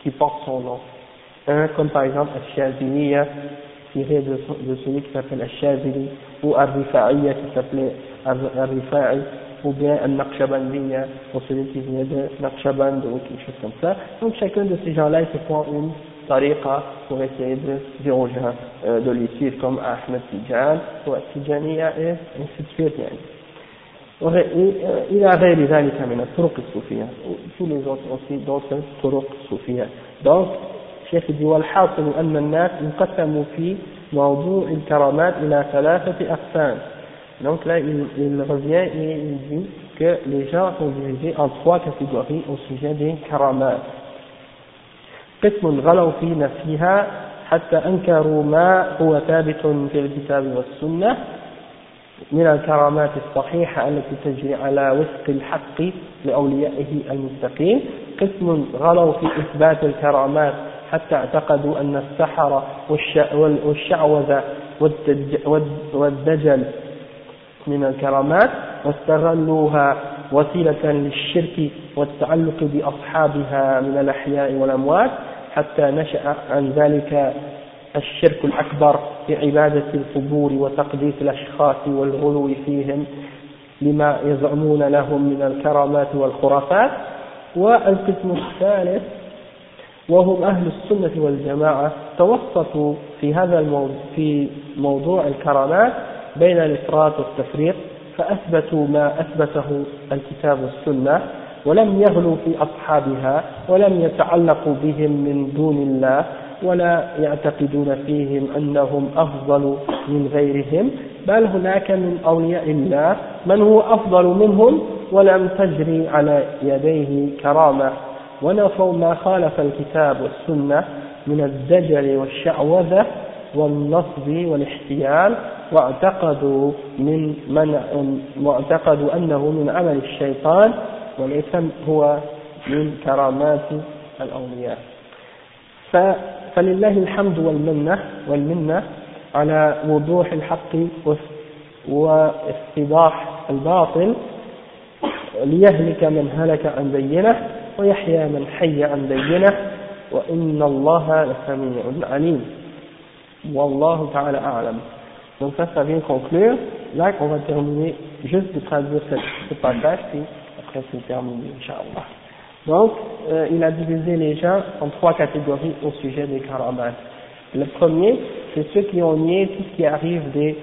qui porte son nom. Un, comme par exemple Al-Shaziliya, tiré de, celui qui s'appelle Al-Shazili, ou Al-Rifa'iyya qui s'appelait Al-Rifa'i, ou bien Al-Naqshabandiya, ou celui qui venait de Naqshband, ou quelque chose comme ça. Donc chacun de ces gens-là, ils se font une tariqa pour essayer de gens euh, de les suivre comme Ahmed Tijan ou Tijaniya et ainsi de suite. إلى غير ذلك من الطرق الصوفية tous les autres aussi d'autres طرق صوفية donc الشيخ يقول والحاصل أن الناس انقسموا في موضوع الكرامات إلى ثلاثة أقسام donc là il, il revient et il dit que les gens sont divisés en trois catégories au sujet des karamat قسم غلوا في نفيها حتى أنكروا ما هو ثابت في الكتاب والسنة من الكرامات الصحيحة التي تجري على وفق الحق لأوليائه المتقين. قسم غلوا في إثبات الكرامات حتى اعتقدوا أن السحر والشعوذة والدجل من الكرامات واستغلوها وسيلة للشرك والتعلق بأصحابها من الأحياء والأموات. حتى نشأ عن ذلك الشرك الأكبر في عبادة القبور وتقديس الأشخاص والغلو فيهم لما يزعمون لهم من الكرامات والخرافات. والقسم الثالث وهم أهل السنة والجماعة توسطوا في هذا الموضوع في موضوع الكرامات بين الإفراط والتفريط فأثبتوا ما أثبته الكتاب والسنة. ولم يغلوا في أصحابها ولم يتعلقوا بهم من دون الله ولا يعتقدون فيهم أنهم أفضل من غيرهم بل هناك من أولياء الله من هو أفضل منهم ولم تجري على يديه كرامة. ونفوا ما خالف الكتاب والسنة من الزجر والشعوذة والنصب والاحتيال واعتقدوا من منع واعتقدوا أنه من عمل الشيطان وليس هو من كرامات الأولياء. فلله الحمد والمنة والمنة على وضوح الحق واستيضاح الباطل ليهلك من هلك عن بينة ويحيى من حي عن بينة وإن الله لسميع عليم. والله تعالى أعلم. Donc ça, ça vient conclure. Là, on va terminer juste de traduire ce, passage, puis après c'est terminé, Inch'Allah. Donc, euh, il a divisé les gens en trois catégories au sujet des karamat. Le premier, c'est ceux qui ont nié tout ce qui arrive des,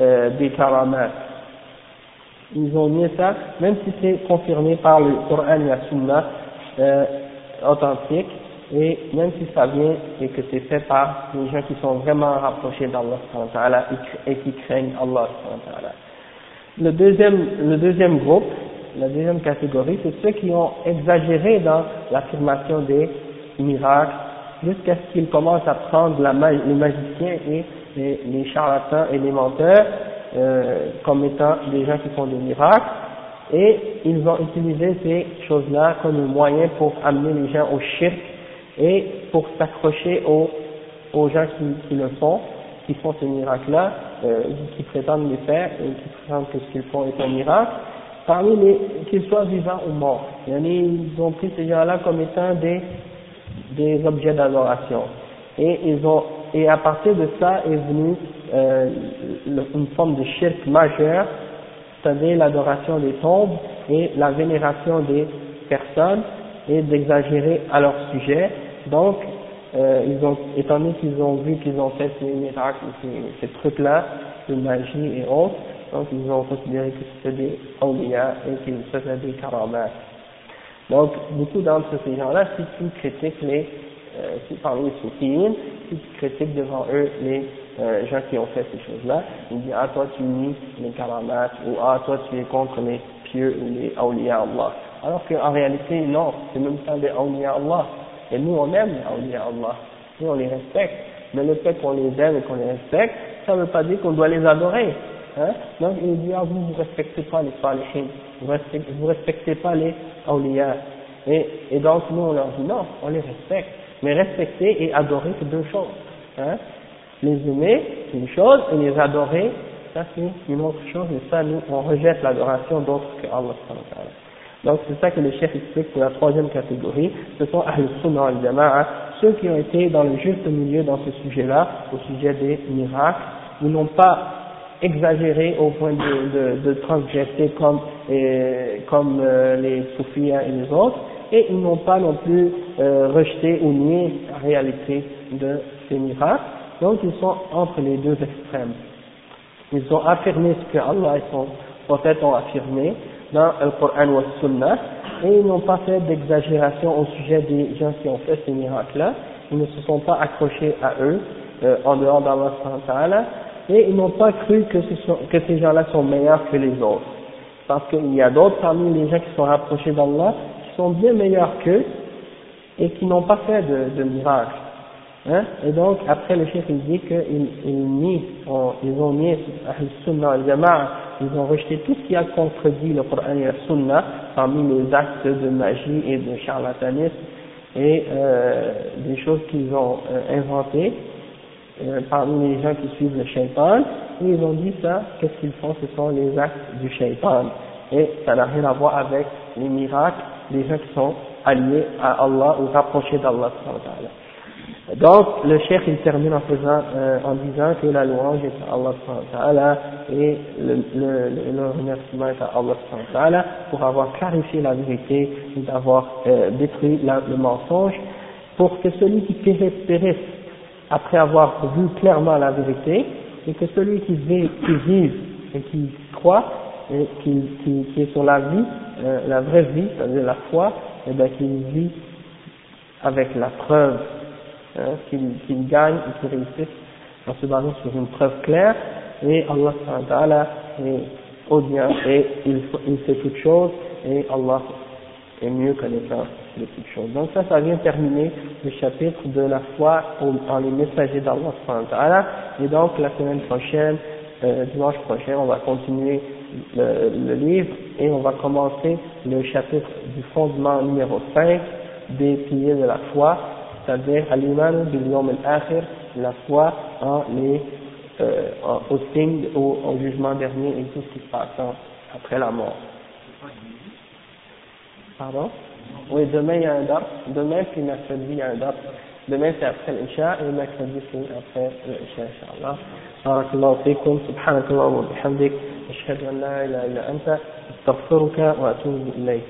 euh, des. Ils ont nié ça, même si c'est confirmé par le Coran et la Sunna euh, authentique, et même si ça vient et que c'est fait par les gens qui sont vraiment rapprochés d'Allah et qui craignent Allah. Le deuxième, le deuxième groupe, la deuxième catégorie, c'est ceux qui ont exagéré dans l'affirmation des miracles jusqu'à ce qu'ils commencent à prendre la, les magiciens et les, charlatans et les menteurs euh, comme étant des gens qui font des miracles. Et ils ont utilisé ces choses-là comme moyen pour amener les gens au shirk et pour s'accrocher aux, gens qui, qui, le font, qui font ce miracle-là, euh, qui prétendent les faire et qui prétendent que ce qu'ils font est un miracle, parmi les, qu'ils soient vivants ou morts. Ils ont pris ces gens-là comme étant des, des objets d'adoration. Et ils ont, et à partir de ça est venue euh, une forme de shirk majeur, c'est-à-dire l'adoration des tombes et la vénération des personnes et d'exagérer à leur sujet donc, euh, ils ont, étant donné qu'ils ont vu qu'ils ont fait ces miracles, ces, ces trucs-là, de magie et autres, donc ils ont considéré que c'était des awliya et qu'ils faisaient des karamas. Donc, beaucoup d'entre ces gens-là, si tu critiques les, euh, si parmi les soufis, si tu critiques devant eux les euh, gens qui ont fait ces choses-là, ils disent, ah, toi tu nies les karamas, ou ah, toi tu es contre les pieux ou les awliya Allah. Alors qu'en réalité, non, c'est même pas des awliya Allah. Et nous, on aime les Allah. Nous, on les respecte. Mais le fait qu'on les aime et qu'on les respecte, ça ne veut pas dire qu'on doit les adorer. Hein? Donc, il dit, ah, vous, vous respectez pas les salihin. Vous vous respectez pas les awliya. Et, et donc, nous, on leur dit, non, on les respecte. Mais respecter et adorer, c'est deux choses. Hein? Les aimer, c'est une chose, et les adorer, ça c'est une autre chose, et ça, nous, on rejette l'adoration d'autres que Allah. Donc c'est ça que le chef explique pour la troisième catégorie, ce sont Ahl Sunnah al Jama'a, ceux qui ont été dans le juste milieu dans ce sujet-là, au sujet des miracles, ils n'ont pas exagéré au point de, de, de transgresser comme, comme euh, les soufis et les autres, et ils n'ont pas non plus euh, rejeté ou nié la réalité de ces miracles, donc ils sont entre les deux extrêmes. Ils ont affirmé ce que Allah et son prophète ont affirmé, dans le Coran ou le Sunnah, et ils n'ont pas fait d'exagération au sujet des gens qui ont fait ces miracles-là, ils ne se sont pas accrochés à eux, euh, en dehors d'Allah et ils n'ont pas cru que, ces gens-là sont meilleurs que les autres. Parce qu'il y a d'autres parmi les gens qui sont rapprochés d'Allah, qui sont bien meilleurs qu'eux, et qui n'ont pas fait de, de miracles. Hein? Et donc, après le chef, il dit qu'ils ils, ils ont mis Ahl-Sunnah al-Jama'a ils ont rejeté tout ce qui a contredit le Coran et la Sunna parmi les actes de magie et de charlatanisme et euh, des choses qu'ils ont euh, inventées euh, parmi les gens qui suivent le shaitan et ils ont dit ça, qu'est-ce qu'ils font? Ce sont les actes du shaitan. Et ça n'a rien à voir avec les miracles des gens qui sont alliés à Allah ou rapprochés d'Allah donc, le chef il termine en faisant, euh, en disant que la louange est à Allah et le, le, le, remerciement est à Allah pour avoir clarifié la vérité et d'avoir euh, détruit la, le mensonge, pour que celui qui périsse après avoir vu clairement la vérité, et que celui qui vit, qui vive et qui croit, et qui, qui, qui est sur la vie, euh, la vraie vie, c'est-à-dire la foi, et eh bien qu'il vit avec la preuve hein, qu'ils gagnent et qu'ils réussissent en se basant sur une preuve claire, et Allah est audient et il, il fait toutes choses, et Allah est mieux connaissant de toutes choses. Donc ça, ça vient terminer le chapitre de la foi en les messagers d'Allah et donc la semaine prochaine, euh, dimanche prochain, on va continuer le, livre et on va commencer le chapitre du fondement numéro 5 des piliers de la foi, c'est-à-dire al-iman bil al-akhir, la foi en les, euh, au signe, au, au, jugement dernier et tout ce qui se passe après la mort. Pardon? Oui, demain il y a un date, demain puis mercredi il y a un date. Demain c'est après l'Isha et mercredi c'est après l'Isha, Inch'Allah. بارك الله فيكم سبحانك اللهم وبحمدك أشهد أن لا إله إلا أنت أستغفرك وأتوب إليك.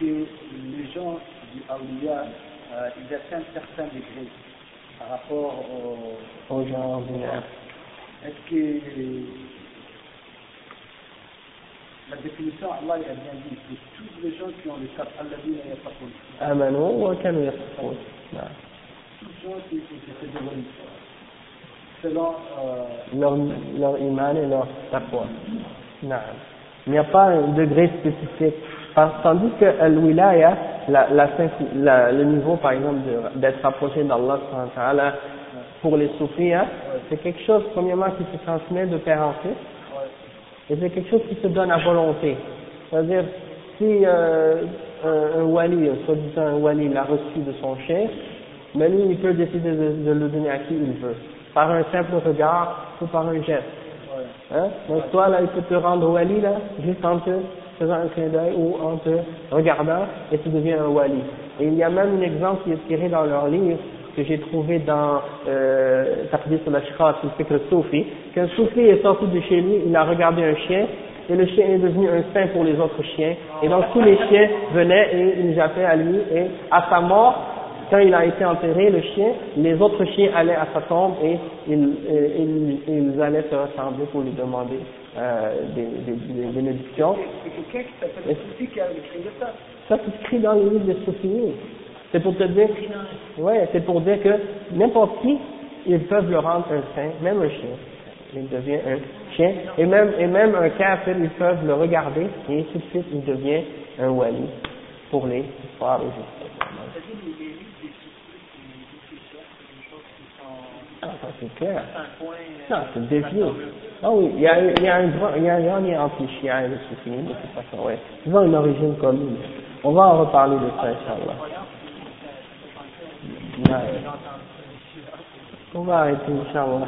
les gens du Aoulia, euh, ils atteignent certains degrés par rapport au, aux gens ordinaires. Est-ce que La définition, Allah il a bien dit que tous les gens qui ont le cap, Allah dit la Amanu wa kanu yafakoun. Tous les gens qui ont étaient devant selon euh, leur, leur iman et leur taqwa. Il n'y a pas un degré spécifique. Tandis que al-wilaya, la, la, la, le niveau par exemple d'être rapproché d'Allah pour les soufis, hein, c'est quelque chose premièrement qui se transmet de père en fils et c'est quelque chose qui se donne à volonté. C'est-à-dire, si euh, un, un wali, soi-disant un wali, l'a reçu de son chef, mais lui, il peut décider de, de le donner à qui il veut par un simple regard ou par un geste. Hein? Donc toi là, il peut te rendre wali là, juste en te faisant un clin d'œil ou en te regardant et tu deviens un wali. Et il y a même un exemple qui est tiré dans leur livre que j'ai trouvé dans euh, Taqdis al-Ashkhas, le Soufi, qu'un Soufi est sorti de chez lui, il a regardé un chien et le chien est devenu un saint pour les autres chiens. Et donc tous les chiens venaient et ils jappaient à lui et à sa mort, quand il a été enterré, le chien, les autres chiens allaient à sa tombe et ils, ils, ils allaient se rassembler pour lui demander euh, des, des, des bénédictions. C'est écrit ça? Ça s'inscrit dans les livres des Soufis. C'est pour te dire, ouais, c'est pour dire que n'importe qui, ils peuvent le rendre un saint, même un chien. Il devient un chien, et même, et même un kafir, ils peuvent le regarder, et tout de suite, il devient un wali pour les et Ah, ça c'est clair. Non, c'est dévié. Ah oui, il y a, il y a un grand, il y a un lien entre les chiens et les soufis, de toute façon, ouais. Ils ont une origine commune. On va en reparler de ça, Inch'Allah. On va arrêter, Inch'Allah.